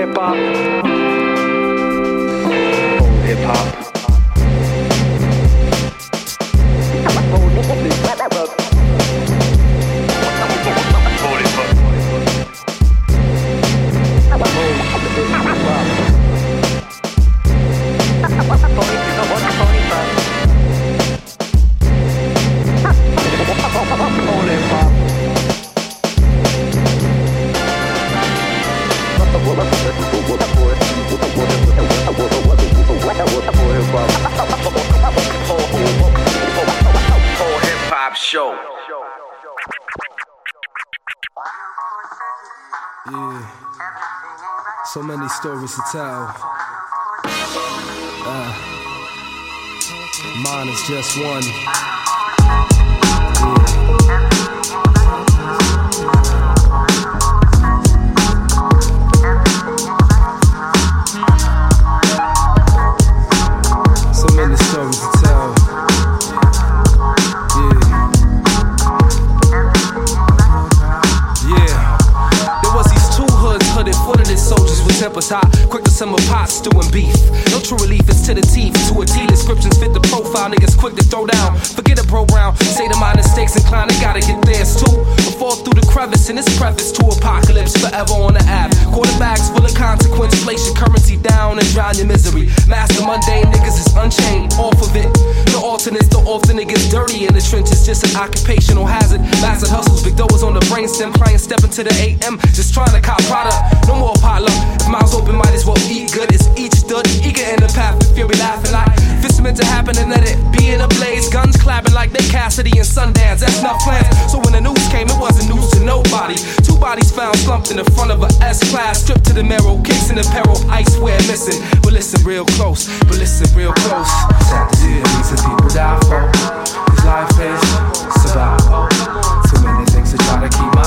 Hip hop. Full hip hop. Full hip hop show. Yeah. So many stories to tell. Uh, mine is just one. Yeah. Tempers hot, quick to simmer pots, stewing beef. No true relief is to the teeth. To a T, descriptions fit the profile, niggas quick to throw down. Forget a bro round, say the minor stakes inclined, they gotta get theirs too. Fall through the crevice in this preface to apocalypse, forever on the app. Quarterbacks full of consequence, inflation, currency down and drown your misery. Master mundane niggas is unchained, off of it. The alternates, the often it gets dirty in the trenches, just an occupational hazard. Massive hustles, big dough is on the brainstem, client step into the AM, just trying to cop product. No more potluck. If mouths open, might as well eat good. It's each stood, eager in the path, with fury laughing like it's meant to happen, and let it be in a blaze. Guns clapping like they Cassidy and Sundance. That's not plans. So when the news came, it wasn't news to nobody. Two bodies found slumped in the front of a S class, stripped to the marrow, kicks in the peril, I swear missing. But listen real close, but listen real close. Sad to see the reason people die for. Cause life is survival. Too many things to try to keep my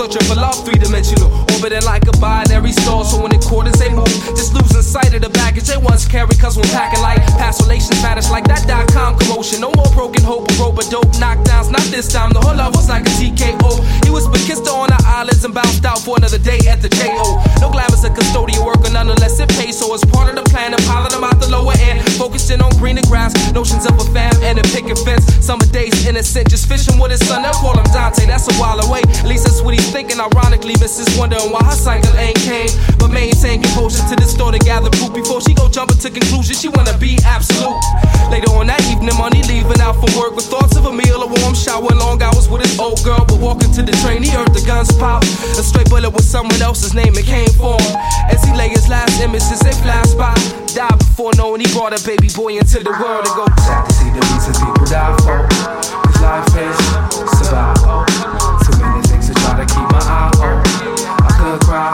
searching for love, three dimensional. Orbiting like a binary store. So when the quarters they move, just losing sight of the baggage they once carried. Cause when packing like past relations vanish like that dot com commotion. No more broken hope or rope or dope knockdowns. Not this time, the whole love was like a TKO. He was kissed on the eyelids and bounced out for another day at the JO. No glamour's a custodial worker, none unless it pays. So it's part of the plan to pilot them out the lower end. Focusing on greener grass, notions of a fam and a picket fence. Summer days innocent, just fishing with his son. They'll call him Dante, that's a while away. At least that's what he's thinking. Ironically, Mrs. wondering why her cycle ain't came. But maintain composure to the store to gather proof before she go jumping to conclusions. She wanna be absolute. Later on that evening, money leaving out from work with thoughts of a meal, a warm shower, long hours with his old girl. But walking to the train, he heard the guns pop. A straight bullet with someone else's name, it came for him. As he lay his last images, they flash by. Died before knowing he brought a baby boy into the world and go. Sad to see the reasons people die for. Cause life is survival. Too many things to try to keep my eye on. I could cry,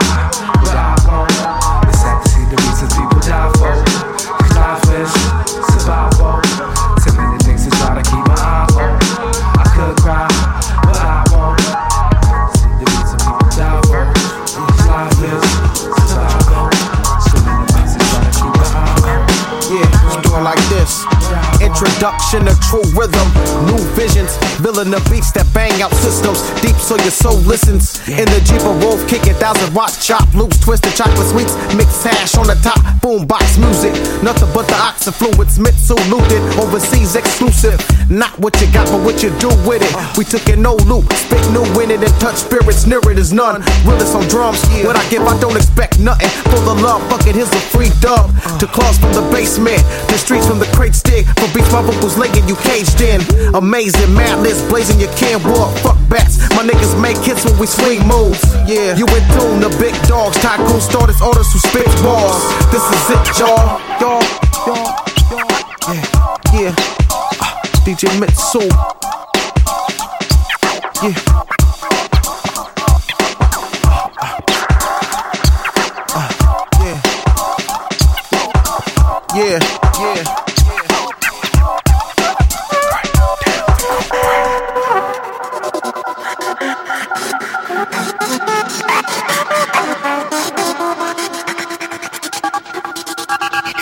duck Introduction to true rhythm, new visions, villain the beats that bang out systems, deep so your soul listens. In the Jeep of Wolf, kicking thousand watts, chop loops, twisted chocolate sweets, mixed hash on the top, boombox music. Nothing but the ox influence, Mitsu looted, overseas exclusive. Not what you got, but what you do with it. We took it no loop, spit new in it and touch spirits near it is none. Realest on drums, what I give, I don't expect nothing. For the love, fuck it, here's a free dub. To claws from the basement, the streets from the crates dig. For beats my vocals laying you caged in. Amazing, mad list blazing, you can't walk. Fuck bats, my niggas make hits when we swing moves. Yeah, you in tune, the big dogs, tycoon starters, orders who spit bars. This is it, y'all, y'all, y'all. Yeah, yeah. Uh, DJ Mitsu. Yeah. Uh, uh, uh, yeah, yeah.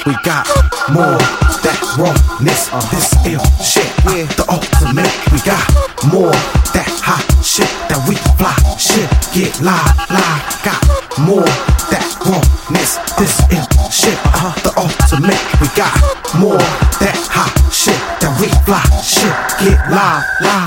We got more that rawness, this ill shit, yeah. the ultimate. We got more that hot shit, that we fly shit, get live, live. Got more that rawness, this ill shit, uh-huh. the ultimate. We got more that hot shit, that we fly shit, get live, live,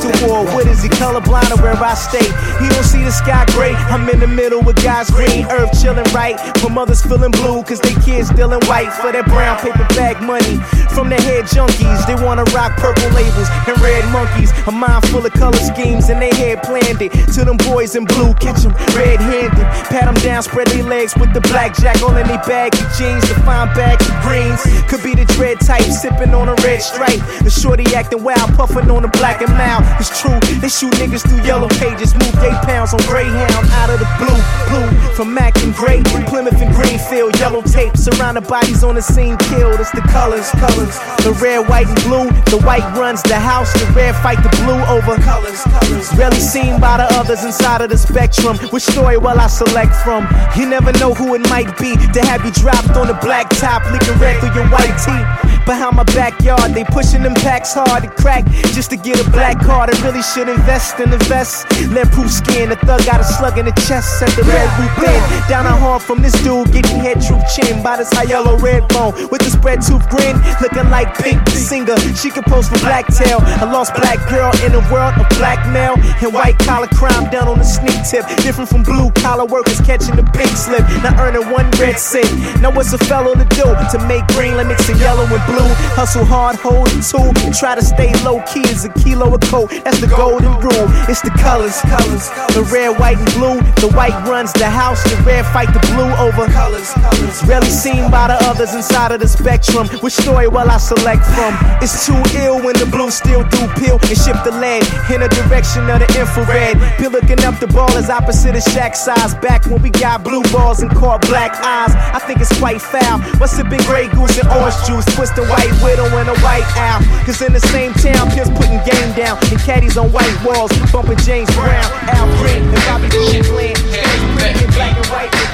to war. What is he colorblind or where I stay? He see the sky gray. I'm in the middle with guys green, earth chilling right. For mothers feeling blue, cause they kids dealing white for that brown paper bag money. From the head junkies, they wanna rock purple labels and red monkeys. A mind full of color schemes and they head planned it. To them boys in blue, catch them red handed. Pat them down, spread their legs with the blackjack all in their baggy jeans. The fine bags of greens. Could be the dread type, sipping on a red stripe. The shorty acting wild, puffing on the black and mild. It's true, they shoot niggas through yellow pages. Move eight pounds on Greyhound out of the blue. Blue from Mac and Gray, Plymouth and Greenfield. Yellow tape, surrounded bodies on the scene killed. It's the colors, colors. The red, white, and blue. The white runs the house, the red fight the blue over colors, colors. Rarely seen by the others inside of the spectrum. Which story will I select from? You never know who it might be to have you dropped on the black top, leaking red through your white tee. Behind my backyard, they pushing them packs hard to crack just to get a black card. I really should invest in the vest. Let proof skin, the thug got a slug in the chest. Set the red roof in. Down a hard from this dude, getting head truth chin by this high yellow red bone with the spread tooth grin, looking like Pink the singer. She can pose for Blacktail, a lost black girl in a world of blackmail and white collar crime down on the sneak tip. Different from blue collar workers catching the pink slip. Now earning one red cent. Now what's a fellow to do to make green limits and yellow and blue? Hustle hard, hold a tool, and try to stay low key as a kilo of coat. That's the golden rule. It's the colors, colors. The red, white, and blue. The white runs the house. The red fight the blue over colors. colors. Rarely seen by the others inside of the spectrum. Which story will I select from? It's too ill when the blue still do peel and shift the lead in the direction of the infrared. Be looking up the ball is opposite of Shaq size. Back when we got blue balls and caught black eyes. I think it's quite foul. What's a big gray goose and orange juice? Twist a white widow and a white owl. Cause in the same town, Pierce putting game down. And caddies on white walls, bumping James Brown, Al Green, and Bobby Green playing. Black and white, and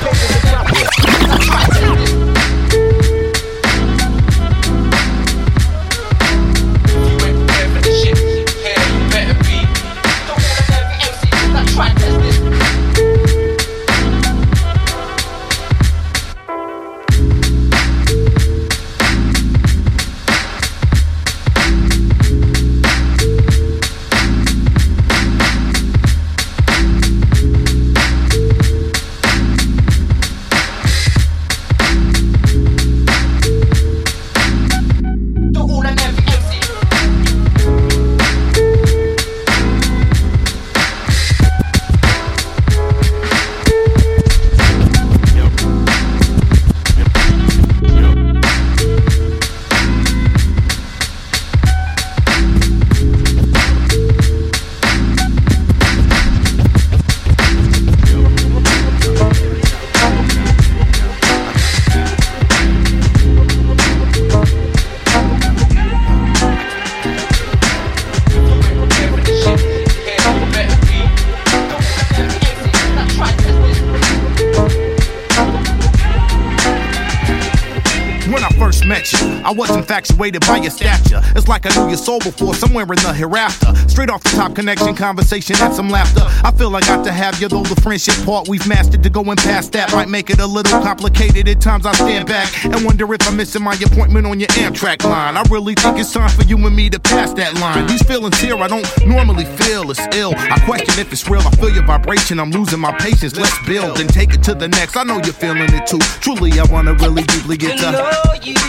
I was infatuated by your stature. It's like I knew your soul before, somewhere in the hereafter. Straight off the top connection, conversation, and some laughter. I feel I got to have you, though the friendship part we've mastered to going past that might make it a little complicated. At times I stand back and wonder if I'm missing my appointment on your Amtrak line. I really think it's time for you and me to pass that line. These feelings here I don't normally feel, it's ill. I question if it's real, I feel your vibration, I'm losing my patience. Let's build and take it to the next. I know you're feeling it too. Truly, I wanna really deeply get to.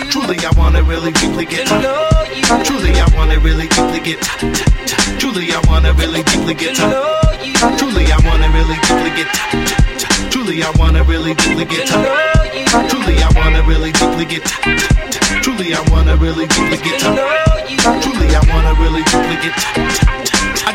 Truly, I wanna really deeply get to know you. Truly, I wanna really deeply get Truly, I wanna really deeply get to know you. Truly, I wanna really deeply get Truly, I wanna really deeply get to know you. Truly, I wanna really deeply get Truly, I wanna really deeply get to know you. Truly, I wanna really deeply get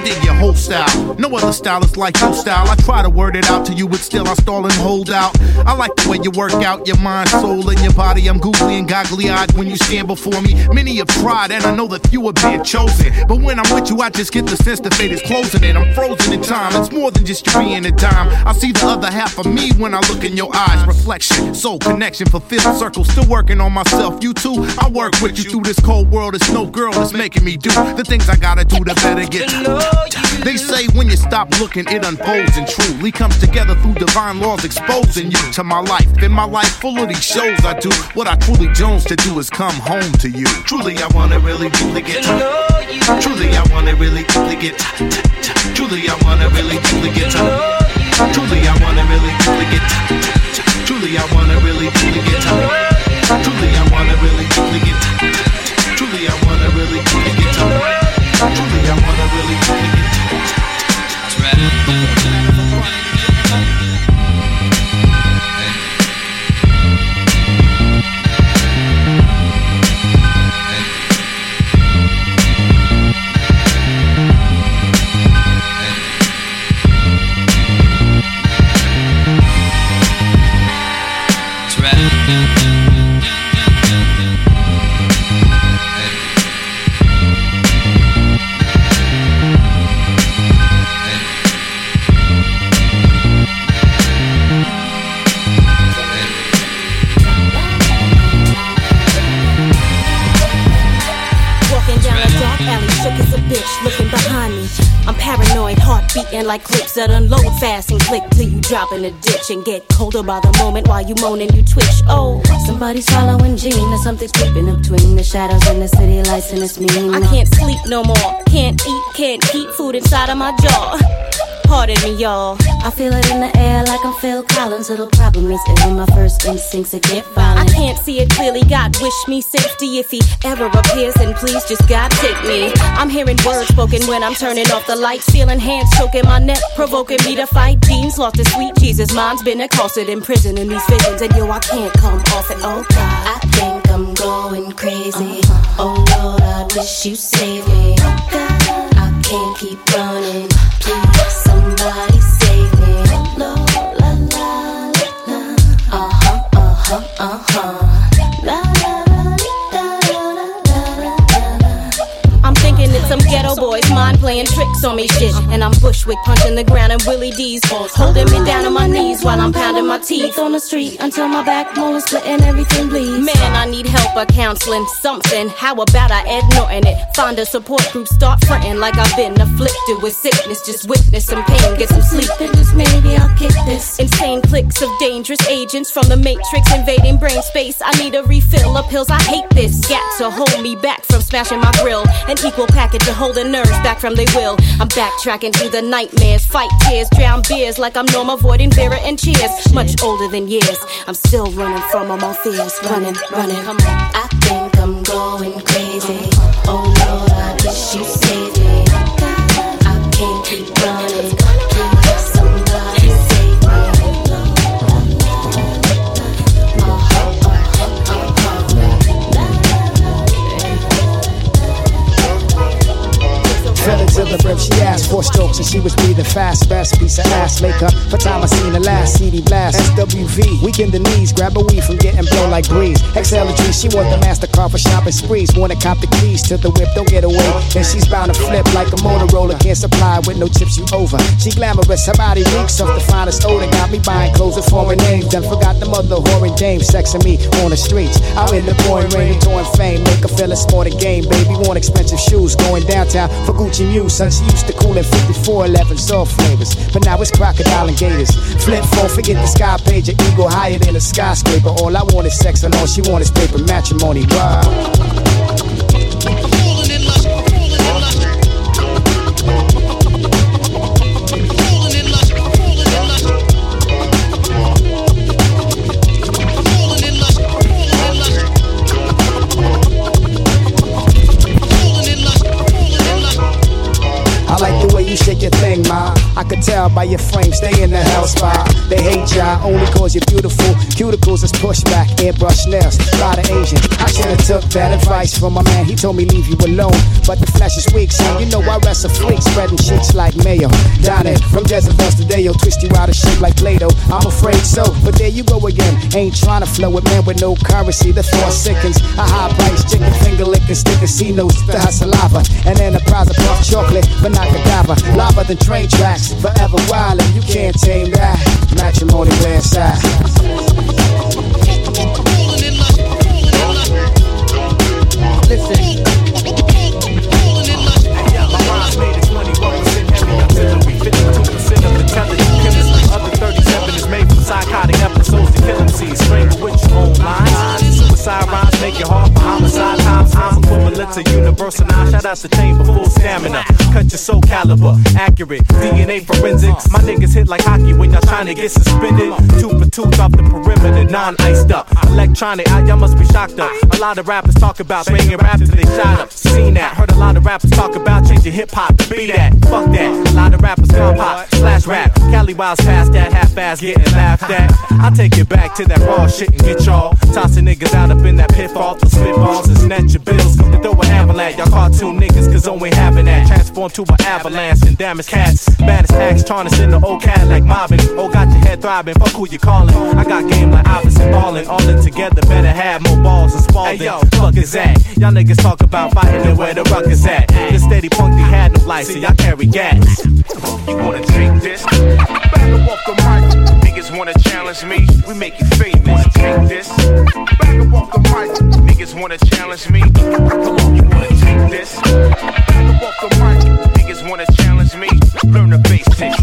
dig your whole style. No other style is like your style. I try to word it out to you, but still I stall and hold out. I like the way you work out your mind, soul, and your body. I'm googly and goggly eyed when you stand before me. Many have tried, and I know that few are being chosen. But when I'm with you, I just get the sense that fate is closing and I'm frozen in time. It's more than just you being a dime. I see the other half of me when I look in your eyes. Reflection, soul connection, fulfilled circle. Still working on myself. You too, I work with you through this cold world. It's no girl that's making me do the things I gotta do to better get. They say when you stop looking, it unfolds and truly comes together through divine laws, exposing you to my life. In my life, full of these shows I do. What I truly Jones to do is come home to you. Truly, I wanna really deeply get to know you. Truly, I wanna really deeply get Truly, I wanna really deeply get to. Truly, I wanna really deeply get Truly, I wanna really deeply get to know you. Truly, I wanna really deeply get Truly, I wanna really deeply get to know you. Truly, I wanna really Thank you. Beating like clips that unload fast and click till you drop in the ditch and get colder by the moment while you moan and you twitch. Oh, somebody's following gene or something's creeping up between the shadows and the city lights and it's mean. I can't sleep no more, can't eat, can't keep food inside of my jaw. Pardon me, y'all. I feel it in the air like I'm Phil Collins. Little problem is when my first instincts are get violent. I can't see it clearly. God wish me safety if he ever appears, and please just God take me. I'm hearing words spoken when I'm turning off the lights, feeling hands choking my neck, provoking me to fight. Deans lost his sweet Jesus. Mine's been accosted in prison in these visions, and yo, I can't come off it. Oh God, I think I'm going crazy. Uh-huh. Oh Lord, I wish you saved me. Oh Punching the ground and Willie D's holding me down on my knees while I'm pounding my teeth on the street until my back molar split and everything bleeds. Man, I need help or counseling, something. How about I Ed Norton it? Find a support group, start fronting like I've been afflicted with sickness. Just witness some pain, get some sleep, and just maybe I'll kick this. Insane cliques of dangerous agents from the matrix invading brain space. I need a refill of pills. I hate this. Got to hold me back from smashing my grill. An equal package to hold the nerves back from they will. I'm backtracking through the nightmares, fight tears, drown beers like I'm Norma avoiding Vera and cheers. Much older than years. I'm still running from all my fears. Running, running. I think I'm going crazy. Oh Lord, I wish you saved the brim, she asked four strokes and she was breathing fast. Best piece of ass makeup for time I seen the last CD blast. SWV, weaken the knees, grab a weed from getting blown like breeze. Exhale the she want the master car for shopping sprees. Wanna cop the keys to the whip, don't get away. And she's bound to flip like a Motorola, can't supply with no chips, you over. She glamorous, her body reeks of the finest odor. Got me buying clothes with foreign names. Then forgot the mother whoring dame sexing me on the streets. Out in the pouring rain, touring fame, make feel it's more than game. Baby, want expensive shoes, going downtown for Gucci Muse. She used to cool in 5411 soft flavors, but now it's crocodile and gators. Flip phone, forget the sky page, your ego higher than a skyscraper. All I want is sex, and all she want is paper matrimony. Wow. Tell by your frame, stay in the hell spot. They hate ya only cause you're beautiful. Cuticles is pushback, airbrush nails, lot of Asian. I should've took that advice from my man, he told me leave you alone. But the flesh is weak, son. You know I rest a freak, spreading shits like mayo. Down it from Jezebel's to Deo, twist you out of shape like Play-Doh. I'm afraid so, but there you go again. Ain't trying to flow with man with no currency. The thought sickens. A high price chicken finger licking, sticking C notes to her saliva. And enterprise of chocolate, but not cadaver. Lava than train tracks, forever wild, and you can't tame that. Matrimony where it's at. Listen. Other 37 is made from psychotic episodes to kill MCs. Strangle with your own lines. Suicide rhymes make it hard for homicide times. I'm equivalent to universal nine. Shout out to Chamber, full stamina. Cut your soul caliber, accurate. DNA forensics. My niggas hit like hockey when y'all trying to get suspended. Two for two off the perimeter, non iced up. Electronic, I, y'all must be shocked up. A lot of rappers talk about banging rap till they shot up. Seen that, heard a lot of rappers talk about changing hip hop to be that. Fuck that, a lot of rappers gone pop slash rap. Cali Wild's past that, half ass getting laughed at. I take it back to that raw shit and get y'all. Tossing niggas out up in that pitfall for spitballs and snatch your bills. Throw an avalanche, y'all cartoon niggas, cause only having that. Transform to an avalanche and damage cats. Baddest tax, tarnish in the old cat like mobbing. Oh, got your head throbbing, fuck who you calling. I got game like Iverson ballin', all in together, better have more balls and Spalding. Hey, yo, fuck is that? Y'all niggas talk about fighting and where the ruck is at. The steady punk, they had no life, so y'all carry gas. You wanna take this? Up off the mic. Niggas wanna challenge me. We make you famous. Wanna take this? Back up off the mic. Niggas wanna challenge me. Come on, you wanna take this? Back up off the mic. Niggas wanna challenge me. Learn the basics.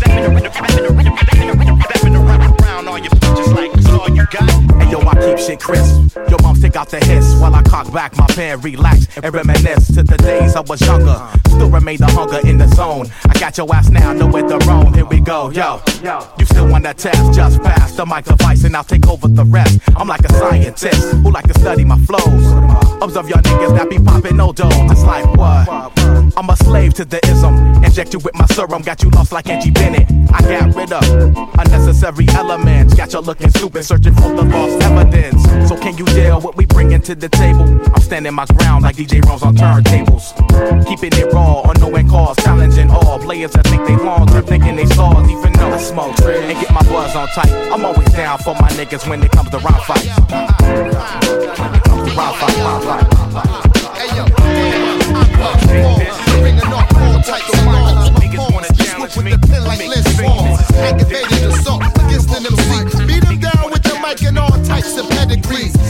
Stepping around all your bitches like it's all you got. I keep shit crisp. Your moms take out the hiss while I cock back my pen, relax, and reminisce to the days I was younger. Still remain the hunger in the zone. I got your ass now, know where to roam. Here we go, yo. You still want that test? Just pass the mic device and I'll take over the rest. I'm like a scientist who like to study my flows. Observe y'all niggas that be popping no dough. It's like what? I'm a slave to the ism. Inject you with my serum, got you lost like Angie Bennett. I got rid of unnecessary elements. Got you looking stupid, searching for the lost evidence. So can you deal what we bringing to the table? I'm standing my ground like DJ Rose on turntables. Keeping it raw, unknowing cause, challenging all players that think they long term, thinking they stars, even though I smoke and get my buzz on tight. I'm always down for my niggas when it comes to round fights. When it comes to round fights, round fights. Hey yo, bringing up all types of laws. Niggas wanna challenge me. With the pen like Liz Swan. Activated assault against an MC. Types of pedigrees.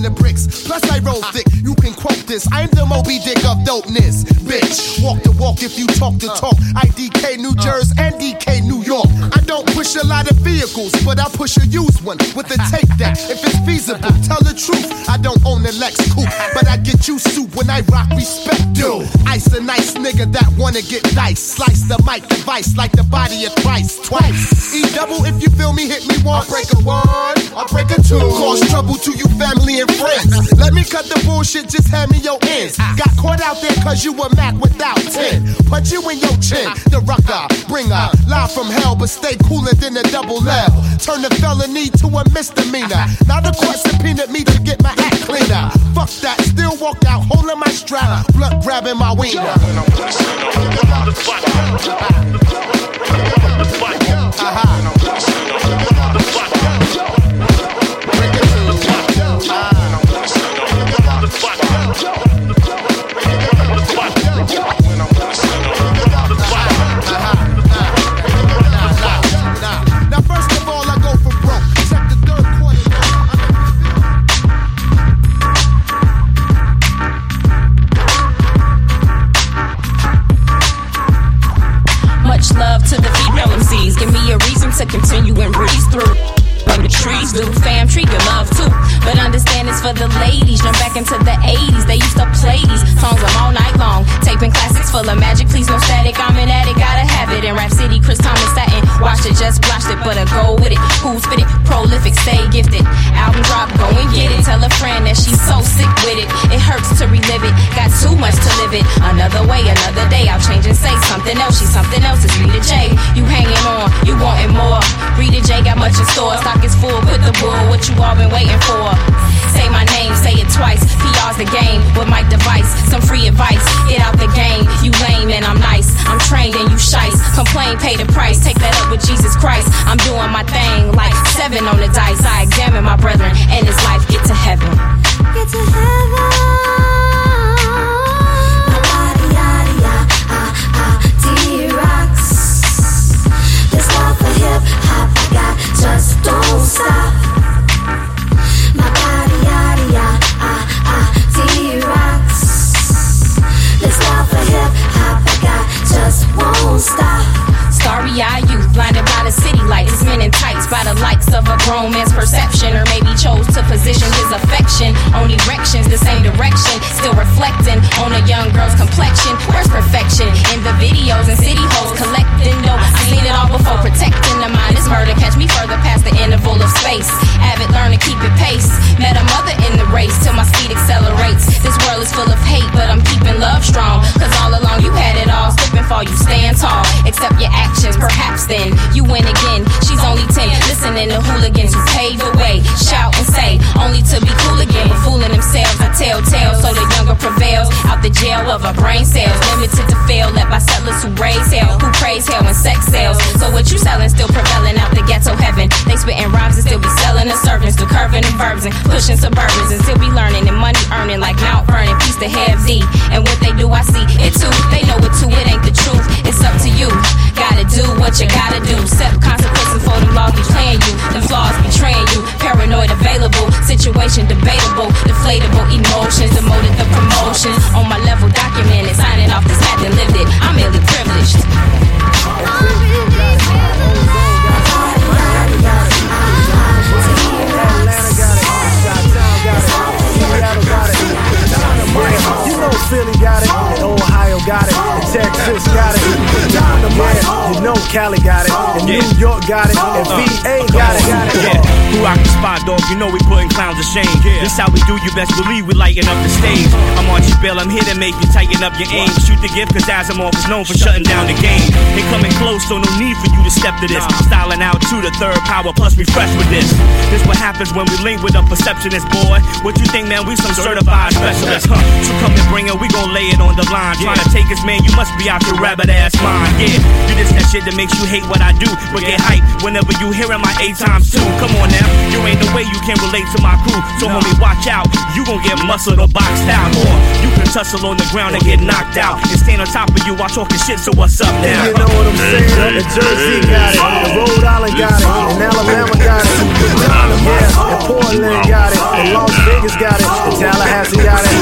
It's mad real in the bricks. Plus I roll thick. You can quote this. I'm the Moby Dick of dopeness. Bitch, walk the walk if you talk the talk. IDK New uh. Jersey and DK New York. I don't push a lot of vehicles, but I push a used one with a tape deck. If it's feasible, tell the truth. I don't own a Lex coupe, but I get you soup when I rock respect do. Ice a nice nigga that wanna get dice. Slice the mic device like the body of Christ twice. E double if you feel me, hit me one. I'll break a one, I'll break a two. Cause trouble to you family and friends. Let me cut the bullshit, just hand me your ends. Got caught out there cause you were Mac without 10. Punch you in your chin, the rucker, bringer. Live from hell, but stay cooler than a double L. Turn the felony to a misdemeanor. Now the court subpoenaed me to get my act cleaner. Fuck that, still walk out holding my strap, blunt grabbing my wiener. Now through. Trees do, fam, treat your love too. But understand it's for the ladies. Jump back into the 80s. They used to play these songs all night long. Taping classics full of magic. Please no static. I'm an addict. Gotta have it. In Rap City, Chris Thomas satin. Watch it, just blotched it. But I go with it. Who's spit it? Prolific, stay gifted. Album drop, go and get it. Tell a friend that she's so sick with it. It hurts to relive it. Got too much to live it. Another way, another day. I'll change and say something else. She's something else. It's Rita J. You hanging on, you wanting more. Rita J got much in store. Stock is full. Put the bull. What you all been waiting for? Say my name, say it twice. PR's the game with my device. Some free advice. Get out the game. You lame and I'm nice. I'm trained and you shice. Complain, pay the price. Take that up with Jesus Christ. I'm doing my thing like seven on the dice. Verbs and pushing and still be learning and money earning like Mount Vernon. Peace to have thee. And what they do, I see it too. They know it too, it ain't the truth. It's up to you. Gotta do what you gotta do. Set consequences for the laws playing you. The flaws betraying you. Paranoid available. Situation debatable. Deflatable emotions. Cali got it. And New York got it. And uh-huh. VA got it. Yeah, who rock the spot, dog? You know we putting clowns to shame. This how we do, you best believe we lighten up the stage. I'm Archie Bill, I'm here to make you tighten up your aim. Shoot the gift, cause Asimov is known for shutting down the game. They coming close, so no need for you to step to this. Styling out to the third power, plus refresh with this. This what happens when we link with a perceptionist boy. What you think, man? We some certified specialists, huh? So come and bring it, we gon' lay it on the line. Trying to take us, man, you must be out your rabbit ass mind. Yeah, you just that shit that makes you hate what I do, but get hype whenever you hearing my eight times two. Come on now, you ain't the way you can relate to my crew. So homie, watch out, you gon' get muscled or boxed out, or you can tussle on the ground and get knocked out. And stand on top of you while talking shit. So what's up now? You know what I'm saying? And Jersey got it. And Rhode Island got it. And Alabama got it. Yeah, and Portland got it. And Las Vegas got it. And Tallahassee got it.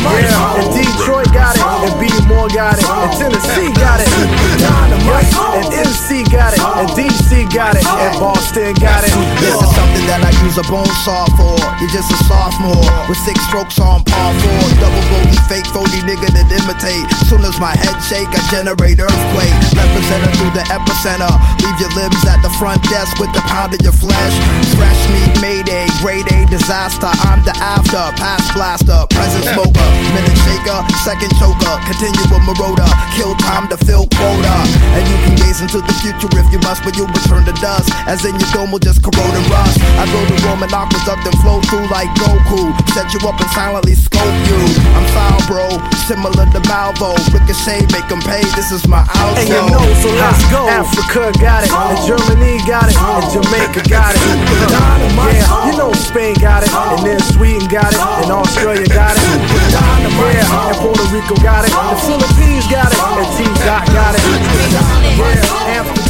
Yeah, and Detroit got it. And B-More got it. And Tennessee got it. Yeah, and NC got it. And DC got it. And Boston got it. This is something that I use a bone saw for. You're just a sophomore with six strokes on par four. Double bogey, fake phony nigga that imitate. Soon as my head shake, I generate earthquake. Represented through the epicenter. Leave your limbs at the front desk with the pound of your flesh. Fresh meat, mayday, grade A disaster. I'm the after, past blaster, present smoker, minute shaker, second choker, continual marauder. Kill time to fill quota. And you can gaze into the future if you must, but you return to dust. As in your dome will just corrode and rust. I go to Roman aquas up then flow through like Goku. Set you up and silently scope you. I'm foul, bro. Similar to Malvo. Ricochet, make them pay. This is my outro. And you know, so let's go. Africa got it, and Germany got it, and Jamaica got it. Yeah, you know Spain got it, and then Sweden got it, and Australia got it. Yeah, and Puerto Rico got it, the Philippines got it, and T-Dot got it. Yeah, Amsterdam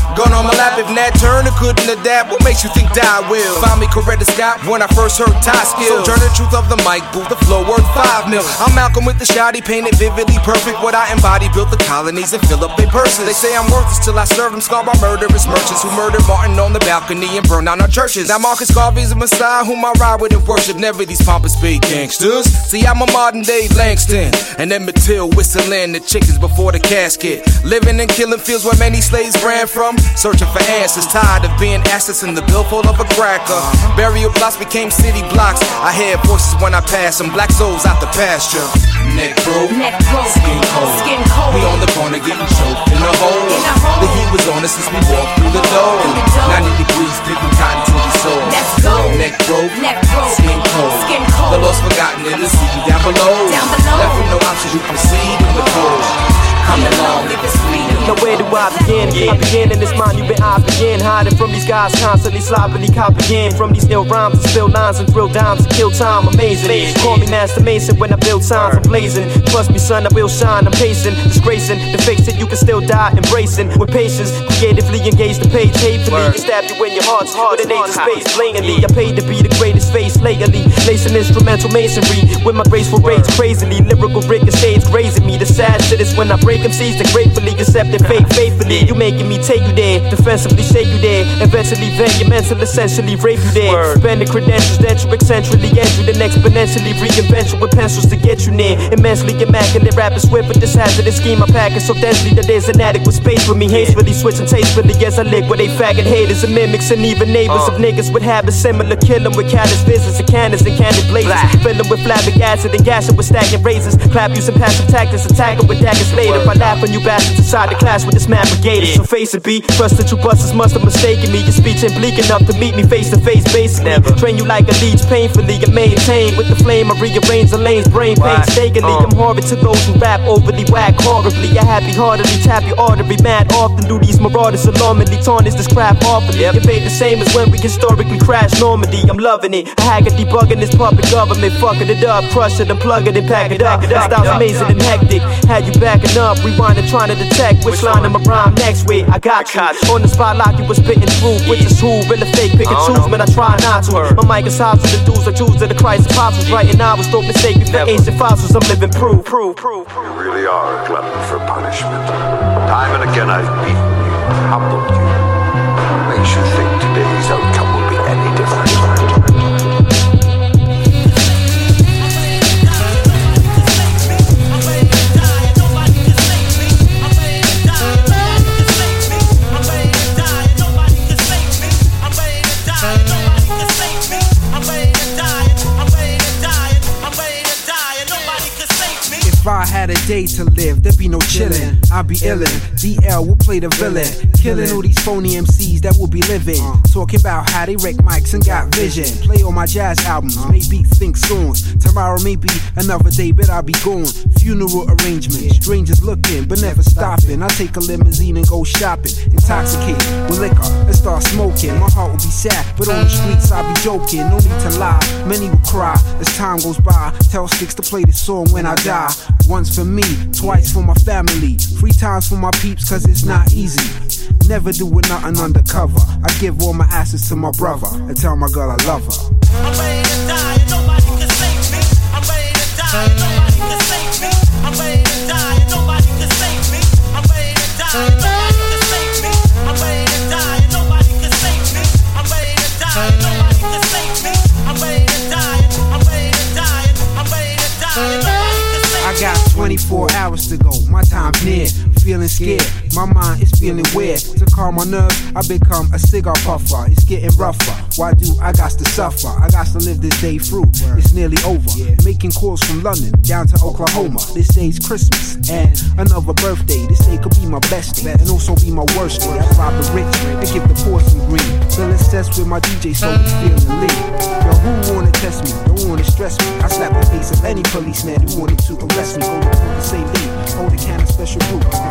Gun on my lap if Nat Turner couldn't adapt. What makes you think I will? Find me Coretta Scott when I first heard tie skills. So turn the truth of the mic, booth, the flow worth five mil. I'm Malcolm with the shot, he painted vividly perfect. What I embody, built the colonies and fill up their purses. They say I'm worthless till I serve them scarred by murderous merchants who murdered Martin on the balcony and burned down our churches. Now Marcus Garvey's a messiah whom I ride with and worship. Never these pompous big gangsters. See, I'm a modern day Langston. And Emmett Till whistling the chickens before the casket. Living and killing fields where many slaves ran from. Searching for answers, tired of being assets in the billfold of a cracker. Burial plots became city blocks. I hear voices when I pass them. Black souls out the pasture. Neck broke, skin cold. Skin cold. We on the corner getting choked in a hole. In a hole. The heat was on us since we walked through the door. 90 degrees, picking cotton to the soul. Let's go. Neck broke, Neck broke. skin cold. Skin cold. The lost forgotten in the city down below. Down below. Left with no options, you proceed in the cold. Come along. Now where do I begin? I begin in this mind you been I begin. Hiding from these guys constantly sloppily copying From these ill rhymes and spill lines and drill dimes to kill time. Amazing, call me Master Mason when I build signs I'm blazing, trust me son I will shine. I'm pacing, disgracing. The face that you can still die Embracing. With patience, creatively engage the page. Hatefully, stab you in your heart's heart With an age of space, blatantly I paid to be the greatest face lately. Lacing instrumental masonry With my graceful rage crazily. Lyrical ricochet's grazing me. The sad shit is when I break MCs Then gratefully accept it fake faithfully. You making me take you there Defensively shake you there. Eventually vent your mental essentially rape you there. Spend the credentials that you eccentrically enter Then exponentially reinvent you with pencils to get you near. Immensely immaculate rappers swift But this hazardous scheme. I pack it so densely That there's inadequate space for me. Hastefully switching tastefully as I lick Where they faggot haters and mimics And even neighbors of uh. niggas with habits similar. Kill 'em with callous visits and cannons and candid blazes Fill 'em with flavic acid and gas 'em with stacking razors. Clap using passive tactics Attack 'em with daggers. Later I laugh when you bastards inside the class with this mad brigader So face it be Trust that you busters must have mistaken me. Your speech ain't bleak enough to meet me face to face basically Train you like a leech painfully and maintain With the flame I rearrange the lanes brain painstakingly. I'm horrid to those who rap overly whack horribly. I happy heartedly tap your artery mad often. Do these marauders alarmingly tarnish this craft awfully. Invade the same as when we historically crashed Normandy. I'm loving it. I hack it debugging this puppet government Fucking it up, crush it and plug it and pack it up. That style's amazing and hectic. Had you backing up, rewinding trying to detect Which line I'ma rhyme next with. I got you. On the spot like you was spitting through Which is who, real or fake, pick and choose Man I try not to. My mic is hot to the dudes I choose to the Christ apostles. Writing novels, don't mistake me for ancient fossils. I'm living proof, proof, proof. You really are a glutton for punishment. Time and again I've beaten you, humbled you. Makes you think had a day to live, there'd be no chillin'. I'd be illin'. DL will play the villain. Killing all these phony MCs that will be living. Talking about how they wreck mics and got vision. Play all my jazz albums, make beats, think songs. Tomorrow may be another day, but I'll be gone. Funeral arrangements, strangers looking, but never stopping. I take a limousine and go shopping. Intoxicated with liquor and start smoking. My heart will be sad, but on the streets I'll be joking. No need to lie, many will cry as time goes by. Tell Sticks to play this song when I die. Once for me, twice for my family. Three times for my peeps, cause it's not easy. Never doing nothing undercover. I give all my asses to my brother and tell my girl I love her. 24 hours to go, my time's near. Feeling scared, my mind is feeling weird. To calm my nerves, I become a cigar puffer. It's getting rougher. Why do I got to suffer? I got to live this day through. It's nearly over. Making calls from London down to Oklahoma. This day's Christmas and another birthday. This day could be my best day and also be my worst day. I rob the rich and give the poor some green. Feeling obsessed with my DJ, so it's feeling lean. Yo, who wanna test me? Don't wanna stress me. I slap the face of any policeman who wanted to arrest me. Go to court and say. Hold a can of special brew.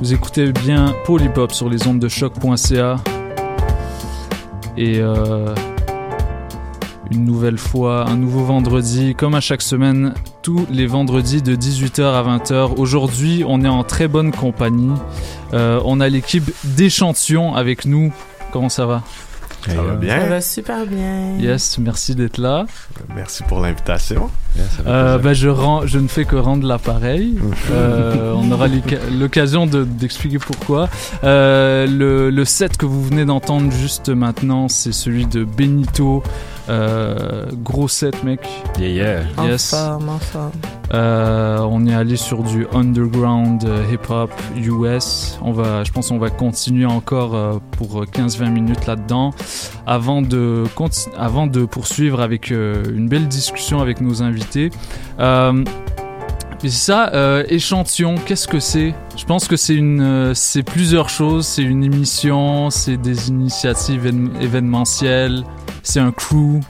Vous écoutez bien Polypop sur les ondes de choc.ca. Et euh, une nouvelle fois, un nouveau vendredi, comme à chaque semaine, tous les vendredis de 18h à 20h. Aujourd'hui, on est en très bonne compagnie. Euh, on a l'équipe d'échantillons avec nous. Comment ça va? Ça va bien? Ça va super bien. Yes, merci d'être là. Merci pour l'invitation. Euh, ben, je, rends, je ne fais que rendre l'appareil. Euh, on aura l'oc- l'occasion de- d'expliquer pourquoi. Euh, le, le set que vous venez d'entendre juste maintenant, c'est celui de Benito. Euh, gros set, mec. Yeah, yeah. Yes. forme. Euh, on est allé sur du underground euh, hip-hop US. On va, je pense qu'on va continuer encore euh, pour 15-20 minutes là-dedans avant de, avant de poursuivre avec euh, une belle discussion avec nos invités. Mais c'est ça, euh, échantillon, qu'est-ce que c'est? Je pense que c'est une, euh, c'est plusieurs choses. C'est une émission, c'est des initiatives évén- événementielles, c'est un crew.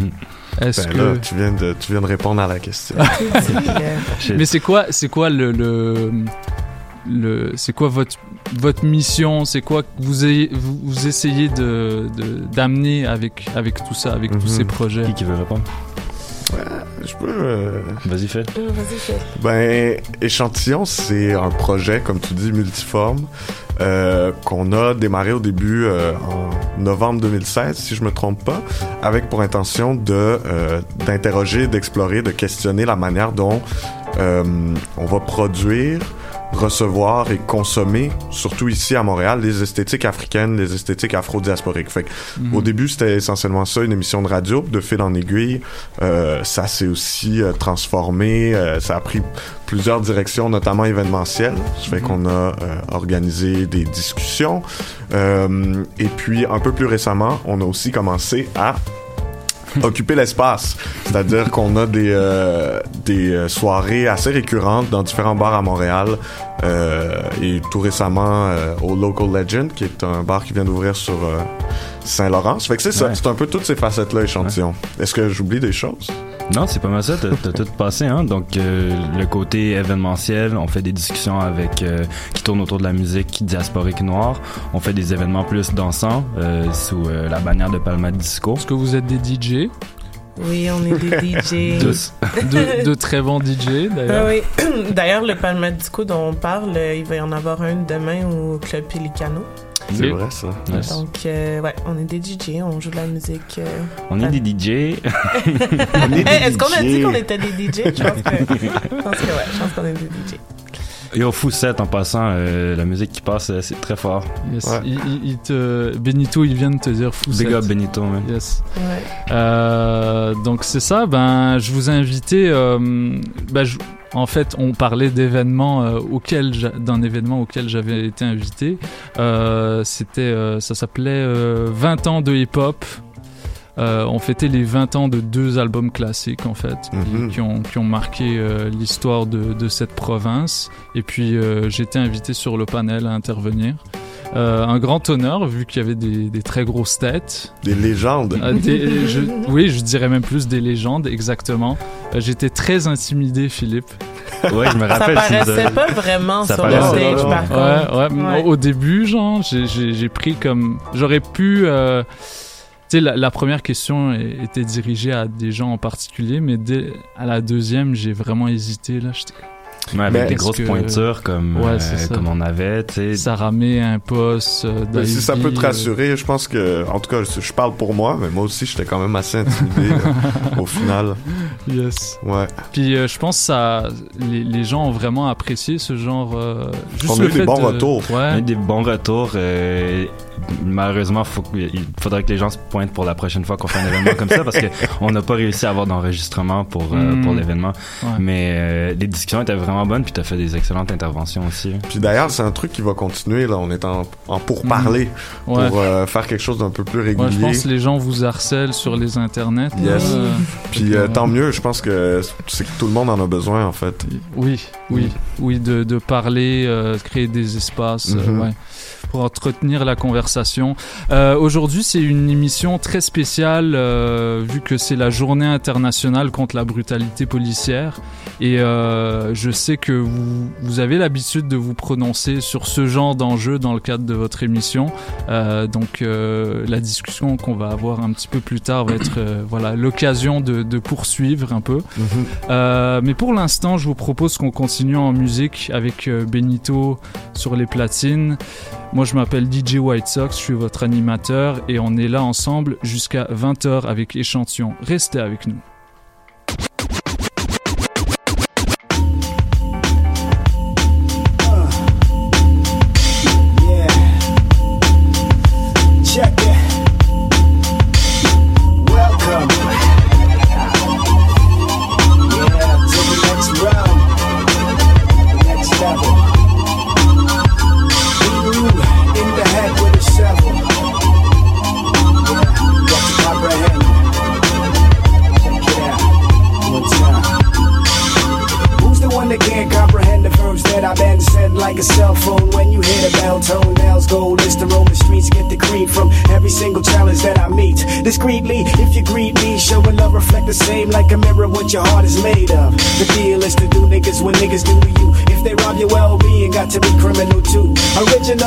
Est-ce Ben que là, tu viens, de, tu viens de répondre à la question. mais c'est quoi, c'est quoi le, le, le- c'est quoi votre, votre mission? C'est quoi que vous, ayez- vous, vous essayez de, de- d'amener avec, avec tout ça, avec tous Mhm. ces projets? Qui qui veut répondre? Je peux. euh, Vas-y, fais. Euh, Vas-y, fais. Ben, Échantillon, c'est un projet, comme tu dis, multiforme, euh, qu'on a démarré au début euh, en novembre 2016, si je me trompe pas, avec pour intention de euh, d'interroger, d'explorer, de questionner la manière dont euh, on va produire recevoir et consommer, surtout ici à Montréal, les esthétiques africaines, les esthétiques afro-diasporiques. Fait que, Mhm. Au début, c'était essentiellement ça, une émission de radio, de fil en aiguille. Euh, ça s'est aussi euh, transformé, euh, ça a pris plusieurs directions, notamment événementielles. Ça fait qu'on a euh, organisé des discussions. Euh, et puis, un peu plus récemment, on a aussi commencé à occuper l'espace. C'est-à-dire qu'on a des, euh, des euh, soirées assez récurrentes dans différents bars à Montréal euh, et tout récemment euh, au Local Legend, qui est un bar qui vient d'ouvrir sur Saint-Laurent. Ça fait que c'est ça, c'est un peu toutes ces facettes-là, échantillon. Est-ce que j'oublie des choses? Non, c'est pas mal ça. T'as t'as tout passé, hein. Donc, euh, le côté événementiel, on fait des discussions avec euh, qui tournent autour de la musique diasporique noire. On fait des événements plus dansants euh, sous euh, la bannière de Palma Disco. Est-ce que vous êtes des DJ Oui, on est des DJ. De, de très bons DJ, Ah d'ailleurs. oui. D'ailleurs, le Palma Disco dont on parle, il va y en avoir un demain au Club Pelicano. C'est vrai, ça. Donc, euh, ouais, on est des DJ, on joue de la musique. euh, On est des DJ. Est-ce qu'on a dit qu'on était des DJ? Je pense que, je pense que ouais, je pense qu'on est des DJ. Yo, fou 7 en passant, euh, la musique qui passe, euh, c'est très fort. Yes. Il, il- il te... Benito, il vient de te dire fou. Big set. up Benito, man. Yes. Ouais. Euh, donc c'est ça, ben je vous ai invité. euh, ben, je- en fait, on parlait d'événements euh, j'a- d'un événement auquel j'avais été invité. Euh, C'était, euh, ça s'appelait euh, 20 ans de hip-hop. Euh, on fêtait les 20 ans de deux albums classiques en fait, qui- qui, ont, qui ont marqué euh, l'histoire de, de cette province. Et puis euh, été invité sur le panel à intervenir. Euh, un grand honneur vu qu'il y avait des, des très grosses têtes. Des légendes. Euh, des- je- oui, je dirais même plus des légendes, exactement. Euh, J'étais très intimidé, Philippe. Ouais, je me Ça paraissait pas vraiment Ça sur le paraissait stage, par contre. Ouais, ouais, Au au début, genre, j'ai- j'ai j'ai pris comme. J'aurais pu. euh, sais, la, la première question était dirigée à des gens en particulier, mais dès à la deuxième, j'ai vraiment hésité. Là, j'étais. Ouais, avec des grosses que- pointures comme, Ouais, euh, ça. comme on avait, tu sais. Sarah May, un poste. euh, si ça peut te euh, rassurer, je pense que, en tout cas, je parle pour moi, mais moi aussi, j'étais quand même assez intimidé euh, au final. Yes. Ouais. Puis euh, je pense que ça, les, les gens ont vraiment apprécié ce genre. euh, juste On a le eu des fait bons de- retours. On a Ouais. eu des bons retours. Malheureusement, faut il faudrait que les gens se pointent pour la prochaine fois qu'on fait un événement comme ça parce qu'on n'a pas réussi à avoir d'enregistrement pour, euh, Mm. pour l'événement. Ouais. Mais euh, les discussions étaient vraiment bonnes puis tu as fait des excellentes interventions aussi. Puis d'ailleurs, c'est un truc qui va continuer, là. On est en, en pourparler Mm. Ouais. pour euh, faire quelque chose d'un peu plus régulier. Ouais, je pense que les gens vous harcèlent sur les internets. Yes. Euh, Puis euh, tant mieux, je pense que c'est que tout le monde en a besoin, en fait. Oui, oui, oui, de, de parler, euh, de créer des espaces, ouais, pour entretenir la conversation. Euh, Aujourd'hui, c'est une émission très spéciale, euh, vu que c'est la journée internationale contre la brutalité policière. Et euh, je sais que vous, vous avez l'habitude de vous prononcer sur ce genre d'enjeu dans le cadre de votre émission. Donc, la discussion qu'on va avoir un petit peu plus tard va être voilà l'occasion de, de poursuivre un peu. Euh, mais pour l'instant, je vous propose qu'on continue en musique avec Benito sur les platines. Moi, je m'appelle DJ White Sox, je suis votre animateur et on est là ensemble jusqu'à 20h avec Échantillon. Restez avec nous.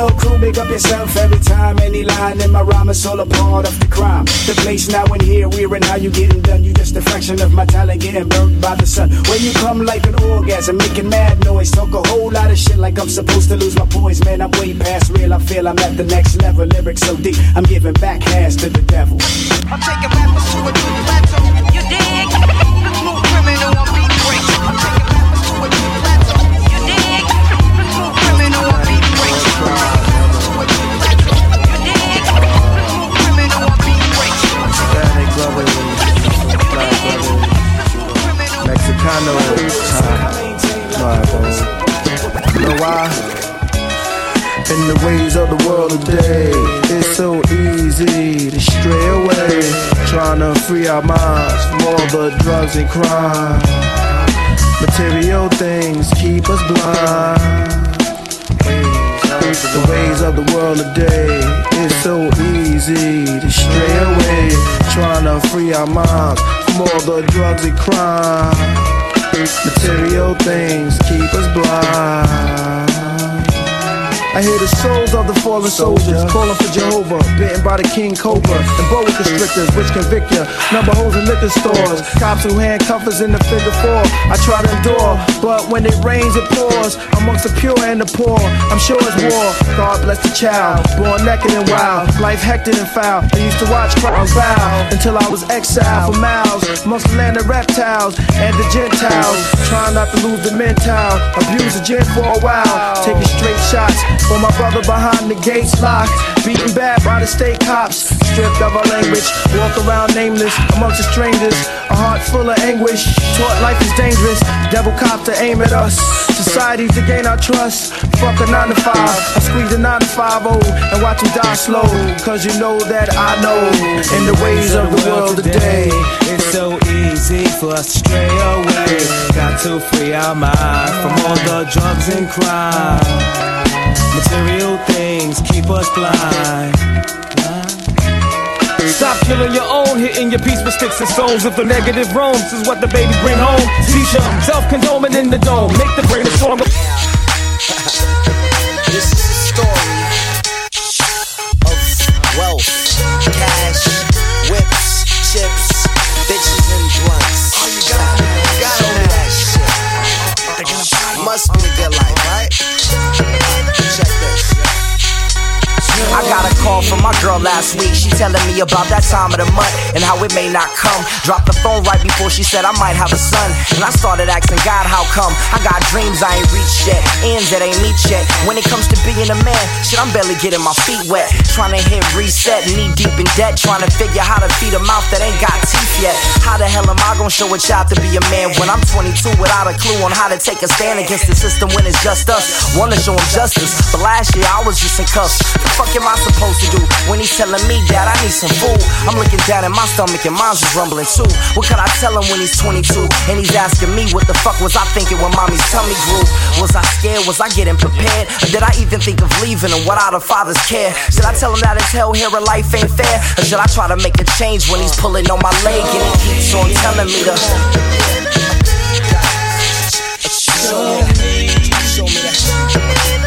Original crew, big up yourself every time. Any line in my rhyme is all a part of the crime. The place now and here, we're in how you getting done. You just a fraction of my talent getting burnt by the sun. When you come like an orgasm, making mad noise, talk a whole lot of shit like I'm supposed to lose my poise. Man, I'm way past real. I feel I'm at the next level. Lyrics so deep, I'm giving back hands to the devil. I'm taking rappers to a new the ways of the world today, it's so easy to stray away. Trying to free our minds from all the drugs and crime. Material things keep us blind. The ways of the world today It's so easy to stray away Trying to free our minds from all the drugs and crime Material things keep us blind I hear the souls of the fallen soldiers calling for Jehovah, bitten by the king cobra and boa constrictors, which convict ya. Number holes in liquor stores, cops who handcuff us in the figure four. I try to endure, but when it rains, it pours amongst the pure and the poor. I'm sure it's war. God bless the child, born naked and wild, life hectic and foul. I used to watch crowds bow until I was exiled for miles amongst the land of reptiles and the Gentiles. Trying not to lose the mental, abuse the gin for a while, taking straight shots for my brother behind the gates locked, beaten bad by the state cops, stripped of our language, walk around nameless amongst the strangers, a heart full of anguish. Taught life is dangerous, devil cop to aim at us. Society to gain our trust. Fuck a 9 to 5. I squeeze a 9 to 5 oh, and watch them die slow. Cause you know that I know in the ways of the world today. It's so easy for us to stray away. Got to free our mind from all the drugs and crime. Material things keep us blind. Stop killing your own, hitting your peace with sticks and stones. If the negative roams is what the baby bring home, teach them self-condoning in the dome. Make the brain storm. This girl last week. She telling me about that time of the month and how it may not come. Dropped the phone right before she said I might have a son. And I started asking God how come. I got dreams I ain't reached yet, ends that ain't meet yet. When it comes to being a man, shit, I'm barely getting my feet wet. Trying to hit reset, knee deep in debt. Trying to figure how to feed a mouth that ain't got teeth yet. The hell am I gonna show a child to be a man when I'm 22 without a clue on how to take a stand against the system when it's just us? Wanna show him justice, but last year I was just in cuffs. The fuck am I supposed to do when he's telling me that I need some food? I'm looking down at my stomach and mine's just rumbling too. What could I tell him when he's 22 and he's asking me what the fuck was I thinking when mommy's tummy grew? Was I scared? Was I getting prepared? Or did I even think of leaving and without a father's care? Should I tell him that his hell here in life ain't fair? Or should I try to make a change when he's pulling on my leg and he keeps on telling me to? Show me, show me that.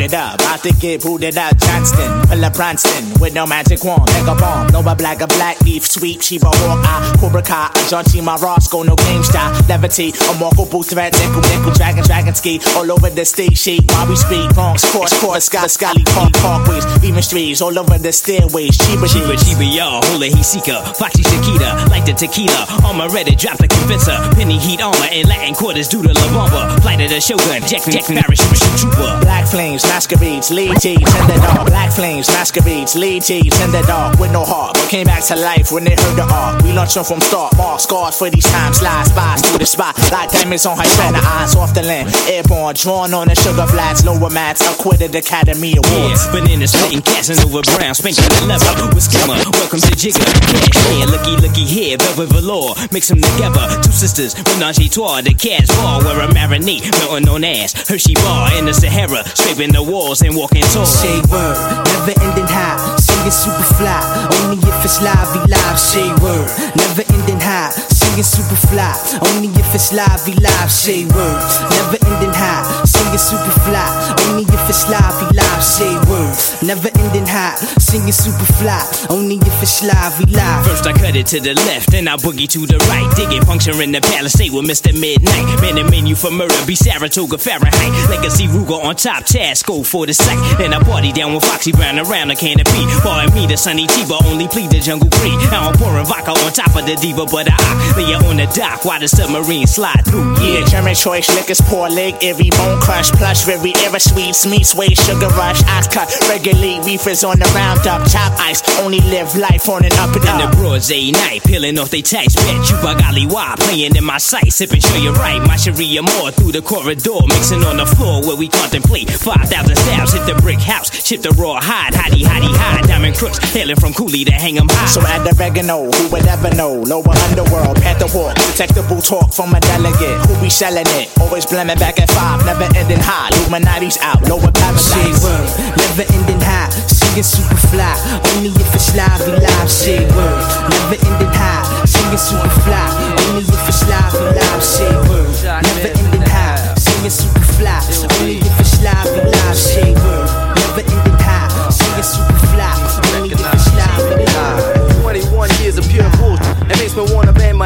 It up, about to get booted up. Johnston, Pilla Branston, with no magic wand, mega bomb. No black, a black leaf, sweep, Shiva walk, I, Cobra Kai, a John T, my Roscoe, no game style. Levitate, a Marco boot threat, nickel, nickel, dragon, dragon ski, all over the stage shape. While we speak, bronx, course, course, sky, sky, park, parkways, even streets, all over the stairways. Chiba, Chiba, Chiba, y'all, Holy Hisika, Foxy Shakita, like the tequila, armor ready, drop the convincer, penny heat armor, and Latin quarters due to La Bamba, flight of the Shogun, Jack, Jack, parachute, trooper. Black flames, masquerades, lead G's in the dark. Black flames, masquerades, lead G's in the dark with no heart. But came back to life when they heard the art. We launched them from start, mark scars for these times. Slide spies through the spot, like diamonds on her the eyes off the land. Airborne, drawn on the sugar flats, lower mats, acquitted Academy Awards. Yeah, banana splitting, Casanova Brown, spanking the lever with skimmer. Welcome to Jigger, cash here, looky, looky here, velvet velour. Mix them together, two sisters, menage a trois, the cat's bar, where a marinade, melting on ass. Hershey bar the Sahara, scraping the walls and walking tall. Say word, never ending high. Singing super fly, only if it's live, we live. Say word, never ending high. Singing super fly, only if it's live, we live. Say word, never ending high. Singing super fly, only if it's live, we live. Say word, never ending high. Singing super fly, only if it's live, we live. First I cut it to the left, then I boogie to the right. Digging puncture in the palisade with Mr. Midnight. Man, the menu for murder be Saratoga Fahrenheit. Legacy Ruger on top, task go for the sight. Then I party down with Foxy Brown around the canopy. Boy, me, the Sunny Chiba, only plead the jungle creed. Now I'm pouring vodka on top of the diva, but I it on the dock while the submarine slide through. Yeah, German choice, liquors, poor leg, every bone crush, plush, very ever sweet, sweet, sway, sugar rush, ice cut, regulate, reefers on the roundup, top ice, only live life on and up and In the up. broads, a night, peeling off they tights. Bet you Bagali why playing in my sight. Sipping, sure you're right. My Sharia more through the corridor, mixing on the floor where we contemplate. 5,000 stabs hit the brick house, chip the raw hide, hidey, hidey, hide. Diamond crooks, hailing from Cooley to hang 'em high. So add the oregano, who would ever know? Lower underworld, Panther walk, detectable talk from a delegate. Who be selling it? Always blaming back at five, never ending high. Illuminati's out, lower paradise. word, never ending high. Singing super fly. Only if it's live, we live, say word. Never ending high, singing super fly. Only if it's live, we live, say word. Never ending high, singing super fly.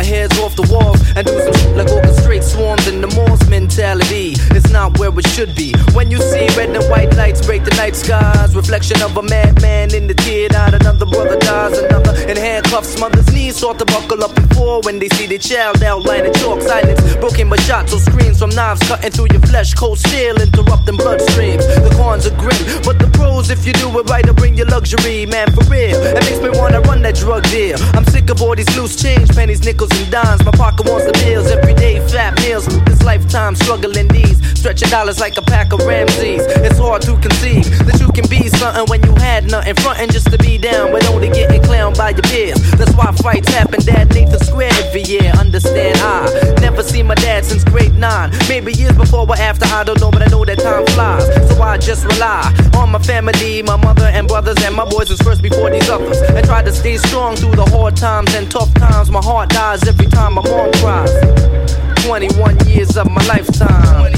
My heads off the walls and do some shit like orchestrate swarms in the Morse mentality. It's not where it should be. When you see red and white lights break the night skies, reflection of a madman in the tear out. Another brother dies, another in handcuffs. Mother's knees start to buckle up before when they see their child outline in chalk. Silence knives cutting through your flesh. Cold steel interrupting bloodstreams. The cons are grim, but the pros, if you do it right, will bring you luxury, man, for real. It makes me wanna run that drug deal. I'm sick of all these loose change, pennies, nickels, and dimes. My pocket wants the bills, everyday fat meals. This lifetime struggling these, stretching dollars like a pack of Ramses. It's hard to conceive that you can be something when you had nothing, fronting just to be down, but only getting clowned by your peers. That's why fights happen at Nathan Square every year. Understand I never seen my dad since grade nine. Maybe years before or after, I don't know, but I know that time flies. So I just rely on my family, my mother and brothers, and my boys is first before these others. And try to stay strong through the hard times and tough times. My heart dies every time my mom cries. 21 years of my lifetime.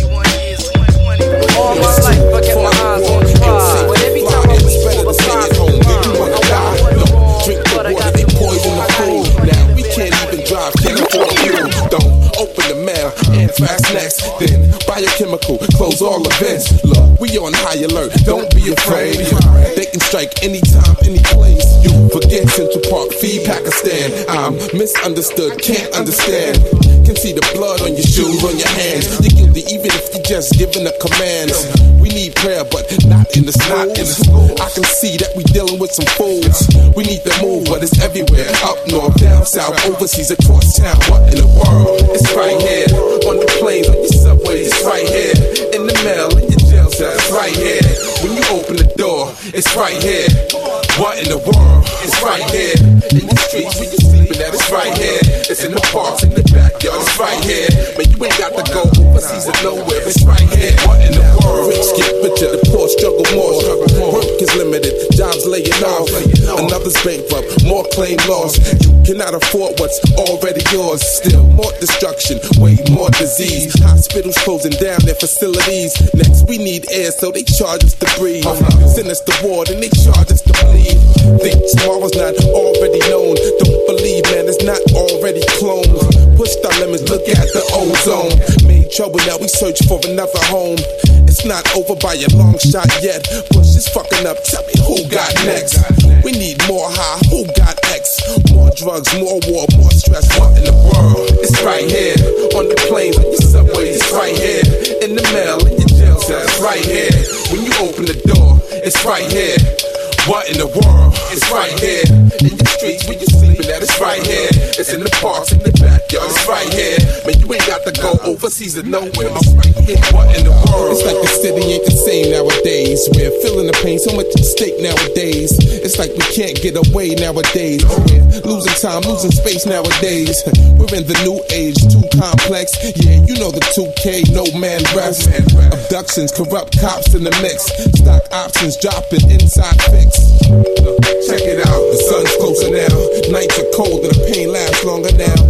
All my life, I get my eyes on the prize. But every time I reach for the prize, anthrax next. Then biochemical, close all events. Look, we on high alert, don't be afraid. They can strike anytime, any place. You forget Central Park, feed Pakistan. I'm misunderstood, can't understand. Can see the blood on your shoes, on your hands. You're guilty even if just giving the commands. We need prayer, but not in the schools. I can see that we dealing with some fools. We need to move, but it's everywhere. Up north, down south, overseas, across town. What in the world? It's right here. On the planes, on your subways, it's right here. In the mail, in your jail cell, it's right here. When you open the door, it's right here. What in the world? It's right here. In the streets, when you're sleeping at, it's right here. It's in the parks, in the backyard, it's right here. Man, you ain't got to go overseas or nowhere, it's right here. What in the world? Rich get richer, the poor struggle more. Work is limited, jobs laying off. Another's bankrupt, more claim loss. You cannot afford what's already yours. Still more destruction, way more disease. Hospitals closing down their facilities. Next, we need air, so they charge us to breathe. Send us to war, and they charge us to bleed. Think tomorrow's not already known. Don't believe, man, it's not already cloned. Push the limits, look at the ozone. Made trouble, now we search for another home. It's not over by a long shot yet. Bush is fucking up, tell me who got next. We need more high, who got X? More drugs, more war, more stress. What in the world? It's right here. On the planes, on your subways, it's right here. In the mail, in your jail it's right here. When you open the door, it's right here. What in the world? It's right here. In the streets where you sleeping at, it's right here. It's in the parks, in the backyard, it's right here. Man, you ain't got to go overseas or nowhere. It's right here. What in the world? It's like the city ain't the same nowadays. We're feeling the pain, so much at stake nowadays. It's like we can't get away nowadays. We're losing time, losing space nowadays. We're in the new age, too complex. Yeah, you know the 2K, no man rest. Abductions, corrupt cops in the mix. Stock options dropping inside fix. Check it out, the sun's closer now. Nights are cold and the pain lasts longer now.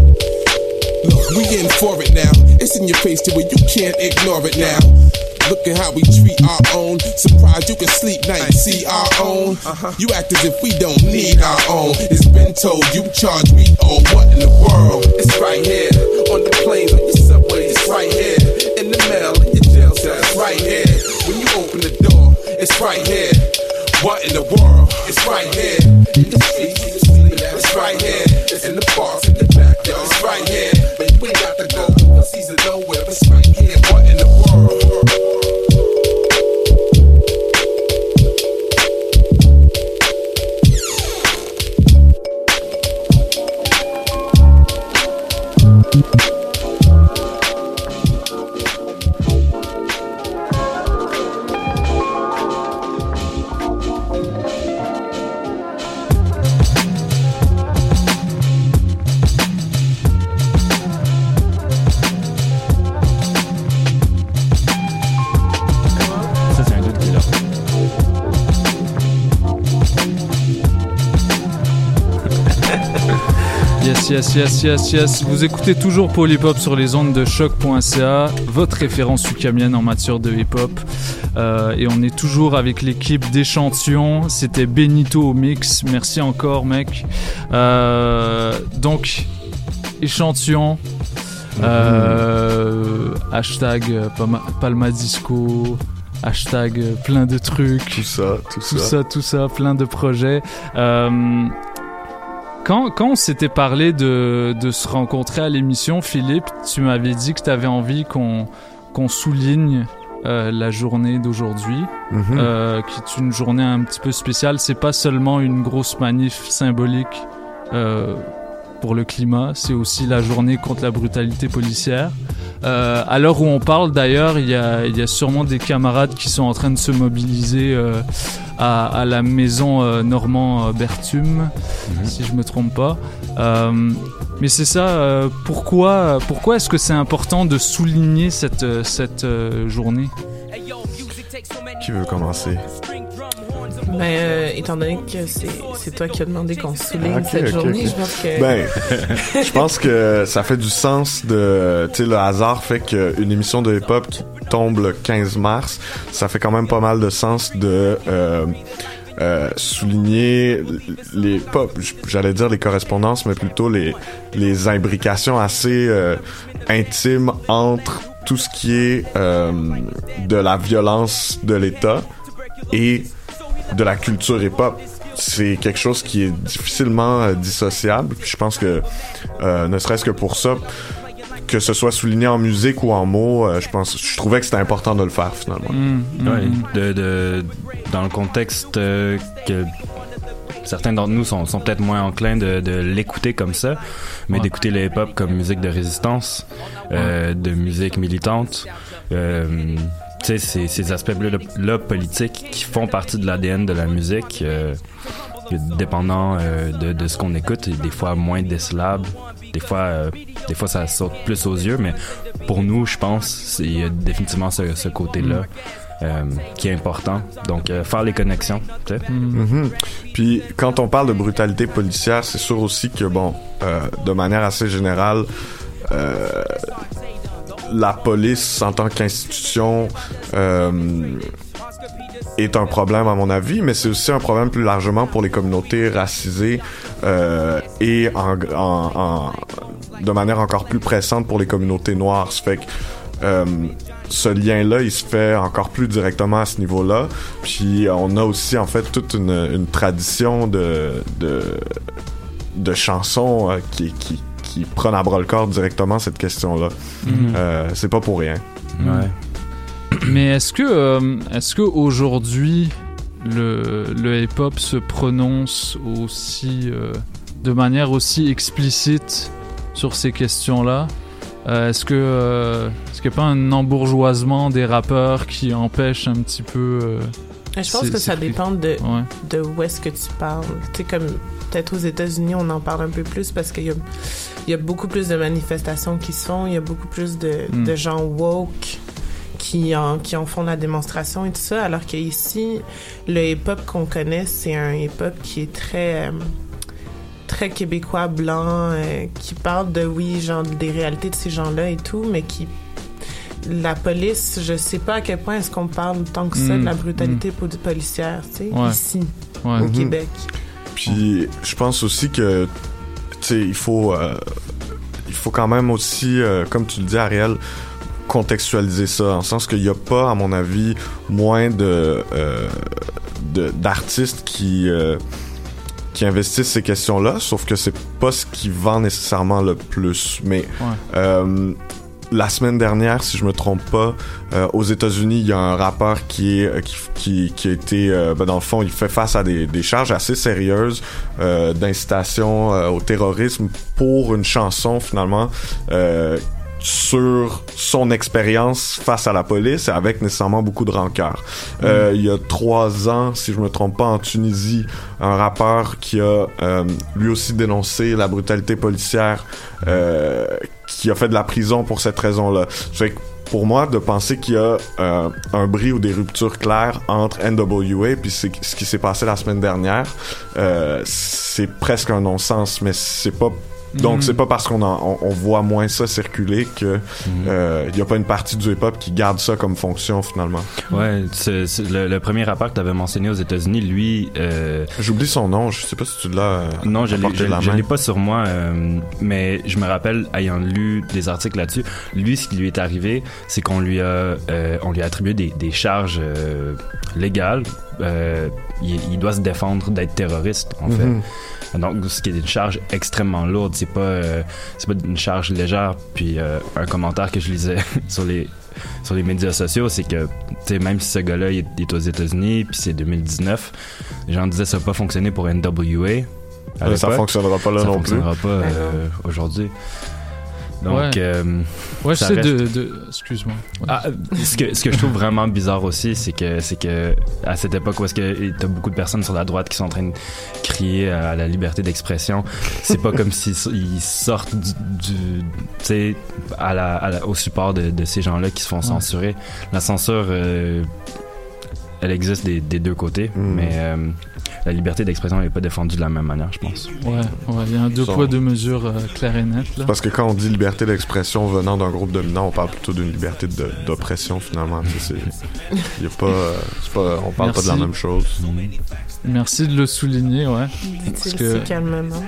Look, we in for it now. It's in your face to where you can't ignore it now. Look at how we treat our own. Surprised you can sleep night, and see our own. Uh-huh. You act as if we don't need our own. It's been told you charge we owe. What in the world? It's right here. On the planes, on your subways, it's right here. In the mail, in your jail cell, it's right here. When you open the door, it's right here. What in the world? It's right here. It's right here. Yes, yes, yes. Vous écoutez toujours Polypop sur les ondes de choc.ca, votre référence ukamienne en matière de hip-hop. Euh, et on est toujours avec l'équipe d'échantillons. C'était Benito au mix. Merci encore, mec. Euh, donc, échantillon. Euh, hashtag euh, Palma- Palmadisco. Hashtag plein de trucs. Tout ça, tout, Tout ça. ça, tout ça, plein de projets. Euh, quand, quand on s'était parlé de, de se rencontrer à l'émission, Philippe, tu m'avais dit que tu avais envie qu'on qu'on souligne euh, la journée d'aujourd'hui, Mhm. euh, qui est une journée un petit peu spéciale. C'est pas seulement une grosse manif symbolique euh, pour le climat, c'est aussi la journée contre la brutalité policière. Euh, à l'heure où on parle, d'ailleurs, il y a, il y a sûrement des camarades qui sont en train de se mobiliser euh, à, à la maison euh, Normand euh, Berthume, si je me trompe pas. Euh, mais c'est ça. euh, pourquoi, pourquoi est-ce que c'est important de souligner cette cette euh, journée? Qui veut commencer? Ben, euh, étant donné que c'est c'est toi qui as demandé qu'on souligne Ah, cette journée, je pense que. Ben, je pense que ça fait du sens de, tu sais, le hasard fait qu'une émission de hip-hop qui tombe le 15 mars, ça fait quand même pas mal de sens de euh, euh, souligner les pas, j'allais dire les correspondances, mais plutôt les les imbrications assez euh, intimes entre tout ce qui est euh, de la violence de l'État et de la culture hip-hop. C'est quelque chose qui est difficilement euh, dissociable. Puis je pense que, euh, ne serait-ce que pour ça, que ce soit souligné en musique ou en mots, euh, je pense, je trouvais que c'était important de le faire finalement. Ouais, de, de- dans le contexte euh, que certains d'entre nous sont, sont peut-être moins enclins de, de l'écouter comme ça, mais Ouais. d'écouter le hip-hop comme musique de résistance, euh, de musique militante. Euh, sais, ces, ces aspects-là là, politiques qui font partie de l'ADN de la musique, euh, dépendant euh, de, de ce qu'on écoute, et des fois moins décelable, des fois, euh, des fois ça saute plus aux yeux, mais pour nous, je pense, c'est il y a définitivement ce, ce côté-là. euh, qui est important. Donc, euh, faire les connexions, tu sais. Mhm. Puis quand on parle de brutalité policière, c'est sûr aussi que bon, euh, de manière assez générale, euh, la police en tant qu'institution euh, est un problème à mon avis, mais c'est aussi un problème plus largement pour les communautés racisées euh, et en, en- en- de manière encore plus pressante pour les communautés noires. Ça fait que euh, ce lien-là, il se fait encore plus directement à ce niveau-là. Puis on a aussi en fait toute une, une tradition de, de, de chansons euh, qui, qui, qui prennent à bras le corps directement cette question-là. Mhm. Euh, c'est pas pour rien. Ouais. Mais est-ce que, euh, est-ce que aujourd'hui le, le hip-hop se prononce aussi euh, de manière aussi explicite sur ces questions-là? Euh, Est-ce que, euh, est-ce qu'il n'y a pas un embourgeoisement des rappeurs qui empêche un petit peu euh, Je pense c'est- que ça c'est- dépend de, Ouais. de où est-ce que tu parles. Tu sais, comme peut-être aux États-Unis, on en parle un peu plus parce qu'il y a, il y a beaucoup plus de manifestations qui se font, il y a beaucoup plus de, Mm. de gens woke qui en, qui en font la démonstration et tout ça, alors qu'ici, le hip-hop qu'on connaît, c'est un hip-hop qui est très... euh, très québécois blanc euh, qui parle de oui genre des réalités de ces gens-là et tout mais qui la police je sais pas à quel point est-ce qu'on parle tant que ça de la brutalité po- policière tu sais Ouais. ici Ouais. au Mhm. Québec Puis je pense aussi que tu sais il faut euh, il faut quand même aussi euh, comme tu le dis Ariel contextualiser ça en sens qu'il n'y a pas à mon avis moins de euh, d'artistes qui qui investissent ces questions-là, sauf que c'est pas ce qui vend nécessairement le plus. Mais euh, la semaine dernière, si je me trompe pas, euh, aux États-Unis, il y a un rappeur qui est qui, qui, qui a été euh, ben, dans le fond, il fait face à des, des charges assez sérieuses euh, d'incitation euh, au terrorisme pour une chanson finalement. Sur son expérience face à la police avec nécessairement beaucoup de rancœur. Euh, il y a trois ans, si je me trompe pas, en Tunisie, un rappeur qui a euh, lui aussi dénoncé la brutalité policière, euh, qui a fait de la prison pour cette raison-là. Que pour moi, de penser qu'il y a euh, un bris ou des ruptures claires entre NWA puis c'est ce qui s'est passé la semaine dernière, euh, c'est presque un non-sens, mais c'est pas Donc Mhm. c'est pas parce qu'on on, on voit moins ça circuler que euh, il y a pas une partie du hip-hop qui garde ça comme fonction finalement. Ouais, c'est- c'est le, le premier rappeur que tu avais mentionné aux États-Unis, lui. euh, J'oublie son nom, je sais pas si tu l'as. euh, non, je l'ai- je- je pas sur moi, euh, mais je me rappelle ayant lu des articles là-dessus. Lui, ce qui lui est arrivé, c'est qu'on lui a, euh, on lui a attribué des, des charges euh, légales. Euh, il, il doit se défendre d'être terroriste, en Mhm. fait. Donc, ce qui est une charge extrêmement lourde, c'est pas, euh, c'est pas une charge légère. Puis euh, un commentaire que je lisais sur les sur les médias sociaux, c'est que tu sais, même si ce gars-là il est, aux États-Unis, puis c'est 2019, les gens disaient ça n'a pas fonctionné pour NWA. ça fonctionnera pas là ça non fonctionnera plus. pas euh, aujourd'hui. Donc, Ouais. euh, Ouais, j'essaie reste- de, de- Excuse-moi. Ouais. ah, ce que ce que je trouve vraiment bizarre aussi, c'est que c'est que à cette époque où est-ce que t'as beaucoup de personnes sur la droite qui sont en train de crier à la liberté d'expression, c'est pas comme s'ils ils sortent du, du- tu sais à la, à la- au support de, de ces gens-là qui se font censurer. La censure, euh, elle existe des, des deux côtés, mais euh, la liberté d'expression n'est pas défendue de la même manière, je pense. Ouais, ouais, il y a un deux poids, deux mesures euh, clair et net. Là. Parce que quand on dit liberté d'expression venant d'un groupe dominant, on parle plutôt d'une liberté d'oppression finalement. C'est- y a pas, euh, c'est pas, on parle pas de la même chose. Merci de le souligner, ouais. Dit-il si calmement.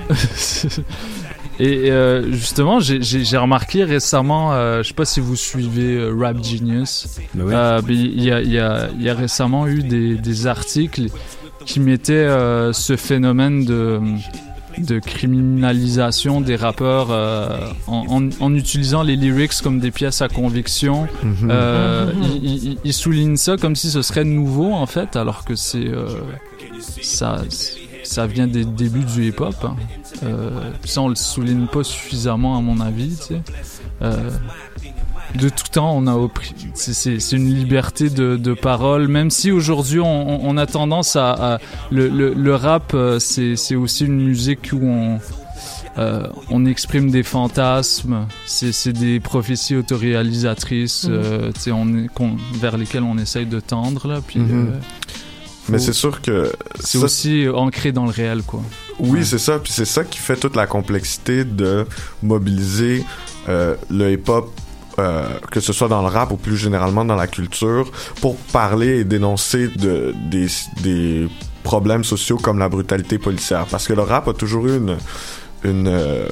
Et euh, justement, j'ai- remarqué récemment, euh, je sais pas si vous suivez euh, Rap Genius, Mais oui. Euh, il y, a, il y, a, y a récemment eu des, des articles qui mettaient euh, ce phénomène de, de criminalisation des rappeurs euh, en, en, en utilisant les lyrics comme des pièces à conviction. Euh, Mhm. il, il- il souligne ça comme si ce serait nouveau en fait, alors que c'est euh, ça, ça vient des débuts du hip-hop. hein. Euh, ça, on le souligne pas suffisamment à mon avis. tu sais. De tout temps, on a c'est- une liberté de, de parole, même si aujourd'hui on, a tendance à, à- le, le, le rap, euh, c'est aussi une musique où on euh, on exprime des fantasmes, c'est des prophéties autoréalisatrices, euh, on qu'on- vers lesquelles on essaye de tendre là, puis. Mhm. euh, Mais c'est sûr que c'est ça- aussi ancré dans le réel, quoi. Oui, c'est ça. Puis c'est ça qui fait toute la complexité de mobiliser euh, le hip-hop, euh, que ce soit dans le rap ou plus généralement dans la culture, pour parler et dénoncer de, des, des problèmes sociaux comme la brutalité policière. Parce que le rap a toujours eu une... une euh,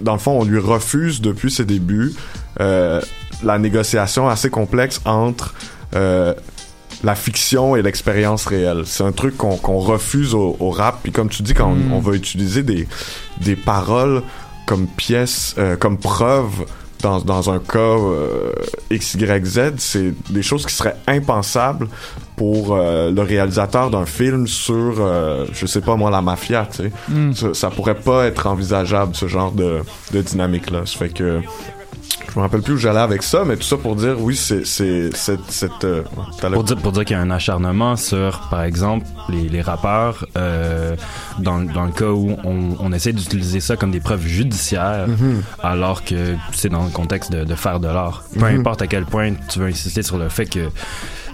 dans le fond, on lui refuse depuis ses débuts euh, la négociation assez complexe entre... la fiction et l'expérience réelle. C'est un truc qu'on refuse au, au rap. Puis comme tu dis, quand on, on va utiliser des, des paroles comme pièces, euh, comme preuve dans, dans un cas euh, X, Y, Z, c'est des choses qui seraient impensables pour euh, le réalisateur d'un film sur, euh, je sais pas moi, la mafia, tu sais. Mm. Ça, ça pourrait pas être envisageable, ce genre de, de dynamique-là. Ça fait que... Je me rappelle plus où j'allais avec ça, mais tout ça pour dire, oui, c'est c'est cette... euh, Pour dire, pour dire qu'il y a un acharnement sur, par exemple, les, les rappeurs, euh, dans, dans le cas où on, on essaie d'utiliser ça comme des preuves judiciaires, Mhm. alors que c'est dans le contexte de, de faire de l'art. Peu Mhm. importe à quel point tu veux insister sur le fait que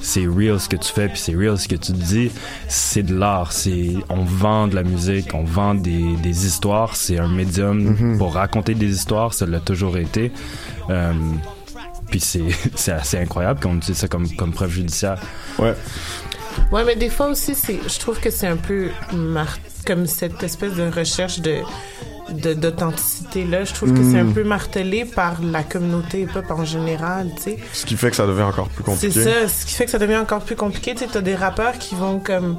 c'est real ce que tu fais, puis c'est real ce que tu dis, c'est de l'art. C'est on vend de la musique, on vend des, des histoires. C'est un médium Mhm. pour raconter des histoires. Ça l'a toujours été. Euh, puis c'est c'est assez incroyable qu'on utilise ça comme, comme preuve judiciaire. Ouais. Ouais, mais des fois aussi, c'est, je trouve que c'est un peu mar- comme cette espèce de recherche de, de- d'authenticité là. Je trouve que c'est un Mm. peu martelé par la communauté hip-hop en général, tu sais. Ce qui fait que ça devient encore plus C'est compliqué. ça, ce qui fait que ça devient encore plus compliqué. Tu sais, t'as des rappeurs qui vont comme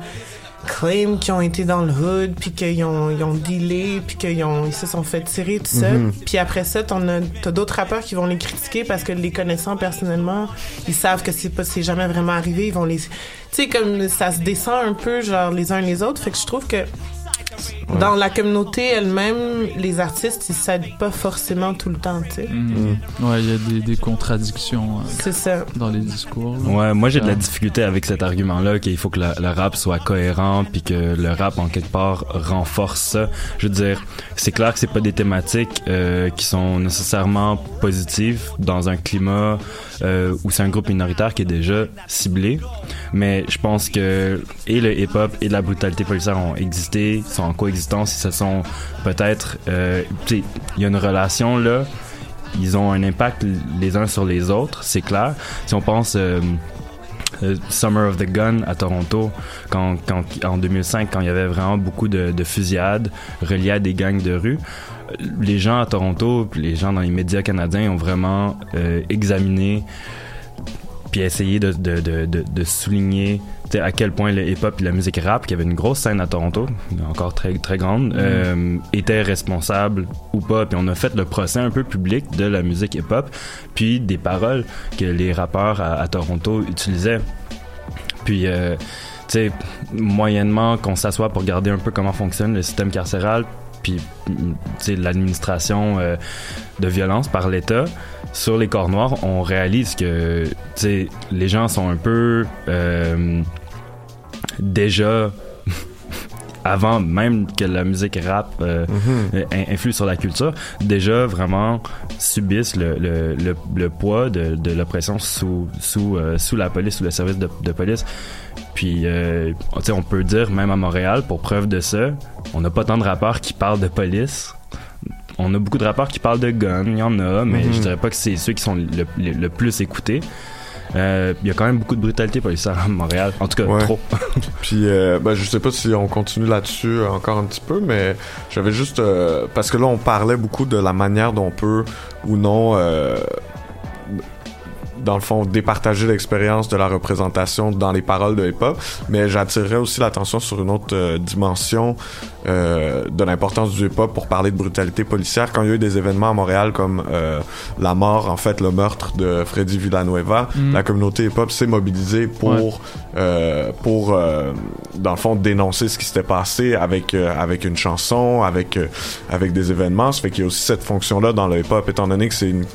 claim qu'ils ont été dans le hood, puis qu'ils ont, ils ont dealé, puis qu'ils ont, ils se sont fait tirer, tout ça. Mhm. Puis après ça, t'en as, t'as d'autres rappeurs qui vont les critiquer parce que les connaissant personnellement, ils savent que c'est pas, c'est jamais vraiment arrivé. Ils vont les, tu sais, comme ça se descend un peu, genre les uns les autres. Fait que je trouve que dans la communauté elle-même, les artistes, ils s'aident pas forcément tout le temps, tu sais. Mhm. Ouais, il y a des, des contradictions euh, C'est ça. dans les discours. là. Ouais, moi j'ai de la difficulté avec cet argument-là qu'il faut que le, le rap soit cohérent puis que le rap en quelque part renforce ça. Je veux dire, c'est clair que c'est pas des thématiques euh, qui sont nécessairement positives dans un climat euh, où c'est un groupe minoritaire qui est déjà ciblé, mais je pense que et le hip-hop et la brutalité policière ont existé, sont en coexistence ils se sont peut-être, euh, il y a une relation là. Ils ont un impact les uns sur les autres, c'est clair. Si on pense euh, euh, Summer of the Gun à Toronto, quand, quand, en 2005, quand il y avait vraiment beaucoup de, de fusillades reliées à des gangs de rue, euh, les gens à Toronto, les gens dans les médias canadiens ont vraiment examiné puis essayé de souligner à quel point le hip-hop et la musique rap, qui avait une grosse scène à Toronto, encore très, très grande, euh, était responsable ou pas. Puis on a fait le procès un peu public de la musique hip-hop, puis des paroles que les rappeurs à, à Toronto utilisaient. Puis, euh, tu sais, moyennement, qu'on s'assoit pour regarder un peu comment fonctionne le système carcéral, puis, mm, tu sais, l'administration euh, de violence par l'État sur les corps noirs, on réalise que, tu sais, les gens sont un peu euh, déjà avant même que la musique rap euh, Mhm. in- influe sur la culture, déjà vraiment subissent le, le, le, le poids de, de l'oppression sous, sous, euh, sous la police, sous le service de, de police. Puis, euh, tu sais, on peut dire, même à Montréal, pour preuve de ça, on n'a pas tant de rappeurs qui parlent de police. On a beaucoup de rappeurs qui parlent de guns, il y en a, mais Mhm. je dirais pas que c'est ceux qui sont le, le plus écoutés. Euh, Il y a quand même beaucoup de brutalité policière à Montréal. En tout cas, Ouais. trop. Puis, euh, ben, je sais pas si on continue là-dessus euh, encore un petit peu, mais j'avais juste euh, parce que là, on parlait beaucoup de la manière dont on peut ou non, dans le fond, départager l'expérience de la représentation dans les paroles de hip-hop. Mais j'attirerais aussi l'attention sur une autre euh, dimension euh, de l'importance du hip-hop pour parler de brutalité policière. Quand il y a eu des événements à Montréal comme euh, la mort, en fait, le meurtre de Freddy Villanueva, Mm. la communauté hip-hop s'est mobilisée pour Ouais. euh, pour euh, dans le fond dénoncer ce qui s'était passé avec euh, avec une chanson, avec euh, avec des événements. Ça fait qu'il y a aussi cette fonction là dans le hip-hop étant donné que c'est une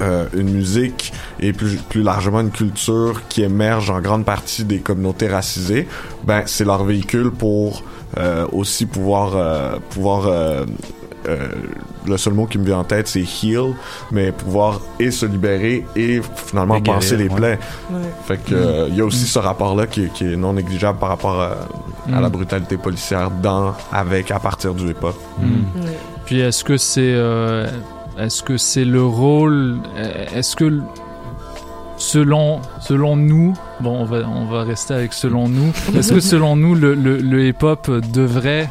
euh, une musique et plus, plus largement une culture qui émerge en grande partie des communautés racisées, ben c'est leur véhicule pour euh, aussi pouvoir euh, pouvoir euh, euh, le seul mot qui me vient en tête c'est heal mais pouvoir et se libérer et finalement Et guérir, penser les plaies Ouais. fait que euh, il y a aussi ce rapport là qui, est- qui est non négligeable par rapport à, à Mm. la brutalité policière dans avec à partir du hip hop Mm. Puis est-ce que c'est euh, est-ce que c'est le rôle est-ce que selon selon nous bon on va on va rester avec selon nous est-ce que selon nous le, le, le hip-hop devrait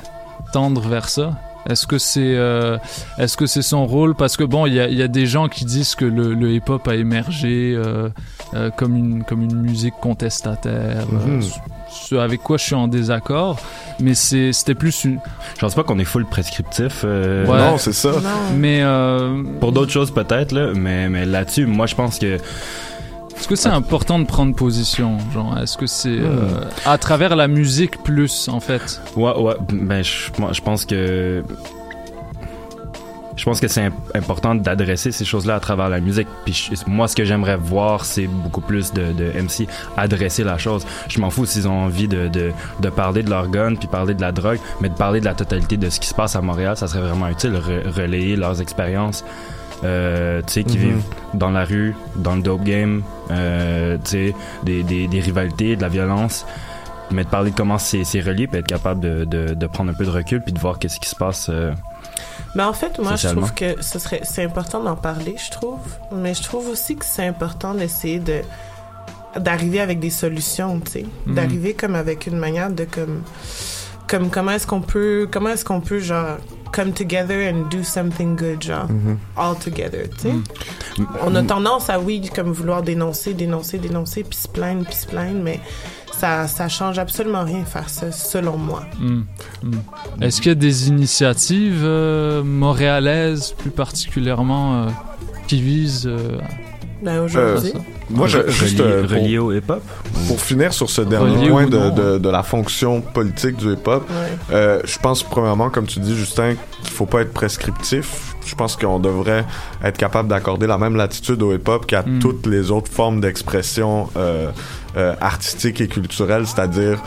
tendre vers ça? Est-ce que c'est euh, est-ce que c'est son rôle? Parce que bon il y a, il y a des gens qui disent que le, le hip-hop a émergé euh, euh, comme une comme une musique contestataire euh, Mhm. ce- avec quoi je suis en désaccord mais c'était plus une Je pense pas qu'on est full prescriptif. euh, Ouais. Non, c'est ça. Mais euh, pour d'autres choses peut-être là, mais mais là-dessus, moi je pense que Est-ce que c'est important de prendre position genre est-ce que c'est euh, à travers la musique plus en fait? Ouais, ouais. Ben, je, moi, je pense que. Je pense que c'est imp- important d'adresser ces choses-là à travers la musique. Puis je- moi, ce que j'aimerais voir, c'est beaucoup plus de, de MC adresser la chose. Je m'en fous s'ils ont envie de, de, de parler de leur gun puis parler de la drogue, mais de parler de la totalité de ce qui se passe à Montréal, ça serait vraiment utile. re- relayer leurs expériences. Euh, tu sais, qui Mhm. vivent dans la rue, dans le dope game, euh, tu sais, des, des, des rivalités, de la violence mais de parler de comment c'est c'est relié puis être capable de, de, de prendre un peu de recul puis de voir qu'est-ce qui se passe euh, Mais en fait, moi, je trouve que ce serait, c'est important d'en parler, je trouve. Mais je trouve aussi que c'est important d'essayer de d'arriver avec des solutions, tu sais, Mhm. d'arriver comme avec une manière de comme comme comment est-ce qu'on peut comment est-ce qu'on peut genre come together and do something good genre Mhm. all together, tu sais? Mhm. On a tendance à oui comme vouloir dénoncer, dénoncer, dénoncer puis se plaindre, puis se plaindre, mais ça ça change absolument rien faire ça selon moi. Hmm. Est-ce qu'il y a des initiatives euh, montréalaises plus particulièrement euh, qui visent euh, Ben aujourd'hui. Euh, moi, je, Relié- juste euh, pour- relié au hip-hop Pour finir sur ce dernier point de, non, de, de la fonction politique du hip-hop, Ouais. euh, je pense premièrement, comme tu dis, Justin, qu'il faut pas être prescriptif. Je pense qu'on devrait être capable d'accorder la même latitude au hip-hop qu'à Mm. toutes les autres formes d'expression euh, euh, artistique et culturelle, c'est-à-dire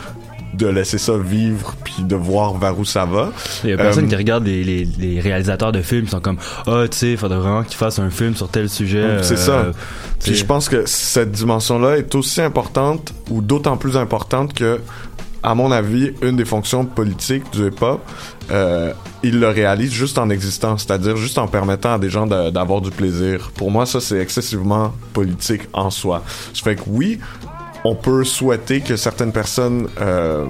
de laisser ça vivre puis de voir vers où ça va. il y a personne Euh, qui regarde les, les, les réalisateurs de films qui sont comme ah tu sais faudrait vraiment qu'ils fassent un film sur tel sujet C'est euh, ça. tu Puis je pense que cette dimension-là est aussi importante ou d'autant plus importante que à mon avis, une des fonctions politiques du hip-hop, euh, il le réalise juste en existant, c'est-à-dire juste en permettant à des gens de- d'avoir du plaisir. Pour moi, ça, c'est excessivement politique en soi. Ça fait que oui, on peut souhaiter que certaines personnes euh,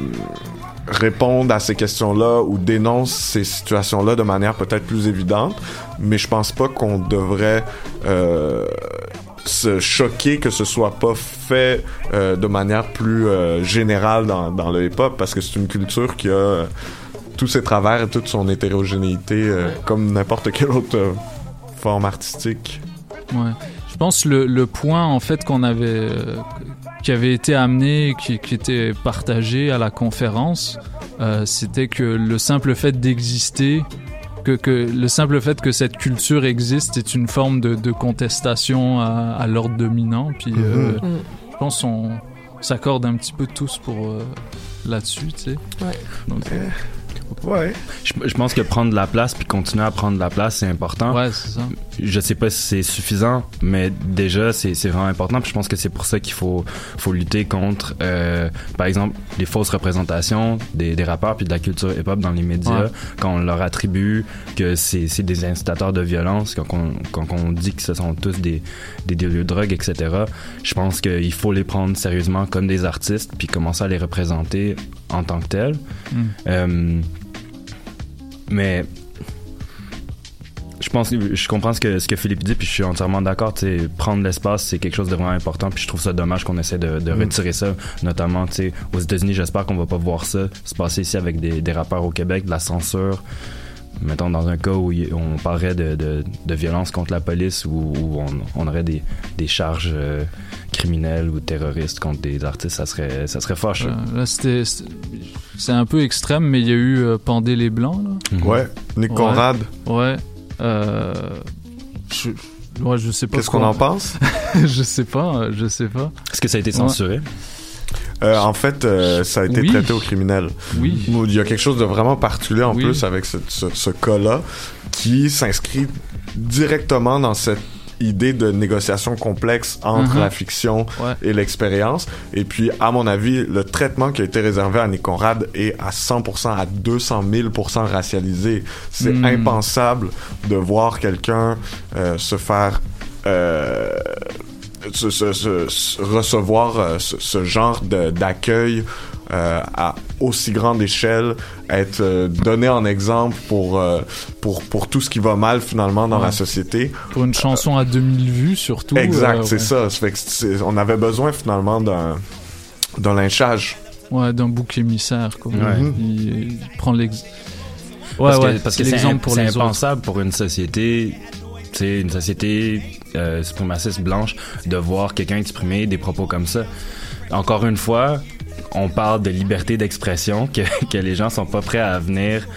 répondent à ces questions-là ou dénoncent ces situations-là de manière peut-être plus évidente, mais je pense pas qu'on devrait euh, se choquer que ce soit pas fait euh, de manière plus générale dans, le hip-hop parce que c'est une culture qui a tous ses travers et toute son hétérogénéité comme n'importe quelle autre forme artistique. Ouais. Je pense le, le point en fait qu'on avait qui avait été amené, qui, qui était partagé à la conférence, euh, c'était que le simple fait d'exister, que, que le simple fait que cette culture existe est une forme de, de contestation à, à l'ordre dominant. Puis euh, Mhm. je pense on s'accorde un petit peu tous pour euh, là-dessus, tu sais. Ouais. Donc, euh, Ouais. Je, je pense que prendre la place puis continuer à prendre la place, c'est important. Ouais, c'est ça. Je sais pas si c'est suffisant, mais déjà, c'est vraiment important. Puis je pense que c'est pour ça qu'il faut, faut lutter contre, euh, par exemple, les fausses représentations des, des rappeurs puis de la culture hip-hop dans les médias, Ouais. quand on leur attribue que c'est des incitateurs de violence, quand on, quand on dit que ce sont tous des, des de drogue, etc. Je pense qu'il faut les prendre sérieusement comme des artistes puis commencer à les représenter en tant que tels. Mm. Euh, mais je pense je comprends ce que ce que Philippe dit puis je suis entièrement d'accord prendre l'espace c'est quelque chose de vraiment important puis je trouve ça dommage qu'on essaie de, de Mm. retirer ça notamment tu sais aux États-Unis j'espère qu'on va pas voir ça se passer ici avec des, des rappeurs au Québec de la censure mettons dans un cas où on parlerait de, de, de violence contre la police ou où on, on aurait des, des charges euh, criminelles ou terroristes contre des artistes ça serait ça serait fâcheux Euh, là, c'était, c'est un peu extrême, mais il y a eu euh, Pendez les Blancs, là. Ouais, Nick Conrad. Ouais. Euh, je, ouais, je sais pas. Qu'est-ce qu'on en pense? je sais pas, je sais pas. Est-ce que ça a été censuré? Euh, en fait, euh, ça a été Oui. traité au criminel. Oui. Il y a quelque chose de vraiment particulier en Oui. plus avec ce, ce, ce cas-là qui s'inscrit directement dans cette idée de négociation complexe entre Mhm. la fiction Ouais. et l'expérience. Et puis, à mon avis, le traitement qui a été réservé à Nick Conrad est à 100%, à 200 000% racialisé. C'est Mm. impensable de voir quelqu'un euh, se faire... Euh, se, se- se- se- recevoir euh, ce, ce genre d'accueil euh, à aussi grande échelle, être euh, donné en exemple pour, euh, pour, pour tout ce qui va mal finalement dans Ouais. la société. Pour une chanson à 2000 vues, surtout. Exact, euh, c'est ouais. ça. Ça fait que c'est- on avait besoin finalement d'un d'un lynchage. Ouais, d'un bouc émissaire, quoi. Ouais. Il, il prend l'exemple. Ouais, parce ouais, que, parce c'est que c'est l'exemple im- pour c'est les autres. impensable pour une société, tu sais, une société euh, suprémaciste blanche de voir quelqu'un exprimer des propos comme ça. Encore une fois, on parle de liberté d'expression que, que les gens sont pas prêts à venir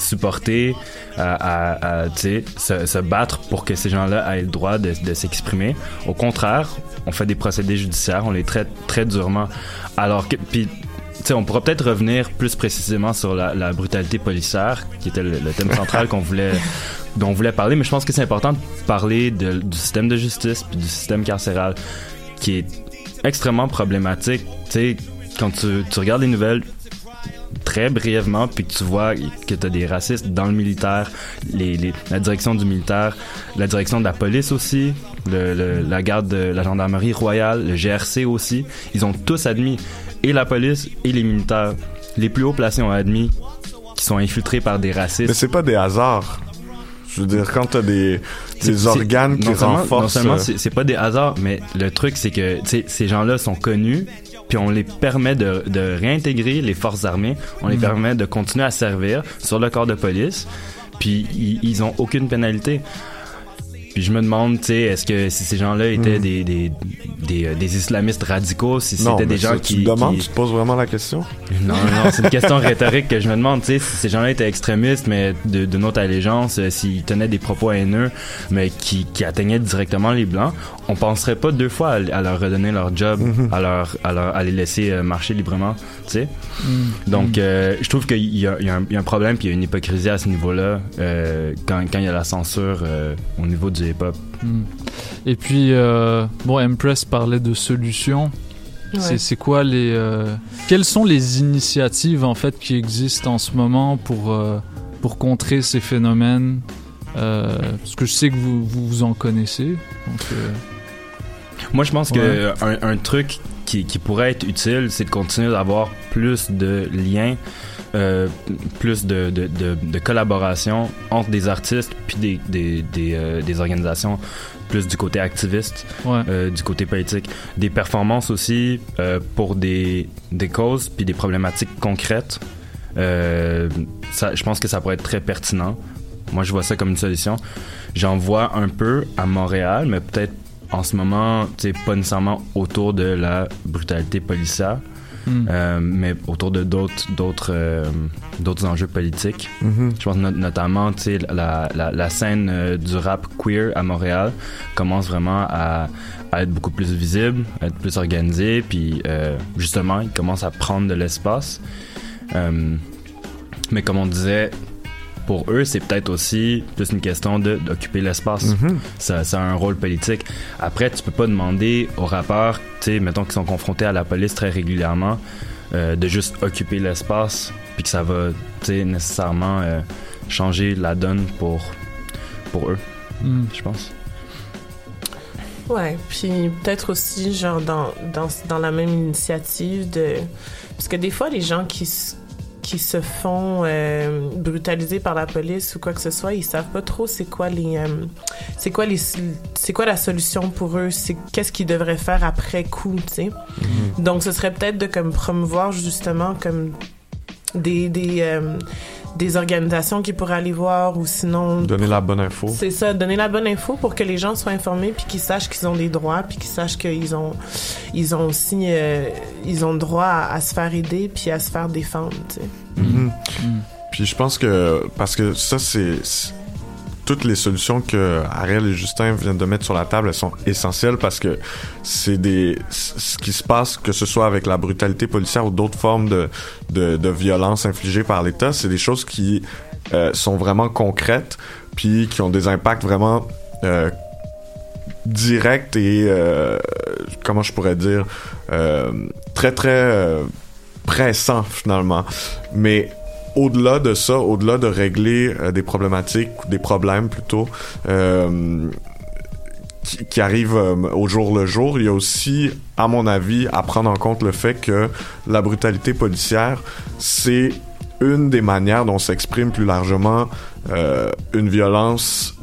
supporter, à, se, se battre pour que ces gens-là aient le droit de, de s'exprimer. Au contraire, on fait des procédés judiciaires, on les traite très durement. Alors que, puis, tu sais, on pourra peut-être revenir plus précisément sur la, la brutalité policière, qui était le, le thème central qu'on voulait, dont on voulait parler, mais je pense que c'est important de parler du système de justice puis du système carcéral, qui est extrêmement problématique. Tu sais, quand tu, regardes les nouvelles très brièvement, puis que tu vois que tu as des racistes dans le militaire, la direction du militaire, la direction de la police aussi, la garde de la gendarmerie royale, le GRC aussi, ils ont tous admis, et la police et les militaires, les plus hauts placés ont admis qu'ils sont infiltrés par des racistes. Mais c'est pas des hasards. Je veux dire, quand t'as des, des organes qui non seulement- renforcent... Non seulement euh, c'est pas des hasards, mais le truc c'est que ces gens-là sont connus, puis on les permet de, de réintégrer les forces armées, on les Mm. permet de continuer à servir sur le corps de police, puis ils, ils ont aucune pénalité. Puis je me demande, tu sais, est-ce que si ces gens-là étaient Mm. des, des, des, euh, des islamistes radicaux, si c'était des gens ça, qui... Tu te demandes, qui- tu te poses vraiment la question? non, non, c'est une question rhétorique que je me demande, tu sais, si ces gens-là étaient extrémistes, mais de, de notre allégeance, euh, s'ils tenaient des propos haineux, mais qui, qui atteignaient directement les Blancs, on penserait pas deux fois à, à leur redonner leur job, Mhm. à, leur, à, leur, à les laisser euh, marcher librement, tu sais. Mm. Donc, euh, je trouve qu'il y y a un, il y a un problème, puis il y a une hypocrisie à ce niveau-là, euh, quand, quand il y a la censure euh, au niveau du hip-hop. Mm. Et puis, euh, bon, Empress parlait de solutions. C'est Ouais. c'est quoi les euh, quelles sont les initiatives en fait qui existent en ce moment pour euh, pour contrer ces phénomènes? Euh, Parce que je sais que vous vous, vous en connaissez. Donc, euh, Moi, je pense Ouais. que un, un truc qui, qui pourrait être utile, c'est de continuer d'avoir plus de liens, euh, plus de, de, de, de collaboration entre des artistes puis des, des, des, euh, des organisations plus du côté activiste, Ouais. euh, du côté politique. Des performances aussi euh, pour des, des causes puis des problématiques concrètes. Euh, ça, je pense que ça pourrait être très pertinent. Moi, je vois ça comme une solution. J'en vois un peu à Montréal, mais peut-être en ce moment, tu sais, pas nécessairement autour de la brutalité policière, Mm. euh, mais autour de d'autres d'autres euh, d'autres enjeux politiques. Mhm. Je pense not- notamment, tu sais, la, la, la scène euh, du rap queer à Montréal commence vraiment à, à être beaucoup plus visible, à être plus organisée, puis justement, il commence à prendre de l'espace. Mais comme on disait, pour eux, c'est peut-être aussi plus une question de- d'occuper l'espace. Mhm. ça, ça a un rôle politique. Après, tu peux pas demander aux rappeurs, tu sais, mettons qu'ils sont confrontés à la police très régulièrement, euh, de juste occuper l'espace, puis que ça va, tu sais, nécessairement euh, changer la donne pour, pour eux, Mm. je pense. Ouais, puis peut-être aussi, genre, dans, dans, dans la même initiative de... Parce que des fois, les gens qui, qui se font euh, brutaliser par la police ou quoi que ce soit, ils savent pas trop c'est quoi les... euh, c'est quoi les... C'est quoi la solution pour eux? C'est qu'est-ce qu'ils devraient faire après coup, tu sais? Donc, ce serait peut-être de comme promouvoir justement comme des... des euh, des organisations qui pourraient aller voir ou sinon Donner la bonne info. c'est ça, donner la bonne info pour que les gens soient informés puis qu'ils sachent qu'ils ont des droits puis qu'ils sachent qu'ils ont ils ont aussi euh, ils ont droit à, à se faire aider puis à se faire défendre, tu sais. Mhm. Puis je pense que parce que ça c'est- toutes les solutions que Ariel et Justin viennent de mettre sur la table, sont essentielles parce que c'est des ce qui se passe que ce soit avec la brutalité policière ou d'autres formes de de, violence infligées par l'État, c'est des choses qui euh, sont vraiment concrètes puis qui ont des impacts vraiment euh, directs et euh, comment je pourrais dire très très pressants finalement. Mais au-delà de ça, au-delà de régler euh, des problématiques, des problèmes plutôt, euh, qui, qui arrivent euh, au jour le jour, il y a aussi, à mon avis, à prendre en compte le fait que la brutalité policière, c'est une des manières dont s'exprime plus largement une violence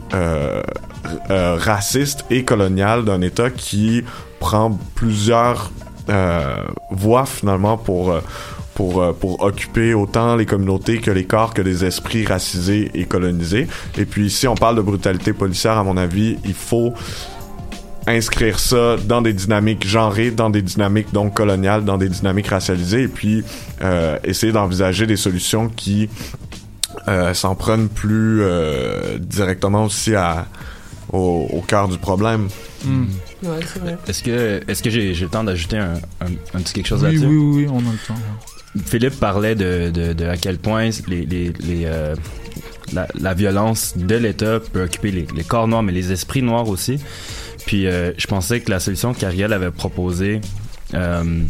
raciste et coloniale d'un État qui prend plusieurs voies finalement pour pour, euh, pour occuper autant les communautés que les corps que les esprits racisés et colonisés. Et puis si on parle de brutalité policière, à mon avis, il faut inscrire ça dans des dynamiques genrées, dans des dynamiques donc coloniales, dans des dynamiques racialisées, et puis euh, essayer d'envisager des solutions qui euh, s'en prennent plus euh, directement aussi à, au, au cœur du problème. Mm. Ouais, vrai. Est-ce que, est-ce que j'ai, j'ai le temps d'ajouter un, un, un petit quelque chose Oui, là-dessus? oui, oui, oui, on a le temps. ouais. Philippe parlait de, de, de à quel point les, les, les, euh, la, la violence de l'État peut occuper les, les corps noirs, mais les esprits noirs aussi. Puis euh, je pensais que la solution qu'Ariel avait proposée, euh,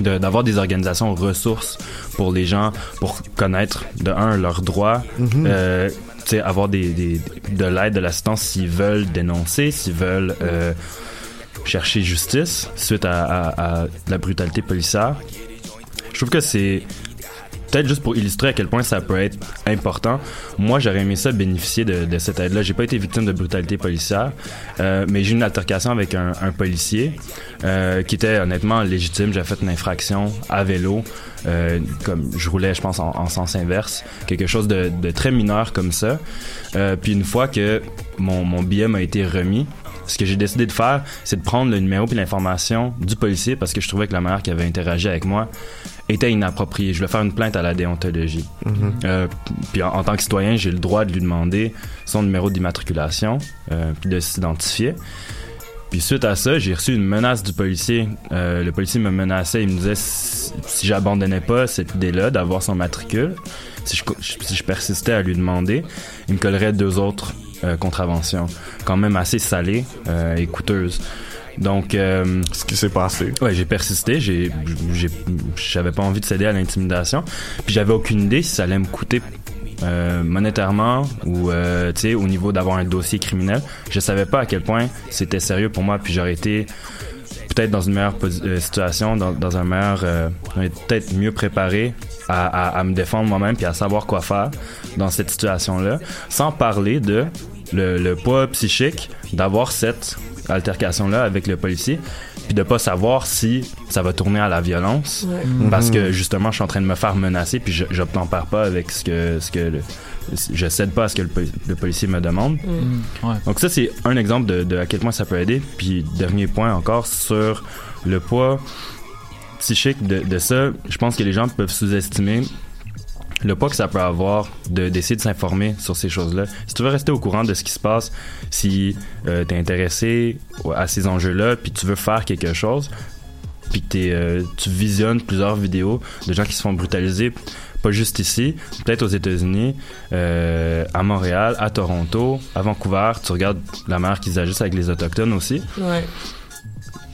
de- d'avoir des organisations ressources pour les gens, pour connaître de un leurs droits, sais, avoir des, des, de l'aide, de l'assistance s'ils veulent dénoncer, s'ils veulent euh, chercher justice suite à, à- à la brutalité policière. Je trouve que c'est peut-être juste pour illustrer à quel point ça peut être important. Moi, j'aurais aimé ça bénéficier de, cette aide-là. J'ai pas été victime de brutalité policière, euh, mais j'ai eu une altercation avec un, policier euh, qui était honnêtement légitime. J'ai fait une infraction à vélo, euh, comme je roulais, je pense, en, en sens inverse, quelque chose de, très mineur comme ça. Puis une fois que mon, mon billet m'a été remis, ce que j'ai décidé de faire, c'est de prendre le numéro puis l'information du policier parce que je trouvais que la manière qui avait interagi avec moi était inappropriée. Je voulais faire une plainte à la déontologie. Mhm. Euh, puis en, en tant que citoyen, j'ai le droit de lui demander son numéro d'immatriculation euh, puis de s'identifier. Puis suite à ça, j'ai reçu une menace du policier. Euh, le policier me menaçait, il me disait si, si j'abandonnais pas cette idée-là d'avoir son matricule, si je, co- si je persistais à lui demander, il me collerait deux autres contraventions, quand même assez salées et coûteuses. Donc, euh, ce qui s'est passé. Ouais, j'ai persisté. J'ai, j'avais pas envie de céder à l'intimidation. Puis j'avais aucune idée si ça allait me coûter euh, monétairement ou euh, tu sais au niveau d'avoir un dossier criminel. Je savais pas à quel point c'était sérieux pour moi. Puis j'aurais été peut-être dans une meilleure euh, situation, dans, dans un meilleur, euh, j'aurais été peut-être mieux préparé à, à, à me défendre moi-même puis à savoir quoi faire dans cette situation-là, sans parler de le, le poids psychique d'avoir cette altercation-là avec le policier, puis de pas savoir si ça va tourner à la violence, Ouais. parce Mhm. que justement, je suis en train de me faire menacer, puis je j'obtempère pas avec ce que ce que le, je cède pas à ce que le, poli- le policier me demande. Mm. Ouais. Donc ça, c'est un exemple de, de à quel point ça peut aider. Puis dernier point encore sur le poids psychique de, de ça, je pense que les gens peuvent sous-estimer le poids que ça peut avoir de d'essayer de s'informer sur ces choses-là. Si tu veux rester au courant de ce qui se passe, si euh, t'es intéressé à ces enjeux-là, puis tu veux faire quelque chose, puis euh, tu visionnes plusieurs vidéos de gens qui se font brutaliser, pas juste ici, peut-être aux États-Unis, euh, à Montréal, à Toronto, à Vancouver, tu regardes la manière qu'ils agissent avec les Autochtones aussi.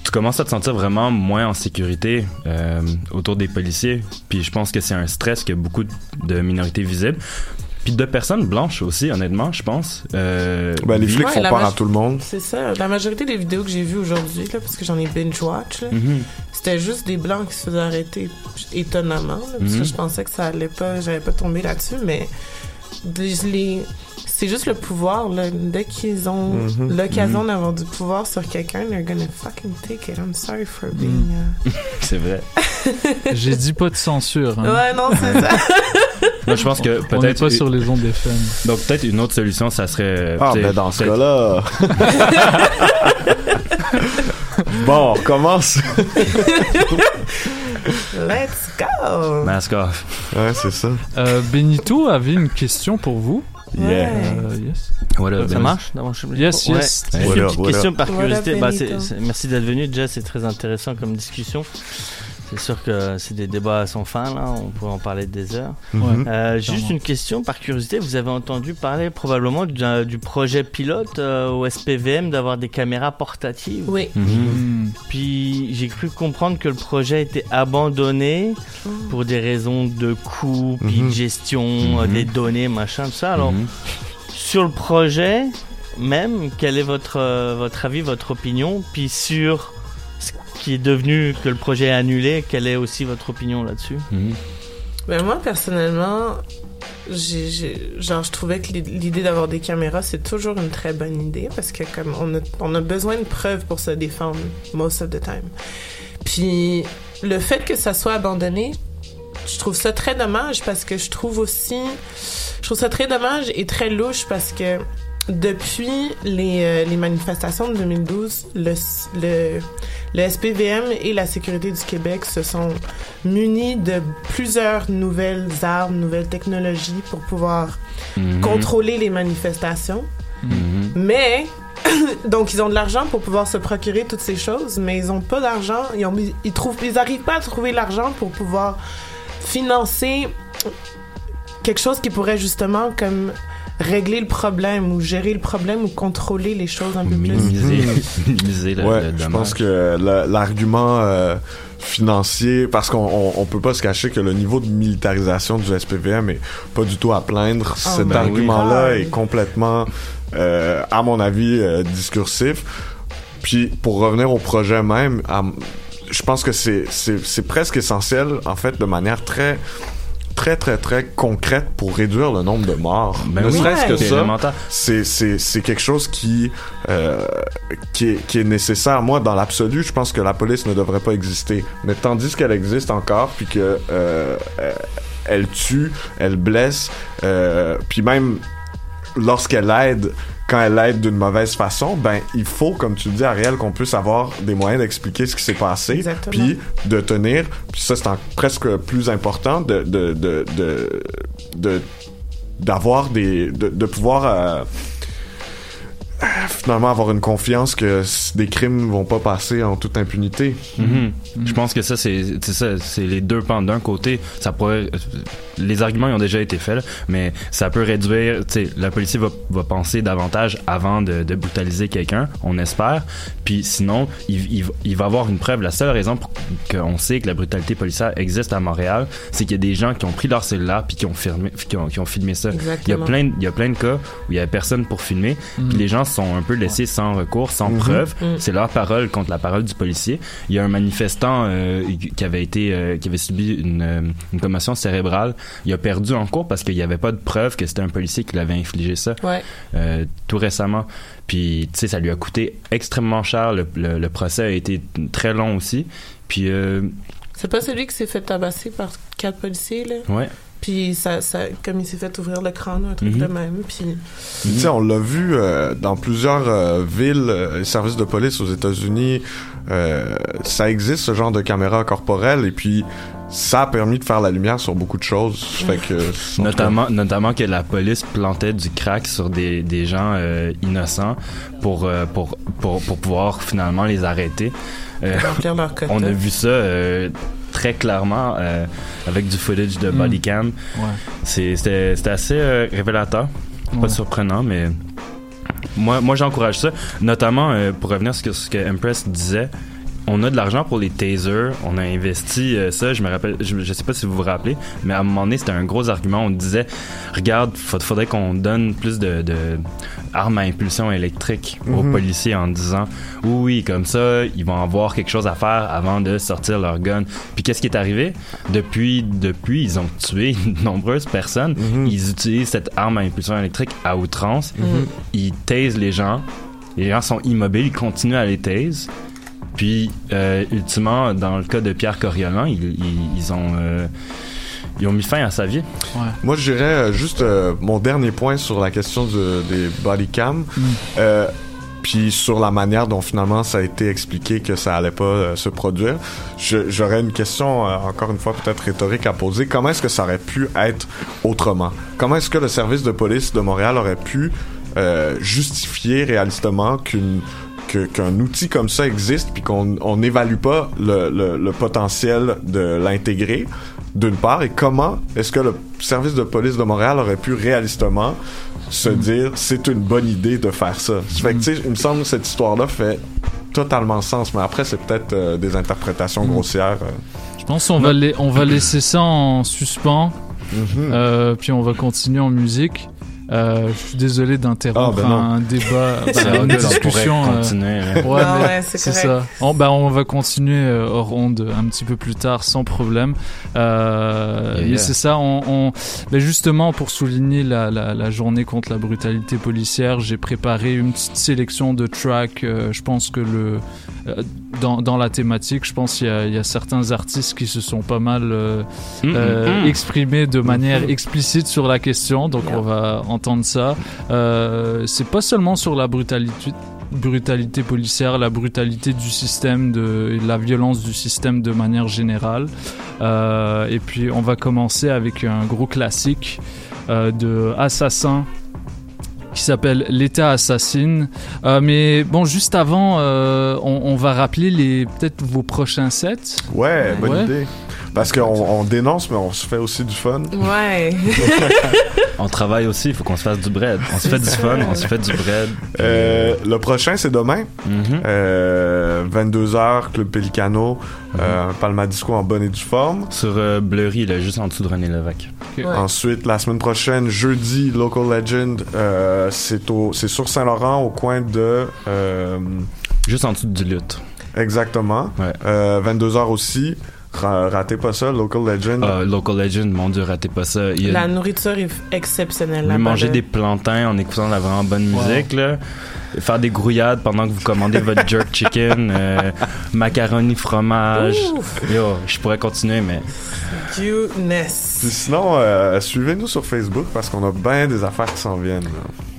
Tu commences à te sentir vraiment moins en sécurité euh, autour des policiers. Puis je pense que c'est un stress que beaucoup de minorités visibles. Puis de personnes blanches aussi, honnêtement, je pense. Euh, Ben, les flics Ouais, font peur à tout le monde. C'est ça. La majorité des vidéos que j'ai vues aujourd'hui, là, parce que j'en ai binge-watch, là, Mhm. c'était juste des blancs qui se faisaient arrêter étonnamment. là, parce Mhm. que je pensais que ça allait pas, j'avais pas tombé là-dessus, mais les, les- c'est juste le pouvoir. Là. Dès qu'ils ont Mhm. l'occasion Mhm. d'avoir du pouvoir sur quelqu'un, they're gonna fucking take it. I'm sorry for being. uh, c'est vrai. J'ai dit pas de censure. hein. Ouais, non, c'est ça. Moi, je pense que peut-être. pas sur les ondes FM. Donc peut-être une autre solution, ça serait. Ah, tu sais, ben dans ce cas-là. bon, on recommence. Let's go! Mask off. Ouais, c'est ça. Euh, Benito avait une question pour vous. Yeah. Euh, yes. What up, Ça marche? Yes, Ouais. yes. Une up, petite question par curiosité. Bah, c'est- Benito. c'est- merci d'être venu. Déjà, c'est très intéressant comme discussion. C'est sûr que c'est des débats sans fin, là. On pourrait en parler des heures. Mhm. Euh, juste une question par curiosité. Vous avez entendu parler probablement du, du projet pilote euh, au SPVM d'avoir des caméras portatives. Oui. Mhm. Mm. Puis j'ai cru comprendre que le projet a été abandonné pour des raisons de coût, puis de Mhm. gestion Mhm. euh, des données, machin, tout ça. Alors, Mhm. sur le projet même, quel est votre, euh, votre avis, votre opinion? Puis sur qui est devenu que le projet est annulé, quelle est aussi votre opinion là-dessus? Ben moi, personnellement, j'ai, j'ai- genre, je trouvais que l'i- l'idée d'avoir des caméras, c'est toujours une très bonne idée parce que comme on a, on a besoin de preuves pour se défendre, most of the time. Puis le fait que ça soit abandonné, je trouve ça très dommage parce que je trouve aussi, je trouve ça très dommage et très louche parce que depuis les, euh, les manifestations de 2012, le, le, le SPVM et la sécurité du Québec se sont munis de plusieurs nouvelles armes, nouvelles technologies pour pouvoir Mhm. contrôler les manifestations. Mhm. Mais donc ils ont de l'argent pour pouvoir se procurer toutes ces choses, mais ils ont pas d'argent. Ils ont, ils trouvent, ils arrivent pas à trouver l'argent pour pouvoir financer quelque chose qui pourrait justement comme régler le problème ou gérer le problème ou contrôler les choses un peu plus. Minimiser, minimiser le, ouais, le je pense que l'argument euh, financier, parce qu'on on, on peut pas se cacher que le niveau de militarisation du SPVM est pas du tout à plaindre. Cet ben argument-là Ah. est complètement, euh, à mon avis, euh, discursif. Puis pour revenir au projet même, à- je pense que c'est presque essentiel en fait de manière très très très très concrète pour réduire le nombre de morts. Ben ne oui, serait-ce que c'est ça, c'est c'est c'est quelque chose qui euh, qui est qui est nécessaire. Moi, dans l'absolu, je pense que la police ne devrait pas exister. Mais tandis qu'elle existe encore, puis que euh, elle tue, elle blesse, euh, puis même lorsqu'elle aide, quand elle aide d'une mauvaise façon, ben il faut, comme tu le dis, Ariel, qu'on puisse avoir des moyens d'expliquer ce qui s'est passé, puis de tenir, puis ça c'est presque plus important de de de de, de- d'avoir des de, de pouvoir euh, finalement avoir une confiance que des crimes vont pas passer en toute impunité. Mhm. Je pense que ça, c'est c'est ça, c'est les deux pans. D'un côté, ça pourrait. Les arguments ils ont déjà été faits, là, mais ça peut réduire. Tu sais, la police va, va penser davantage avant de, de brutaliser quelqu'un, on espère. Puis sinon, il, il, il va avoir une preuve. La seule raison pour qu'on sait que la brutalité policière existe à Montréal, c'est qu'il y a des gens qui ont pris leur cellulaire puis qui ont, filmé, qui ont, qui ont filmé ça. Il y, a plein, de- il y a plein de cas où il y a personne pour filmer, Mhm. puis les gens sont un peu laissés sans recours, sans Mhm. preuve. Mhm. C'est leur parole contre la parole du policier. Il y a un manifestant euh, qui avait été, euh, qui avait subi une, euh, une commotion cérébrale. Il a perdu en cours parce qu'il n'y avait pas de preuve que c'était un policier qui l'avait infligé ça. Ouais. euh, tout récemment. Puis, tu sais, ça lui a coûté extrêmement cher. Le, le- le procès a été très long aussi. Puis, euh, C'est pas celui qui s'est fait tabasser par quatre policiers, là? ouais. Puis, ça, ça, comme il s'est fait ouvrir le crâne, un truc Mhm. de même. Puis, Tu sais, on l'a vu euh, dans plusieurs euh, villes, euh, les services de police aux États-Unis, euh, ça existe ce genre de caméra corporelle et puis ça a permis de faire la lumière sur beaucoup de choses. Fait que Notamment, notamment que la police plantait du crack sur des, des gens euh, innocents pour, euh, pour, pour, pour pouvoir finalement les arrêter. Euh, Remplir leur quota. on a vu ça euh, très clairement euh, avec du footage de body cam. Ouais. C'était assez euh, révélateur. Ouais. Pas surprenant, mais moi, moi j'encourage ça. Notamment, euh, pour revenir sur ce que, ce que Empress disait, on a de l'argent pour les tasers, on a investi euh, ça, je me rappelle, je, je sais pas si vous vous rappelez, mais à un moment donné, c'était un gros argument, on disait, regarde, faut- faudrait qu'on donne plus de, de armes à impulsion électrique aux Mhm. policiers en disant, oui, oui, comme ça, ils vont avoir quelque chose à faire avant de sortir leur gun. Puis qu'est-ce qui est arrivé? Depuis, depuis, ils ont tué de nombreuses personnes, ils utilisent cette arme à impulsion électrique à outrance, Mhm. ils tasent les gens, les gens sont immobiles, ils continuent à les tase. Puis, euh, ultimement, dans le cas de Pierre Coriolan, ils, ils, ils ont, euh, ils ont mis fin à sa vie. Moi, je dirais euh, juste euh, mon dernier point sur la question de- des body cam. Mm. Euh, puis sur la manière dont finalement ça a été expliqué que ça allait pas euh, se produire. J'aurais une question, euh, encore une fois peut-être rhétorique à poser. Comment est-ce que ça aurait pu être autrement? Comment est-ce que le service de police de Montréal aurait pu euh, justifier réalistement qu'une qu'un outil comme ça existe puis qu'on on n'évalue pas le, le, le potentiel de l'intégrer d'une part et comment est-ce que le service de police de Montréal aurait pu réalistement se dire c'est une bonne idée de faire ça? Ça fait que tu sais, il me semble que cette histoire-là fait totalement sens, mais après c'est peut-être euh, des interprétations grossières. euh. Je pense qu'on va, la- on va laisser ça en suspens, Mhm. euh, puis on va continuer en musique. Euh, je suis désolé d'interrompre Ah, ben non. un débat, bah, une on discussion. euh, continuer, ouais, ouais, c'est correct. ça. On, bah, on va continuer euh, hors onde un petit peu plus tard, sans problème. Euh, Yeah, mais yeah. c'est ça. On, on- bah, justement, pour souligner la, la, la journée contre la brutalité policière, j'ai préparé une petite sélection de tracks. euh, je pense que le euh, dans, dans la thématique, je pense qu'il y, a- il y a certains artistes qui se sont pas mal euh, Mm, euh, mm. exprimés de manière explicite sur la question. Donc on va entendre ça. Euh, c'est pas seulement sur la brutalité brutalité policière, la brutalité du système, de, et la violence du système de manière générale. Euh, et puis on va commencer avec un gros classique euh, de Assassin qui s'appelle L'État assassine. Euh, mais bon, juste avant, euh, on, on va rappeler les peut-être vos prochains sets. Ouais, bonne Ouais. idée. Parce qu'on on dénonce, mais on se fait aussi du fun. Ouais. On travaille aussi, il faut qu'on se fasse du bread. On se fait du fun, on se fait du bread. Euh, le prochain, c'est demain. Mhm. Euh, 22h, Club Pelicano, euh, Palmadisco en bonne et due forme. Sur euh, Blurry, là, juste en dessous de René Lévesque. Ok. Ensuite, la semaine prochaine, jeudi, Local Legend, euh, c'est au, c'est sur Saint-Laurent, au coin de... euh, Juste en dessous du lutte. exactement. Ouais. Euh, 22h aussi. Ra- ratez pas ça, Local Legend. Ah, Local Legend, mon dieu, ratez pas ça. Il y a La nourriture est exceptionnelle. Manger des plantains en écoutant de la vraiment bonne musique, là. Faire des grouillades pendant que vous commandez votre jerk chicken, euh, macaroni fromage. Ouf. Yo, je pourrais continuer, mais. Puis sinon, euh, suivez-nous sur Facebook parce qu'on a bien des affaires qui s'en viennent. là.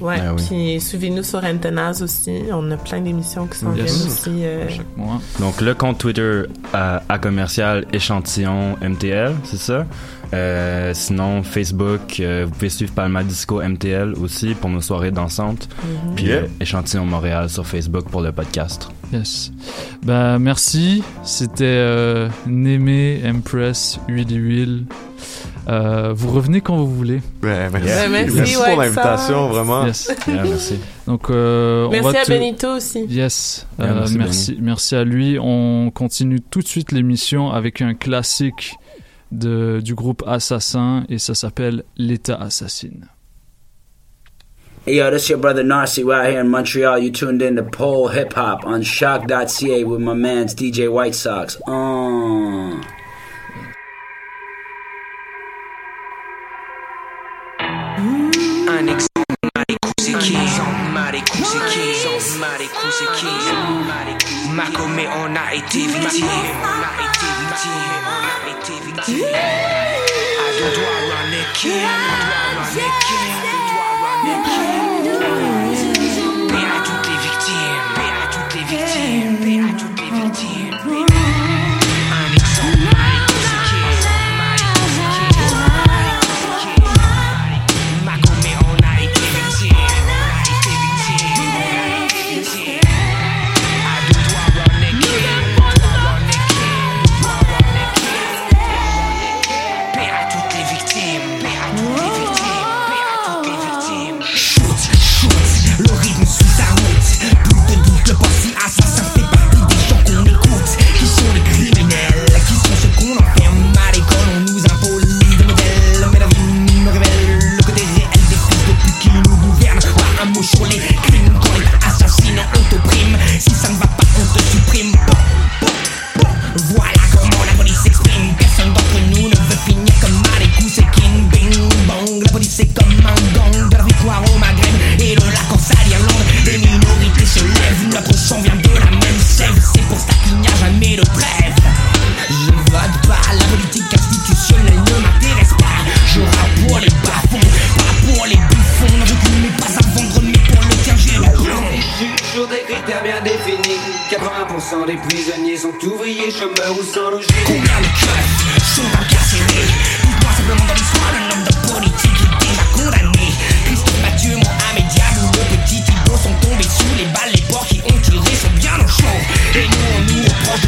Ouais, Ah oui. puis suivez-nous sur Antennas aussi. On a plein d'émissions qui s'en Yes. viennent aussi. euh, Chaque mois. donc le compte Twitter à, à commercial échantillon MTL, c'est ça? Euh, sinon, Facebook, euh, vous pouvez suivre Palma Disco MTL aussi pour nos soirées dansantes. Mhm. Puis Yeah. euh, Échantillon Montréal sur Facebook pour le podcast. Yes. Bah, merci. C'était euh, Némé, Empress, Huile et Huile. Euh, vous revenez quand vous voulez. Ben, merci. Merci, Merci pour l'invitation, vraiment. Yes. Yeah, merci. Donc, euh, on Merci va à te- Benito aussi. Yes, Yeah, Euh, merci, merci, merci, à lui. On continue tout de suite l'émission avec un classique de, du groupe Assassin et ça s'appelle L'État assassine. Hey yo, this your brother Narcy. We're out here in Montreal. You tuned in to Pole Hip Hop on Shock.ca with my man's DJ White Sox. Uh. Maricou c'est qui Maricou c'est qui Maricou c'est qui Macomé on a été victime On a été victime On a été victime À deux doigts run it king Deux doigts run it king Deux doigts run it king Paix à toutes les victimes Paix à toutes les victimes Paix à toutes les victimes c'est comme un gang de la victoire au Maghreb et de la Corse à l'Irlande. Les minorités se lèvent, notre sang vient de la même sève. C'est pour ça qu'il n'y a jamais de trêve. Je vote pas, la politique institutionnelle ne m'intéresse pas. Je rappe pour les bas-fonds, pas pour les bouffons. Non, je ne mets pas à vendre, mais pour le tien, j'ai le plomb. Sur des critères bien définis, 80% des prisonniers sont ouvriers, chômeurs ou sans logis. Combien de keufs sont incarcérés? Dites-moi simplement dans l'histoire d'un homme de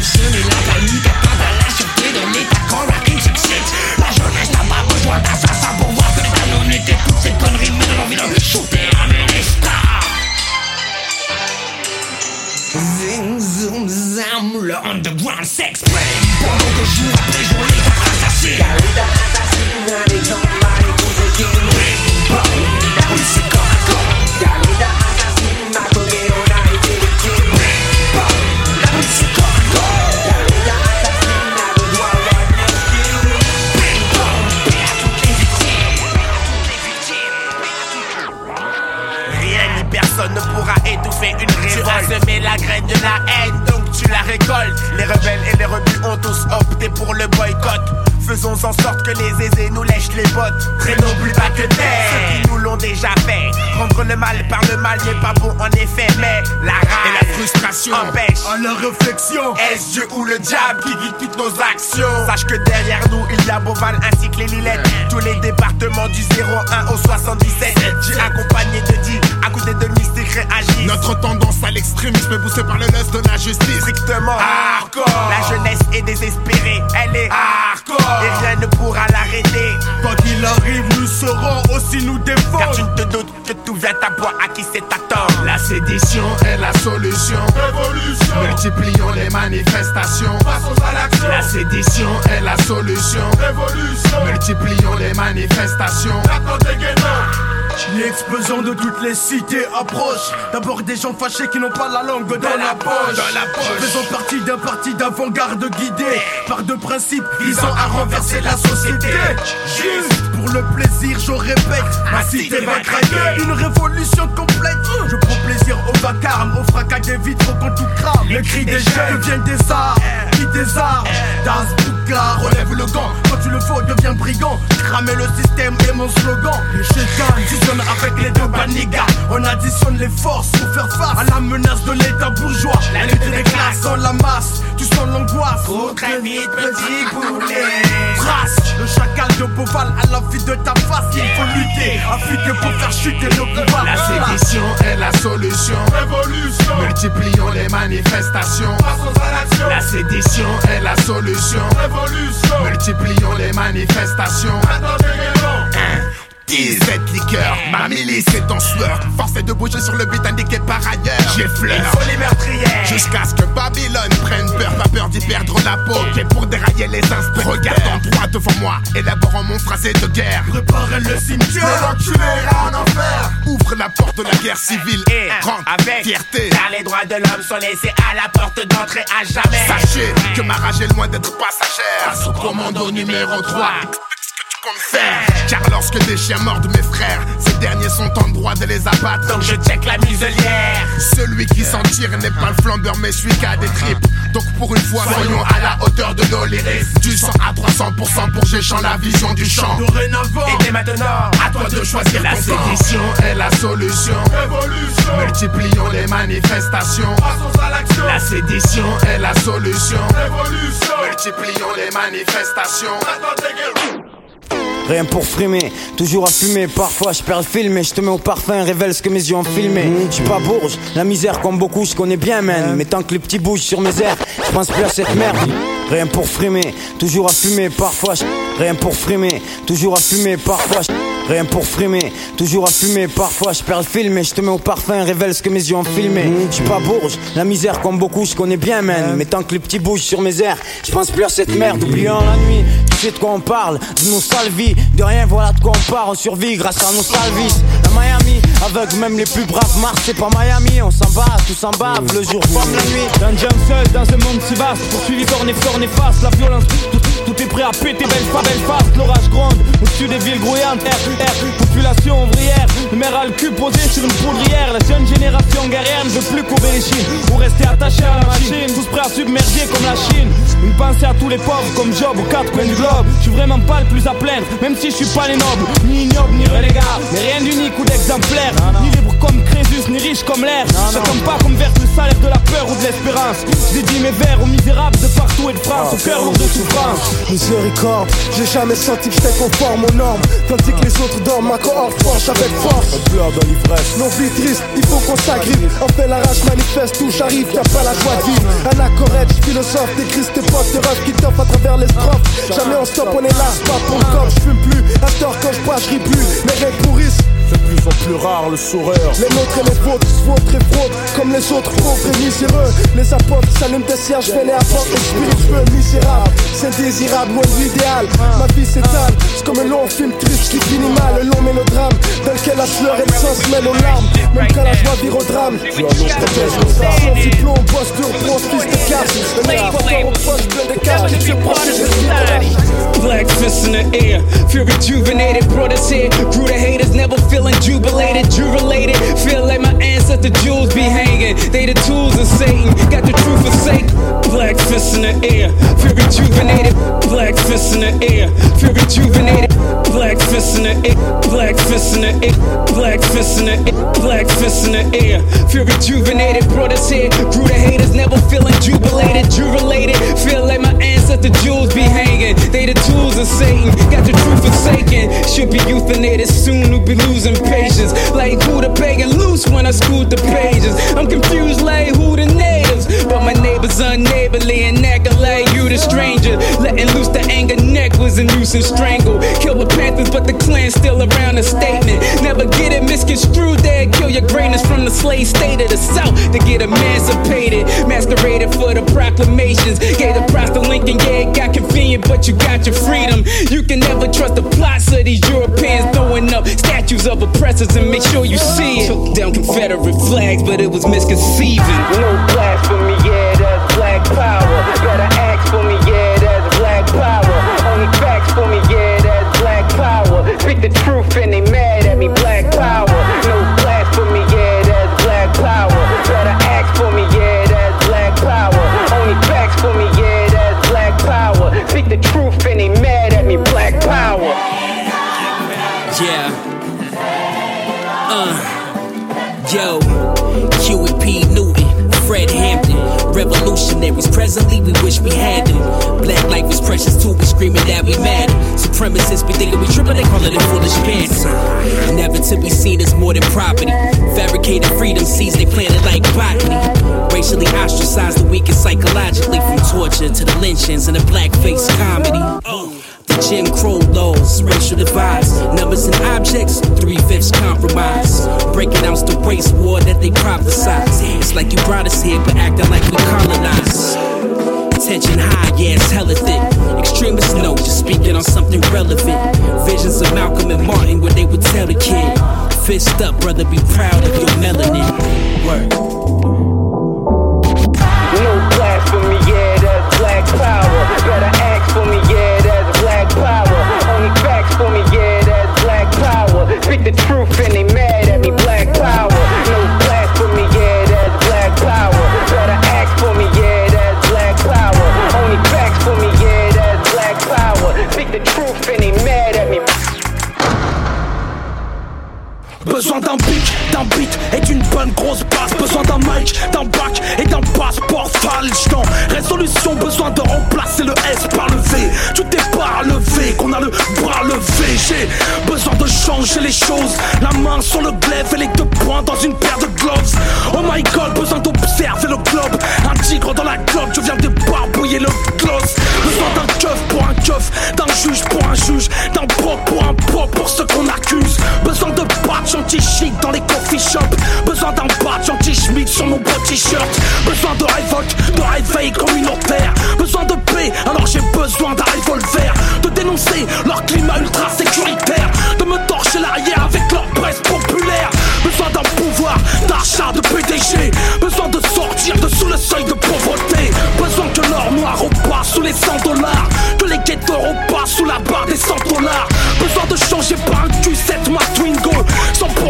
de semer la panique, atteinte à la sûreté de l'État quand la rime s'excite. La jeunesse n'a pas besoin d'assassins pour voir que non était toutes ces conneries, mais dans l'envie de shooter un ministre. Zing, zoom, zam, le underground s'exprime Les rebelles et les rebus ont tous opté pour le boycott. Faisons en sorte que les aisés nous lèchent les bottes. Très noble pas que terre. Ceux qui nous l'ont déjà fait. Rendre le mal par le mal n'est pas bon en effet, mais la rage et la frustration empêchent à la réflexion. Est-ce Dieu ou le diable qui guide toutes nos actions? Sache que derrière nous il y a Beauval ainsi que les Lillettes. Tous les départements du 01 au 77. J'ai accompagné de 10 à côté de Mystique Notre tendance à l'extrémisme est poussée par le lust de la justice. Strictement hardcore. La jeunesse est désespérée, elle est hardcore. Et rien ne pourra l'arrêter. Quoi qu'il arrive, nous saurons aussi nous défendre. Car tu ne te doutes que tout vient à boire à qui c'est tort. La sédition est la solution. Révolution. Multiplions les manifestations. Passons à l'action. La sédition est la solution. Révolution. Multiplions les manifestations. L'explosion de toutes les cités approche. D'abord des gens fâchés qui n'ont pas la langue dans, la, poche. Dans la poche. Faisons partie d'un parti d'avant-garde guidé par deux principes visant à renverser la société. Juste pour le plaisir, je répète, ma cité va craquer. Une révolution complète. Je prends plaisir au vacarme, au fracas des vitres quand tout crame. Le cri des jeunes devient des arts, qui des armes. Das Bouka, relève le gant. Quand tu le faut, deviens brigand. Cramer le système est mon slogan. Le chétan fusionne avec les deux banigas. On additionne les forces pour faire face à la menace de l'état bourgeois. La lutte des classes dans la masse. Tu sens l'angoisse très vite, petit boulet. Trace, le chacal de Beauval à la de ta face. Il faut lutter, pour faire chuter le pouvoir. La sédition est la solution. Révolution. Multiplions les manifestations. La sédition est la solution. Révolution. Multiplions les manifestations. 17 liqueurs, ma milice est en sueur. Force est de bouger sur le but indiqué par ailleurs. J'effleure. Les meurtrières. Jusqu'à ce que Babylone prenne peur, pas peur d'y perdre la peau. Et pour dérailler les inspecteurs, regardant droit devant moi, élaborant mon phrasé de guerre. Préparez le cimetière, ira en enfer. Ouvre la porte de la guerre civile Et rentre avec fierté. Car les droits de l'homme sont laissés à la porte d'entrée à jamais. Sachez que ma rage est loin d'être passagère. Au commando numéro 3. Car lorsque des chiens mordent mes frères, ces derniers sont en droit de les abattre. Donc je check la muselière. Celui qui s'en tire n'est pas le flambeur, mais celui qui a des tripes. Donc pour une fois, soyons à la hauteur de nos lyrics. Du 100 à 300% pour Géchant la vision du champ. Dorénavant. Et dès maintenant, À toi de choisir la sédition est la solution. Révolution. Multiplions les manifestations. Passons à l'action. La sédition est la solution. Révolution. Multiplions les manifestations. Rien pour frimer, toujours à fumer. Parfois je perds le film et je te mets au parfum, révèle ce que mes yeux ont filmé. Je suis pas bourge, la misère comme beaucoup je connais bien, man. Mais tant que les petits bougent sur mes airs, je pense plus à cette merde. Rien pour frimer, toujours à fumer. Parfois. Rien pour frimer, toujours à fumer. Parfois. Rien pour frimer, toujours à fumer. Parfois je perds le film et je te mets au parfum, révèle ce que mes yeux ont filmé. Je suis pas bourge, la misère comme beaucoup je connais bien, man. Mais tant que les petits bougent sur mes airs, je pense plus à cette merde. Oubliant la nuit, tu sais de quoi on parle, de nos sales vies. De rien, voilà de quoi on part, on survit grâce à nos sales vies. À Miami, avec même les plus braves, Mars c'est pas Miami. On s'en bat, tout s'en bave, le jour comme la nuit. D'un jump seul dans un monde si vaste Poursuivi corne flore néfaste La violence, tout, est prêt à péter Belle pas belle face, l'orage gronde Au-dessus des villes grouillantes, air, air, population ouvrière. Le maire a le cul posé sur une poudrière. La jeune génération guerrière ne veut plus courir les chines Ou rester attaché à la machine. Tous prêts à submerger comme la Chine Une pensée à tous les pauvres comme Job aux quatre coins du globe Je suis vraiment pas le plus à plaindre Même si je suis pas les nobles Ni ignoble, ni relégat Mais rien d'unique ou d'exemplaire Ni libre comme Crésus, ni riche comme l'air Je tombe pas comme verse le salaire de la peur ou de l'espérance J'ai dit mes vers aux misérables de partout et de France Au cœur lourd de souffrance Miséricorde, j'ai jamais senti que j'étais conforme aux normes. Tandis que les autres dorment, ma cohorte forge avec force. On pleure dans l'ivresse. Nos vies tristes, il faut qu'on s'agrippe. En fait, la rage manifeste où j'arrive, y'a pas la joie de vivre. Anacorette, philosophe, décris tes tes rêves qui t'offrent à travers les strophes. Jamais on stop, on est là, pas pour le corps, je fume plus. À heure, quand je bois, je plus. Mes rêves pourrissent. De plus en plus rare le sourire. Les nôtres et les vôtres se vautrent et fraudes comme les autres pauvres et miséreux. Les apôtres s'allument des cierges, les apportent les spiritueux misérables. C'est indésirable, loin de l'idéal. Ma vie s'étale, c'est comme un long film triste qui finit mal. Un long mélodrame dans lequel la sueur et le sang se mêlent aux larmes. Même quand la joie vire au drame. Tu protège nos armes. Sans diplôme, bosse dur, bronze, fils de casse. Un air porteur au poste plein de de Black fists in the air, feel rejuvenated, brought us here. Grew the haters, never feeling jubilated, jubilated. Feel like my ancestor jewels be hanging. They the tools of Satan, got the truth forsake. Black fists in the air, feel rejuvenated. Black fists in the air, feel rejuvenated. Black fists in the air, black fists in the air, black fists in the air, black fists in the air. Feel rejuvenated, brought us here. Grew the haters, never feeling jubilated, jubilated. Feel like my ancestor jewels be hanging. They the tools of Satan, got the truth forsaken. Should be euthanated soon we'll be losing patience. Like who to pay and loose when I screwed the pages. I'm confused like who the natives, neighbors unneighborly and acting like you the stranger. Letting loose the anger neck was a nuisance strangle. Kill the Panthers, but the clan still around a statement. Never get it misconstrued. They kill your greatness from the slave state of the South to get emancipated. Masqueraded for the proclamations. Gave the prize to Lincoln, yeah, it got convenient, but you got your freedom. You can never trust the plots of these Europeans throwing up statues of oppressors and make sure you see it. Took down Confederate flags, but it was misconceiving. No blasphemy, yeah, power. Better ask for me, yeah, that's black power. Only facts for me, yeah, that's black power. Speak the truth and they mad at me, black power. No yeah, that's black power. Better ask for me, yeah, that's black power. Only facts for me, yeah, that's black power. Speak the truth and they mad at me, black power. Yeah. Uh. Yo. Hampton. presently we wish we had them. Black life is precious too, we screaming that we mad. Supremacists be thinking we tripping, they call it a foolish banter. Never to be seen as more than property. Fabricated freedom seeds, they planted like botany. Racially ostracized the weak and psychologically from torture to the lynchings and the blackface comedy. The Jim Crow laws, racial divides, numbers and objects, three fifths compromise. Breaking out the race war that they prophesize. It's like you brought us here, but acting like we colonized. Tension high, yeah, it's hella thick. Extremists know, just speaking on something relevant. Visions of Malcolm and Martin where they would tell the kid, Fist up, brother, be proud of your melanin. Word. No blasphemy, yeah, that's black power. Better ask for me, yeah, that's black power. Only facts for me, yeah, that's black power. Speak the truth and they mad at me, black power. No blasphemy, yeah, that's black power. Better ask for me, yeah, that's black power. Only facts for me, yeah, that's black power. Speak the truth and they mad at me. Besoin d'un pic, d'un beat et d'une bonne grosse basse. Besoin d'un mic, d'un bac et d'un passeport falche Non, résolution, besoin de remplacer le S par le V. Tu t'es pas levé, qu'on a le bras levé. J'ai besoin de changer les choses. La main sur le glaive et les deux poings dans une paire de gloves. Oh my god, besoin d'observer le globe. Un tigre dans la globe, je viens de barbouiller le gloss. Besoin d'un keuf pour un keuf, d'un juge pour un juge D'un proc pour un proc pour ceux qu'on accuse. Besoin de patch anti-shit dans les coffee shops. Besoin d'un patch anti-schmidt sur mon beau t-shirt. Besoin de révolte, de réveil communautaire Besoin de paix, alors j'ai besoin d'un revolver. De dénoncer leur climat ultra sécuritaire De me torcher l'arrière avec leur presse populaire. Besoin d'un pouvoir, d'achat, de PDG Besoin de sortir de sous le seuil de pauvreté. Besoin que l'or noir repasse sous les 100 dollars. Que les ghettos repassent sous la barre des 100 dollars. Besoin de changer par un Q7 ma Twingo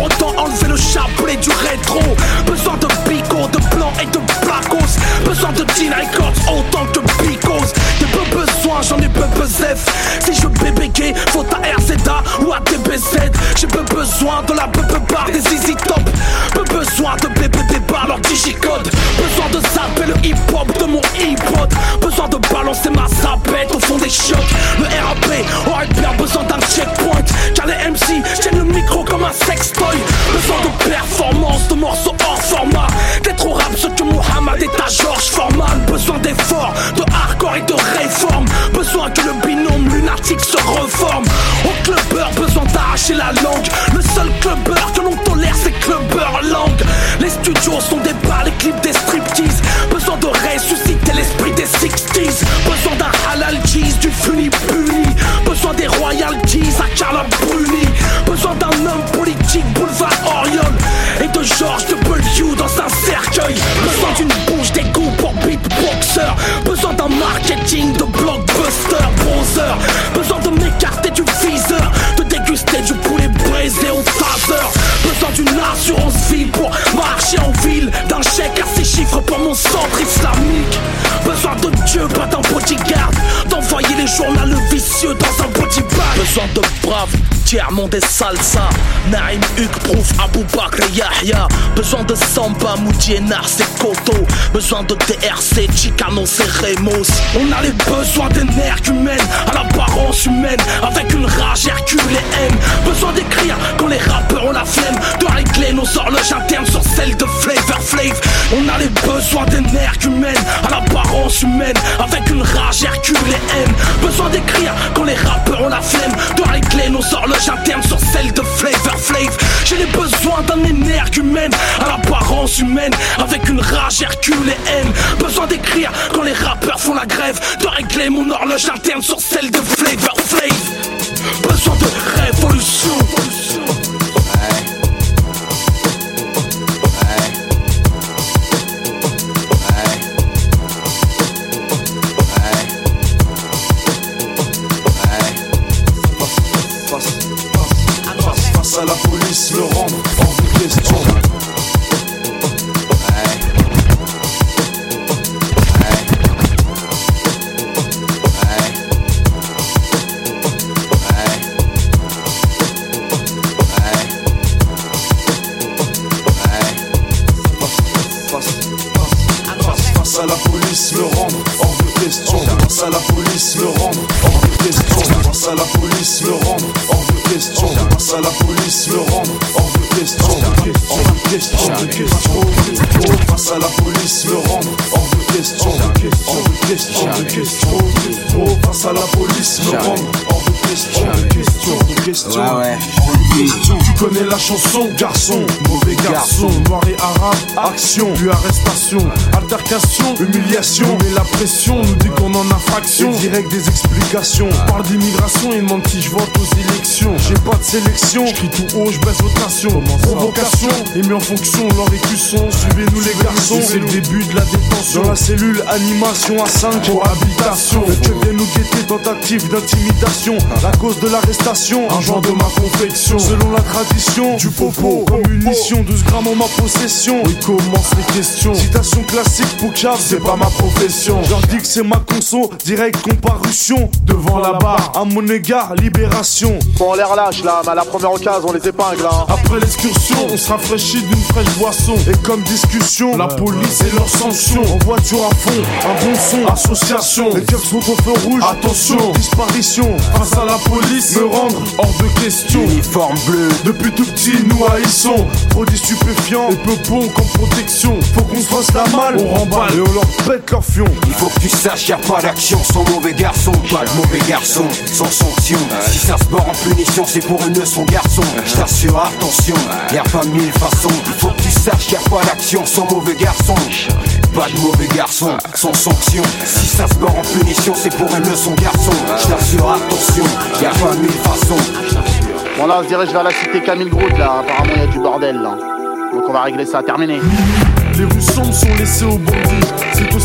autant enlever le chapelet du rétro. Besoin de bigot, de blanc et de blacos Besoin de Teen Records autant que Picos. J'ai peu besoin, j'en ai peu bezef Si je bébé gay, faut ta RZA ou à DBZ J'ai peu besoin de la bebe bar des Easy Top. Peu besoin de bébé débat leur digicode. Besoin de zapper le hip hop de mon hip hop Besoin de balancer ma sapette au fond des chiottes Le RAP aurait bien besoin d'un checkpoint. Car les MC sextoy Besoin de performance, de morceaux hors format. D'être au rap ce que Mohamed est à George Foreman. Besoin d'efforts, de hardcore et de réforme. Besoin que le binôme lunatique se reforme. Au clubbeur, besoin d'arracher la langue. Le seul clubbeur que l'on tolère c'est clubbeur langue. Les studios sont des bars, les clips des marcher en ville D'un chèque à six chiffres pour mon centre islamique. Besoin de Dieu, pas d'un bodyguard. D'envoyer les journaux vicieux dans un body bag Besoin de braves, et salsa. Naïm, Hugues, Prouf, Abou Bakr Yahya. Besoin de Samba, Moudi et Nars et Koto. Besoin de DRC, Chicanos et Remos On a les besoins d'énergumènes À l'apparence humaine. Avec une rage Hercule et haine Besoin d'écrire quand les rappeurs ont la flemme. De régler nos horloges internes sur celles de Flavor Flav. On a les besoins d'énergumènes À l'apparence humaine. Avec une rage Hercule et haine Besoin d'écrire quand les rappeurs ont la flemme. De régler nos horloges internes sur celles de Flavor Flav. J'ai les besoins d'un énergumène À l'apparence humaine Avec une rage Hercule et haine Besoin d'écrire quand les rappeurs font la grève De régler mon horloge. Interne sur celle de Flavor Flav. Besoin de révolution chanson, garçon, garçon, noir et arabe, action, puis arrestation, altercation, humiliation, mais la pression nous dit qu'on en a fraction, et direct des explications, parle d'immigration et demande si je vote aux élections, j'ai pas de sélection, je crie tout haut, je baisse nation, provocation, et mis en fonction, leur écusson, suivez-nous les garçons, c'est le début de la détention, dans la cellule, animation à 5 pour habitation, le que vient nous guetter, tentative d'intimidation, la cause de l'arrestation, un genre de ma confection, selon la tradition, du popo, comme munition, 12 grammes en ma possession, oui commence les questions, citation classique, Pouchard, c'est pas ma profession, je leur dis que c'est ma conso, direct comparution, devant la barre, à mon égard, libération. Bon, l'air lâche là, mais à la première occasion, on les épingle hein. Après l'excursion, on se rafraîchit d'une fraîche boisson. Et comme discussion, la police et leurs sanctions. En voiture à fond, un bon son, association. Les keufs sont au feu rouge, attention, disparition. Face à la police, me rendre hors de question. Uniforme bleu, depuis tout petit, nous haïssons. Produits stupéfiants et peu bons comme protection. Faut qu'on se fasse la malle, on remballe et on leur pète leur fion. Il faut que tu saches, y a pas d'action sans mauvais garçon, pas de mauvais garçon, sans sanction. Si ça se barre en punition, c'est pour une leçon garçon. Je t'assure, attention, y a pas mille façons. Il faut que tu saches, y a pas d'action sans mauvais garçon. Pas de mauvais garçon, sans sanction. Si ça se barre en punition, c'est pour une leçon garçon. Je t'assure, attention, y a pas mille façons. Bon, là, on se dirige vers la cité Camille Groot là. Apparemment, il y a du bordel là. Donc, on va régler ça. Terminé. Les rues sombres sont laissées aux bandits.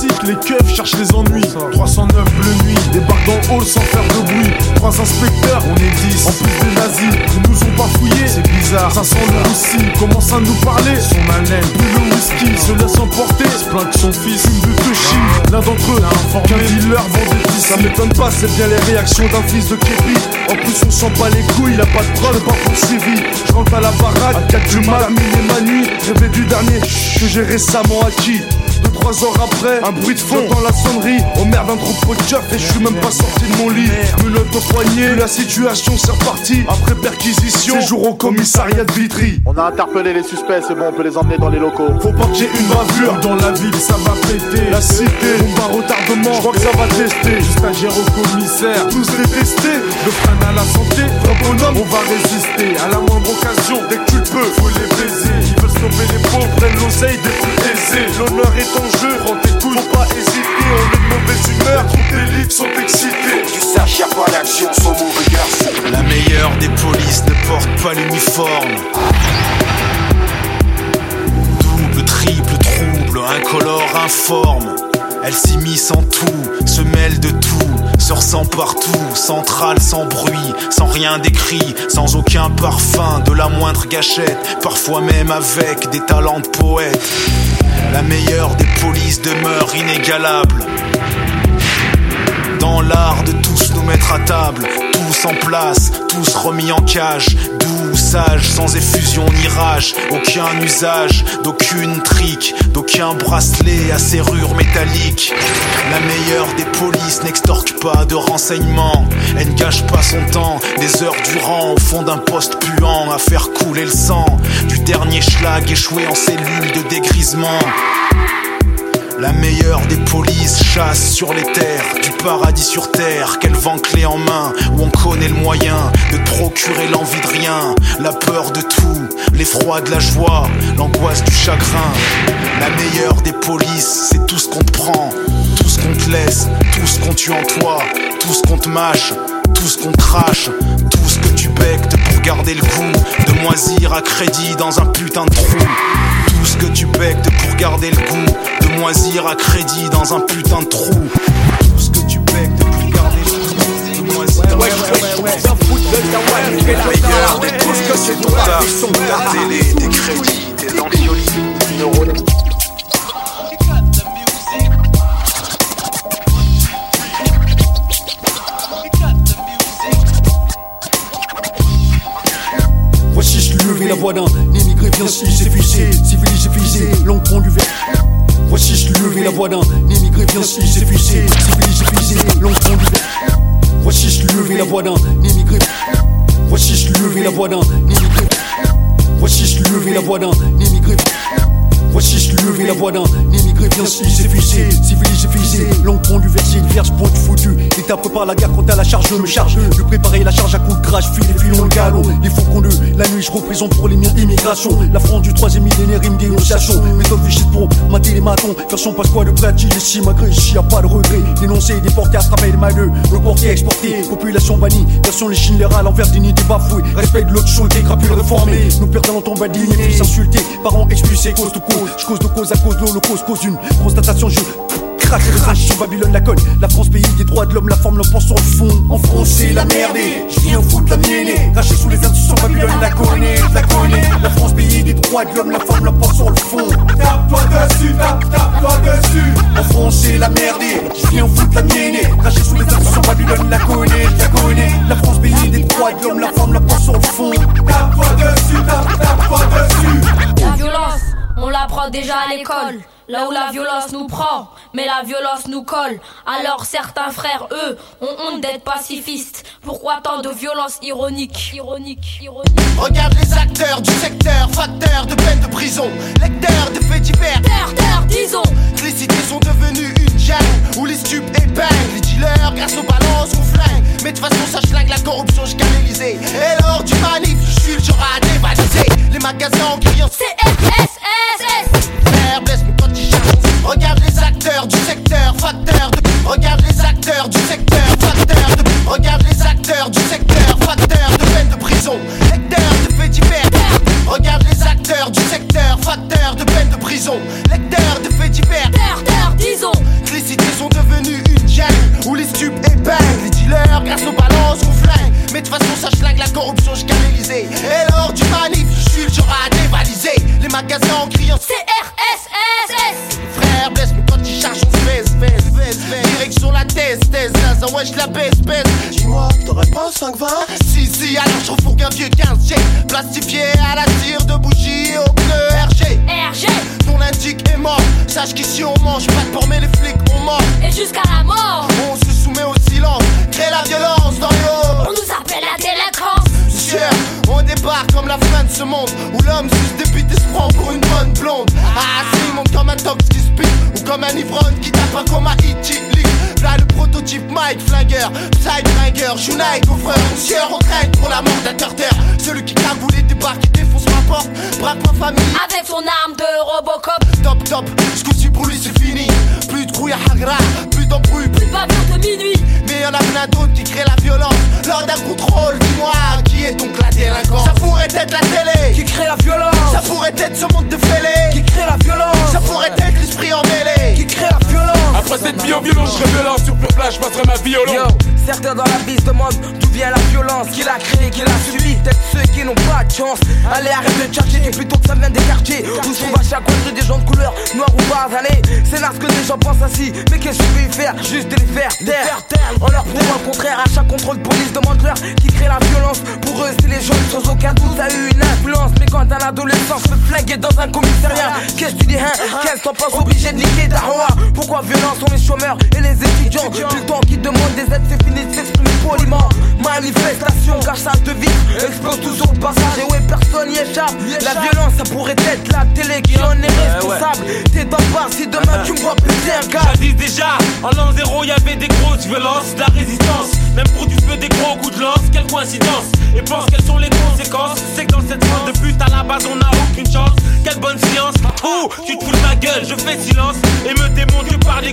C'est que les keufs cherchent les ennuis. 309 bleu nuit, débarque dans le hall sans faire de bruit. Trois inspecteurs, on est 10. En plus des nazis, ils nous ont pas fouillé. C'est bizarre, ça sent le. Commence à nous parler. Son haleine, plus le whisky, se laisse emporter. Se plaint que son fils, une de Toshi. L'un d'entre eux, qu'un dealer vend des. Ça m'étonne pas, c'est bien les réactions d'un fils de Képi. En plus, on sent pas les couilles, il a pas de preuve, pas poursuivi. Je rentre à la baraque, à 4 du mal, minuit ma nuit. Rêver du dernier que j'ai récemment acquis. Deux, trois heures après, un bruit de fond dans la sonnerie. Oh merde, un troupeau de keufs et je suis même pas sorti de mon lit. Menotte au poignet, la situation c'est reparti. Après perquisition, séjour au commissariat de Vitry. On a interpellé les suspects, c'est bon, on peut les emmener dans les locaux. Faut pas qu'il y ait une bavure dans la ville, ça va péter. La cité, on va retardement, je crois que ça va tester. Juste stagiaire au commissaire, tous détestés. Le frein à la santé, vrai bonhomme, on va résister. À la moindre occasion, dès que tu le peux, faut les baiser. Stopper les pauvres, prennent l'oseille des plus aisés. L'honneur est en jeu, prends tes couilles, faut pas hésiter. On est de mauvaise humeur, toutes les livres sont excités. Tu saches, y a pas d'action sans mauvais garçon. La meilleure des polices ne porte pas l'uniforme. Double, triple, trouble, incolore, informe. Elle s'immisce en tout, se mêle de tout, se ressent partout, centrale sans bruit, sans rien d'écrit, sans aucun parfum, de la moindre gâchette, parfois même avec des talents de poète. La meilleure des polices demeure inégalable. Dans l'art de tous nous mettre à table, tous place, tous remis en cage, doux, sage, sans effusion ni rage, aucun usage, d'aucune trique, d'aucun bracelet à serrure métallique. La meilleure des polices n'extorque pas de renseignements, elle ne gâche pas son temps, des heures durant au fond d'un poste puant à faire couler le sang du dernier schlag échoué en cellule de dégrisement. La meilleure des polices chasse sur les terres du paradis sur terre, qu'elle vend clé en main, où on connaît le moyen de procurer l'envie de rien, la peur de tout, l'effroi de la joie, l'angoisse du chagrin. La meilleure des polices, c'est tout ce qu'on te prend, tout ce qu'on te laisse, tout ce qu'on tue en toi, tout ce qu'on te mâche, tout ce qu'on crache, tout ce que tu bectes pour garder le goût de moisir à crédit dans un putain de trou. Tout ce que tu bectes pour garder le goût de moisir à crédit dans un putain de trou. Tout ce que tu bectes pour garder le goût de moisir à Meilleur des tout ce que c'est ton taf, ta télé, tes crédits, tes anxiolytiques. Voici je levé la voix d'un bien si c'est fusé, civilisé fusé, long pont du verre. Voici je levé la voix d'un immigré viens si c'est fusé, civilisé, l'on prend du Voici je lever la voix d'un immigré. Voici je lever la voix d'un immigré. Voici je lever la voix d'un immigré. Voici je lever la voix d'un immigré bien si c'est fusé, civilisé, fusé, longue du verset, vierge point foutu. L'État prépare la guerre quand à la charge, je me charge de préparer la charge à coup de crash, file et filons le galop. Les faucons de la nuit, je représente pour les miens immigration. La France du troisième millénaire, une dénonciation. Méthode fichiste pour mater les matons. Version Pasqua de Plati, les si malgré ici, y'a pas de regret. Dénoncer, déporter, attraper les maleux, reporter, exporter. Population bannie, version les Schindler à l'envers, dignité bafouée. Respect de l'autre chose, crapule réformé. Nous perdons ton badine, fils insultés, parents expulsés, cause de cause. Je cause de cause à cause de l'Holocauste, cause d'une constatation, je crache le crash sur Babylone la cogne. La France, pays des droits de l'homme, la forme, l'enfant sur le fond. En France, la merde. Je viens foutre la mienne. Craché sous les institutions, Babylone la connaît, la connaît. La France, pays des droits de l'homme, la forme, l'enfant sur le fond. Tape-toi dessus, tape, tape-toi dessus. En France, la merde. Je viens foutre la mienne. Craché sous les institutions, Babylone la connaît, la connaît. La France, pays des droits de l'homme, la forme, l'enfant sur le fond. Tape-toi dessus, tape, tape-toi dessus. La violence, on l'apprend déjà à l'école. Là où la violence nous prend, mais la violence nous colle. Alors certains frères, eux, ont honte d'être pacifistes. Pourquoi tant de violence ironique? Ironique, ironique. Regarde les acteurs du secteur, facteurs de peine de prison, lecteurs de faits divers. Terre, terre, disons. Les cités sont devenues une jungle où les stupes épinglent les dealers grâce aux balances ou flingues. Mais de toute façon, ça schlingue la corruption jusqu'à l'Elysée. Et lors du manif, je suis le genre à dévaliser les magasins en criant CFSSS. Frère, quand il charge. Regarde les acteurs du secteur, facteurs de. Regarde les acteurs du secteur, facteurs de. Regarde les acteurs du secteur, facteurs de peine de prison, de divers. Regarde les acteurs du secteur, facteurs de peine de prison, lecteurs de faits divers. Terre, terre, disons. Les cités sont devenues une jungle où les stupes épinglent les dealers grâce aux balances ou flingues. Mais de toute façon, ça schlingue la corruption jusqu'à l'Elysée. Et lors du manif, je suis le genre à dévaliser les magasins en criant CRSSS. Frère, blesse-moi quand il charge, on se baisse, baisse, baisse, baisse. Direction la thèse, thèse, ça ouais, je la baisse, baisse. Dis-moi, t'aurais pas 5-20 Si, si, alors je refourgue un vieux 15G. Plastifié à la tire de bougie au pneu RG. RG. Ton indique est mort. Sache qu'ici on mange pas de mais les flics on mort. Et jusqu'à la mort. On se soumet au silence, crée la violence dans les hauts. On nous appelle la délinquance. On débarque comme la fin de ce monde Où l'homme se dépite et se prend pour une bonne blonde. Ah si, monte comme un tox qui se Ou comme un ivrogne qui tape un coma itilique Là le prototype Mike Flingueur, Flingueur, Junai au frère Sieur, on traîne pour la mort d'un terre Celui qui cagoule débarque, qui défonce ma porte. Braque ma famille. Avec son arme de Robocop. Top top, ce coup-ci pour lui c'est fini. Plus de couilles à Hagra, plus d'embrouille, plus de minuit. Mais y'en a plein d'autres qui créent la violence. Lors d'un contrôle, dis-moi qui est donc la délinquance. Ça pourrait être la télé Qui crée la violence. Ça pourrait être ce monde de fêlés. Qui crée la violence. Ça pourrait être l'esprit emmêlé. Qui crée la violence Après cette vie en violence, je serai violent Sur pure plage, je passerai ma vie au long Yo, certains dans la vie se demandent d'où vient la violence, qui l'a créée, qui l'a subie. Peut-être ceux qui n'ont pas de chance. Allez, arrête de chercher, dis plutôt que ça vient des quartiers. Où se trouve à chaque côté des gens de couleur, noir ou basanés. C'est là ce que les gens pensent ainsi. Mais qu'est-ce que je vais y faire? Juste de les faire taire. On leur prouve le contraire à chaque contrôle de police, demande-leur qui crée la violence. Pour eux, c'est les jeunes, sans aucun doute, ça a eu une influence. Mais quand un adolescent se fait flinguer dans un commissariat, qu'est-ce que tu dis, hein? Qu'est-ce qu'on pense obligé de niquer roi Pourquoi violence sont les chômeurs et les étudiants Tout le temps qui demandent des aides, c'est fini de s'exprimer poliment. Manifestation, cache ça de vie, explose toujours au passage et ouais, personne n'y échappe. La violence, ça pourrait être la télé qui en est responsable. T'es dans le bar si demain tu me vois péter un gars. Jadis déjà, en l'an zéro, y avait des grosses violences, de la résistance. Même pour du feu, des gros coups de lance, quelle coïncidence. Et pense quelles sont les conséquences. C'est que dans cette bande de pute, à la base, on n'a aucune chance. Quelle bonne science. Ouh, tu te fous de ma gueule, je fais silence. Et me démonte par des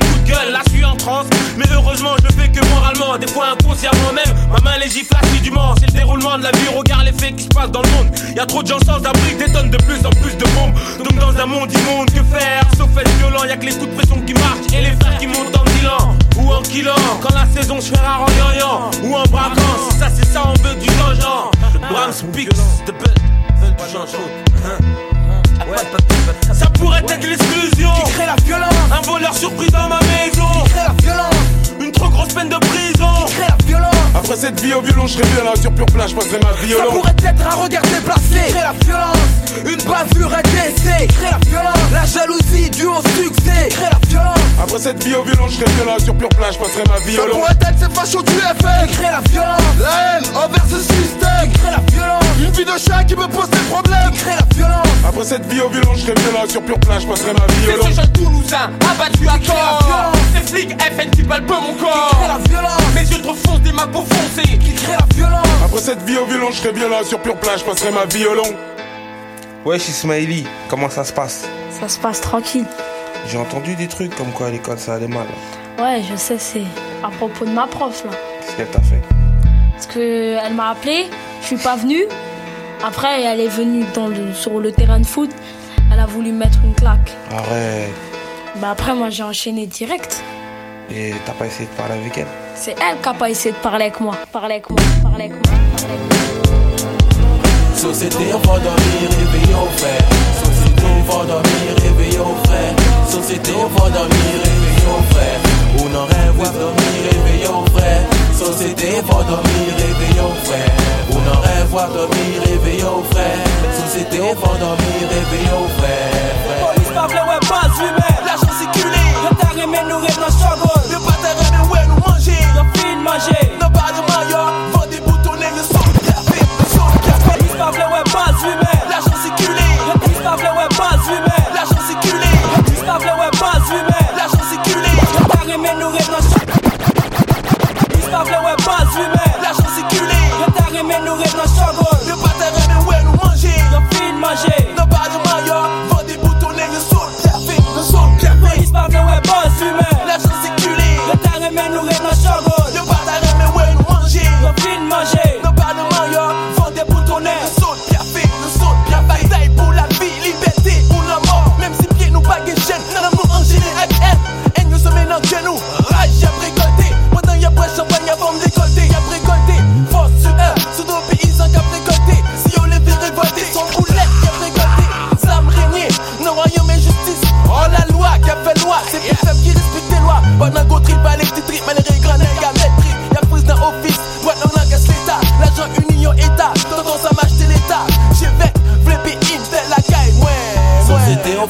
Là, je suis en transe. Mais heureusement, je le fais que moralement. Des fois, inconsciemment même. Ma main les assidûment. C'est le déroulement de la vie. Regarde les faits qui se passent dans le monde. Y a trop de gens sans abri, des tonnes de plus en plus de bombes. Donc, dans un monde immonde, que faire? Sauf être violent, y a que les coups de pression qui marchent. Et les frères qui montent en bilan ou en killant. Quand la saison se fera en yan ou en braquant. Si ça, c'est ça, on veut du changement. Bram speaks, de belle du Ça pourrait être l'exclusion Qui crée la violence Un voleur surpris dans ma maison Qui crée la violence Une trop grosse peine de prison Qui crée la violence Après cette vie au violon, je serais là sur pure plage, je passerai ma au Ça pourrait être un regard déplacé Créer la violence Une bavure, un décès Créer la violence La jalousie due au succès Créer la violence Après cette vie au violon, je serais là sur pure plage, je passerai ma vie Ça pourrait être ces fachos du FN Créer la violence La haine envers ce système Créer la violence Une vie de chat qui me pose des problèmes Créer la violence Après cette vie au violon, je serais bien là sur pure plage, je passerai ma vie au C'est ce jeune Toulousain abattu à tort Ces flics FN qui palpent mon corps crée la violence Mes yeux trop foncent des mains pour foncer Qui crée la violence Après cette vie au violon, je serais bien là sur pure plage, je passerai ma vie au long. Wesh Ismaili, comment ça se passe? Ça se passe tranquille. J'ai entendu des trucs comme quoi à l'école ça allait mal. Ouais, je sais, c'est à propos de ma prof là. Qu'est-ce qu'elle t'a fait? Parce que elle m'a appelé, je suis pas venu. Après, elle est venue dans le, sur le terrain de foot. Elle a voulu mettre une claque. Arrête. Bah après, moi j'ai enchaîné direct. Et t'as pas essayé de parler avec elle? C'est elle qui a pas essayé de parler avec moi. Parler avec moi, parler avec moi. Société, on va dormir, réveillez au frère. Société, on va dormir, réveillez au frère. Société, on va dormir, réveillez au frère. On en rêve, dormir, réveillez au frère. Société, va dormir, réveillez au frère. On rêve, ouais, dormir, réveillez au frère. Société, va dormir, réveillez au frère. Police pas vle ouais pas humain L'argent circulé Yo t'as remé nous rêve Yo pas t'as remé ouais nous manger Yo fin manger Non pas Vle ouais pas humain L'argent remé nous rêve dans struggle Yo pas t'as remé ouais nous manger? Yo fin manger. Non pas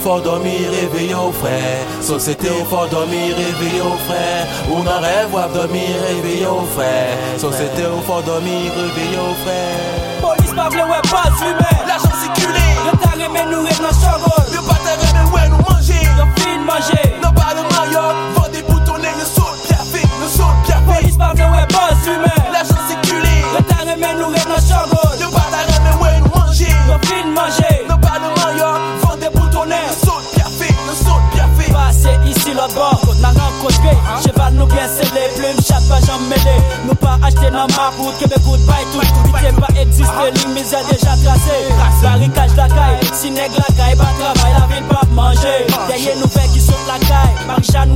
faut dormir, réveillez au frère. Société, on faut dormir, réveillez au frère. On en rêve, voir dormir, réveillez au frère. Société, on faut dormir, réveillez au frère. Police pas vle ouais pas humain L'argent circulé Yo t'as remé nous rêve dans Yo pas t'as remé ouais nous manger. Fin manger. Non pas de maillot Vend des boutonnets le son café Le son café. Police pas vle ouais pas humain L'argent circulé Yo t'as remé nous rêve dans Yo pas t'as remé ouais nous manger. Manger l'autre bord a nous bien scellé Plume chaque pas j'en mêlé Nous pas acheté dans ma route Québec goodbye tout. Pitié pas existé Ligne misère déjà tracée Barricage la caille Si nègre la caille Pas travail la ville pas manger. Derrière nous fait qui saute la caille Marie-Jeanne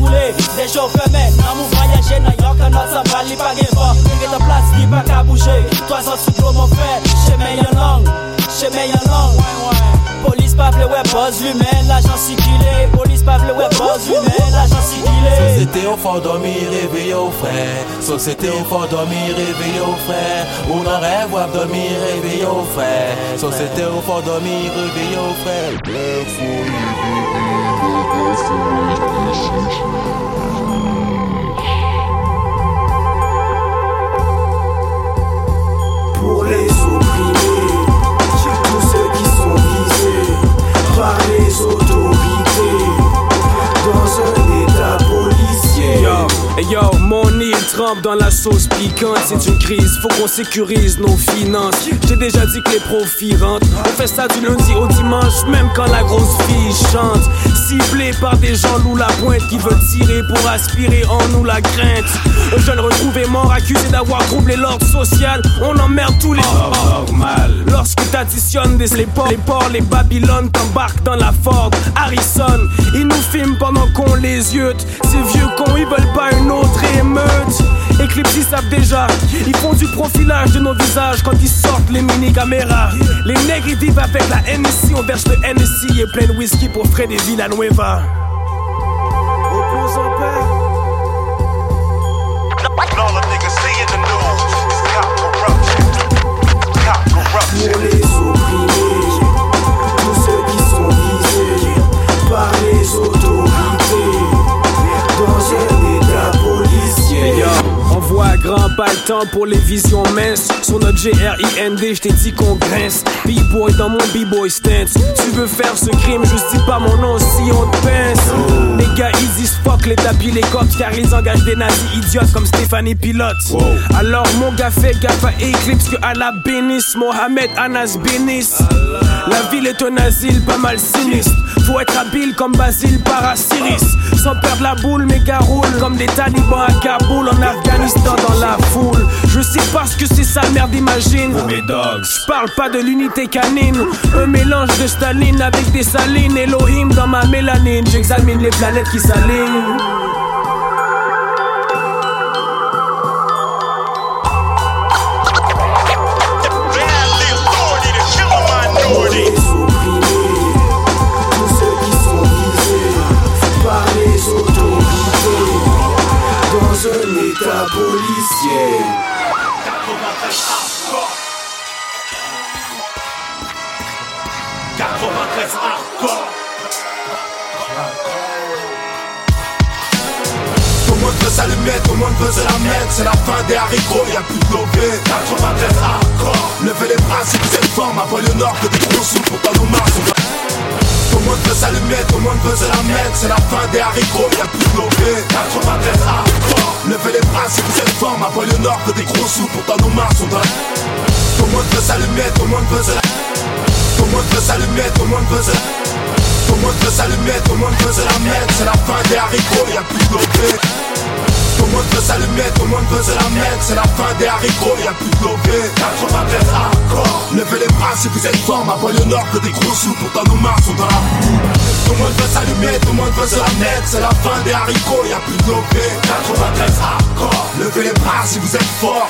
Des jours fermés Dans mon voyage Dans York en notre ça va Li pas vent ta place Li pas qu'à bouger. Toi sans sous mon frère. Chemin y'en langue Chemin y'en langue Police pas vle ouais buzz l'humain L'agent circulé Police pas vle ouais buzz l'humain L'agent circulé Société, on faut dormir, réveillez au frère. Société, on faut dormir, réveillez au frère. On en rêve, voir dormir, réveillez au frère. Société, on faut dormir, réveillez au frère. Dans la sauce piquante. C'est une crise, faut qu'on sécurise nos finances. J'ai déjà dit que les profits rentrent. On fait ça du lundi au dimanche, même quand la grosse fille chante. Ciblé par des gens loup la pointe qui veulent tirer pour aspirer en nous la crainte. Un jeune retrouvé mort, accusé d'avoir troublé l'ordre social. On emmerde tous les normal. Lorsque t'additionnes des les ports, les ports, les Babylone t'embarquent dans la Ford Harrison. Ils nous filment pendant qu'on les yeux. Ces vieux cons, ils veulent pas une autre émeute. Éclipse savent déjà. Ils font du profilage de nos visages quand ils sortent les mini-caméras. Les nègres ils vivent avec la NSI, on verse le NSI et plein de whisky pour Freddy Villanueva. All the niggas see in the news, cop corruption. Pas le temps pour les visions minces. Sur notre G-R-I-N-D, je t'ai dit qu'on grince. B-boy dans mon B-boy stance. Tu veux faire ce crime, je dis pas mon nom si on te pince. Les gars, ils disent fuck les tapis, les cops, car ils engagent des nazis idiotes comme Stéphanie Pilote. Alors mon gars fait gaffe à Eclipse que Allah bénisse, Mohamed Anas bénisse. La ville est un asile pas mal sinistre. Faut être habile comme Basile Parasiris. Sans perdre la boule, mes gars roulent comme des talibans à Kaboul en Afghanistan dans la foule. Je sais pas ce que c'est ça, merde, imagine. Mes dogs. Je parle pas de l'unité canine. Un mélange de Staline avec des salines. Elohim dans ma mélanine. J'examine les planètes qui s'alignent. État policier. Tout le monde veut s'allumer, tout le monde veut se la mettre. C'est la fin des haricots, y'a plus de lobé 93 hardcore. Levez les bras si vous êtes fort Ma banlieue nord que des gros sous Pourtant nos marques sont Tout le monde veut s'allumer, tout le monde veut se la mettre. C'est la fin des haricots, y'a plus de lobé 93 hardcore Levez les bras vous êtes fort Ma banlieue nord que des gros sous. Pourtant nos marques sont dans le monde veut s'allumer, le monde veut se la le monde veut s'allumer, le monde veut se la le monde veut s'allumer, le monde veut se la mettre. C'est la fin des haricots, y'a plus de le le monde veut se la mettre. C'est la fin des haricots, y'a plus de lobé 93 hardcore Levez les bras si vous êtes fort. Ma banlieue nord que des gros sous Pourtant nos marques sont dans la boue le le monde veut se la mettre. C'est la fin des haricots, y'a plus de lobé 93 hardcore Levez les bras si vous êtes fort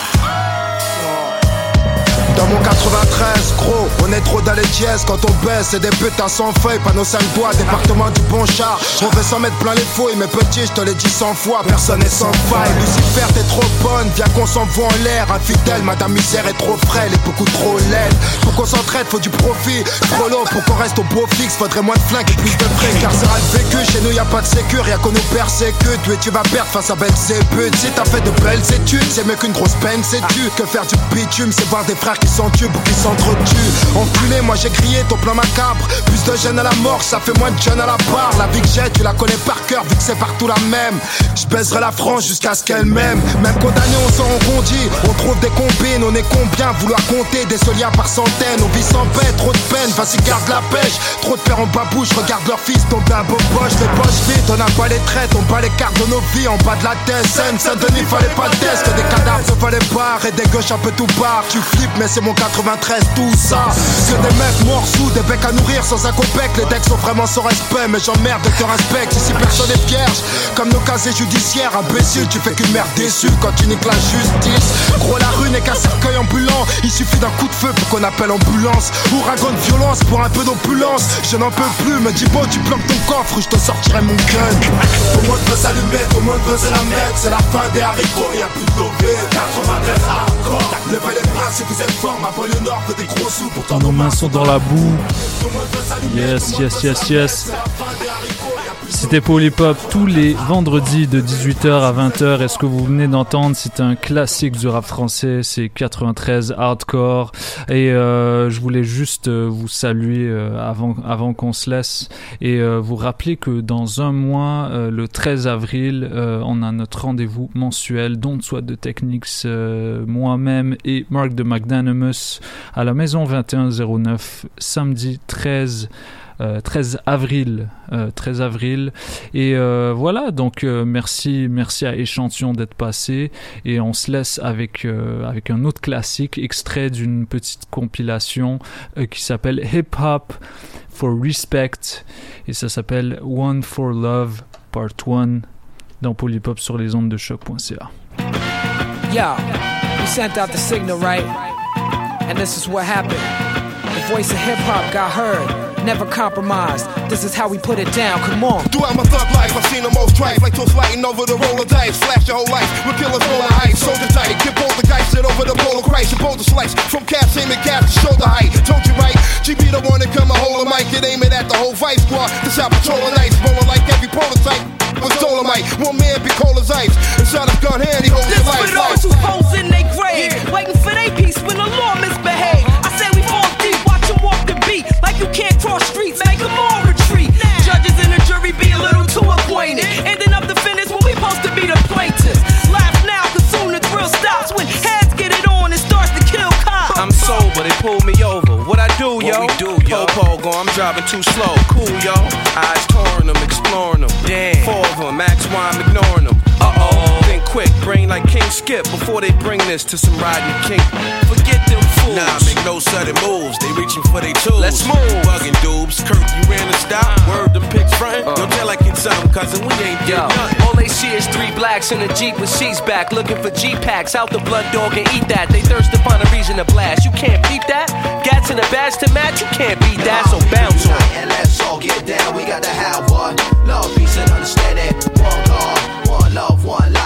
Dans mon 93, gros, on est trop dans les dièses quand on baisse. C'est des putains sans feuilles, panneaux 5 doigts, département du bon char. On veut s'en mettre plein les fouilles, mais petit, je te l'ai dit 100 fois, personne n'est sans faille. Lucifer, t'es trop bonne, viens qu'on s'envoie en l'air. Infidèle, madame misère est trop frêle et beaucoup trop laide. Pour qu'on s'entraide, faut du profit. Trop long pour qu'on reste au beau fixe, faudrait moins de flingues et plus de frais. Carcéral vécu, chez nous y a pas de sécure, y'a qu'on nous persécute. Et tu vas perdre face à Belzébuth. Si t'as fait de belles études, c'est mieux qu'une grosse peine, c'est tu. Que faire du bitume, c'est voir des frères qui s'entubent ou qui s'entretuent. Enculé, moi j'ai crié ton plan macabre. Plus de jeunes à la mort, ça fait moins de jeunes à la barre. La vie que j'ai, tu la connais par cœur, vu que c'est partout la même. Je baiserai la France jusqu'à ce qu'elle m'aime. Même condamné, on s'en rebondit. On trouve des combines, on est combien Vouloir compter des soliens par centaines? On vit sans paix, trop de peine, vas-y garde la pêche. Trop de pères en babouche, regarde leur fils tomber à beau poche. Les poches vides, on n'a pas les traites, on bat les cartes de nos vies en bas de la tête. Seine, Saint-Denis, fallait pas de test, des cadavres fallait pas. Et des gauches un peu tout part. Tu flippes, mais c'est mon 93, tout ça. Que des mecs sous, des becs à nourrir sans un copec. Les decks sont vraiment sans respect, mais j'emmerde de te respecte. Ici personne est vierge, comme nos casiers judiciaires. Imbécile, tu fais qu'une mère déçue quand tu niques la justice. Gros, la rue n'est qu'un cercueil ambulant. Il suffit d'un coup de feu pour qu'on appelle ambulance. Ouragan de violence pour un peu d'opulence. Je n'en peux plus, me dis bon, tu planques ton coffre, je te sortirai mon gun. Le monde veut s'allumer, le monde veut se la mettre C'est la fin des haricots, y'a plus de lobé 93 hardcore Bras si vous êtes fort Ma banlieue nord que des gros sous Pourtant Nos mains sont dans la boue. Yes, yes, yes, yes. C'était Polypop tous les vendredis de 18h à 20h. Et ce que vous venez d'entendre, c'est un classique du rap français. C'est 93 hardcore. Et euh, je voulais juste euh, vous saluer euh, avant, avant qu'on se laisse et euh, vous rappeler que dans un mois, euh, le 13 avril, euh, on a notre rendez-vous mensuel, dont soit de Technics, moi-même et Mark de McDanimus à la maison 2109, samedi 13 euh, 13 avril, euh, 13 avril. Et euh, voilà, donc euh, merci, merci à Échantillon d'être passé. Et on se laisse avec, euh, avec un autre classique, extrait d'une petite compilation euh, qui s'appelle Hip Hop for Respect. Et ça s'appelle One for Love Part 1 dans Polypop sur les ondes de choc.ca. Yo, we sent out the signal, right? And this is what happened. The voice of hip hop got heard. never compromise. This is how we put it down, come on. Throughout my thug life, I've seen the most strife, like toast lighting over the roll of dice. Slash your whole life, we're killers rolling ice. Soldier tight, get both the guys sit over the bowl of Christ, and the slice. From caps, same to cap, to shoulder height. Told you right, GP the one that come and hold a mic and aim it at the whole vice squad. This how patrolling ice, rolling like every prototype With dolomite. One man be cold as ice. shot his gun hand, he holds this his life. This for those who pose in their grave, yeah. waiting for their peace when the law misbehaves. Cross streets, make them all retreat. Now. Judges and the jury be a little too acquainted. Ending up the finish when we supposed to be the plaintiffs. Laugh now, cause soon the thrill stops when heads get it on and starts to kill cops. I'm sober, they pull me over. What I do, what yo? We do, yo. Popo go, I'm driving too slow. Cool, yo. Eyes touring them, exploring them. Damn. Four of them, Max Wine ignoring them. Uh oh. Think quick, brain like King Skip before they bring this to some riding king. Forget them fools. Nah, make no sudden moves. They reaching for their tools. Let's move. Bugging dubes. Kirk, you ran the stop. Uh. Word them pics front. Uh. Don't tell like it's something, cousin. We ain't Yo, nothing. all they see is three blacks in a Jeep with seats back, looking for G packs. Out the blood dog and eat that. They thirst to find a reason to blast. You can't beat that. Gats in a badge to match. You can't beat that. So bounce on. And let's all get down. We got to have one love, peace, and understanding. One God, one love, one life.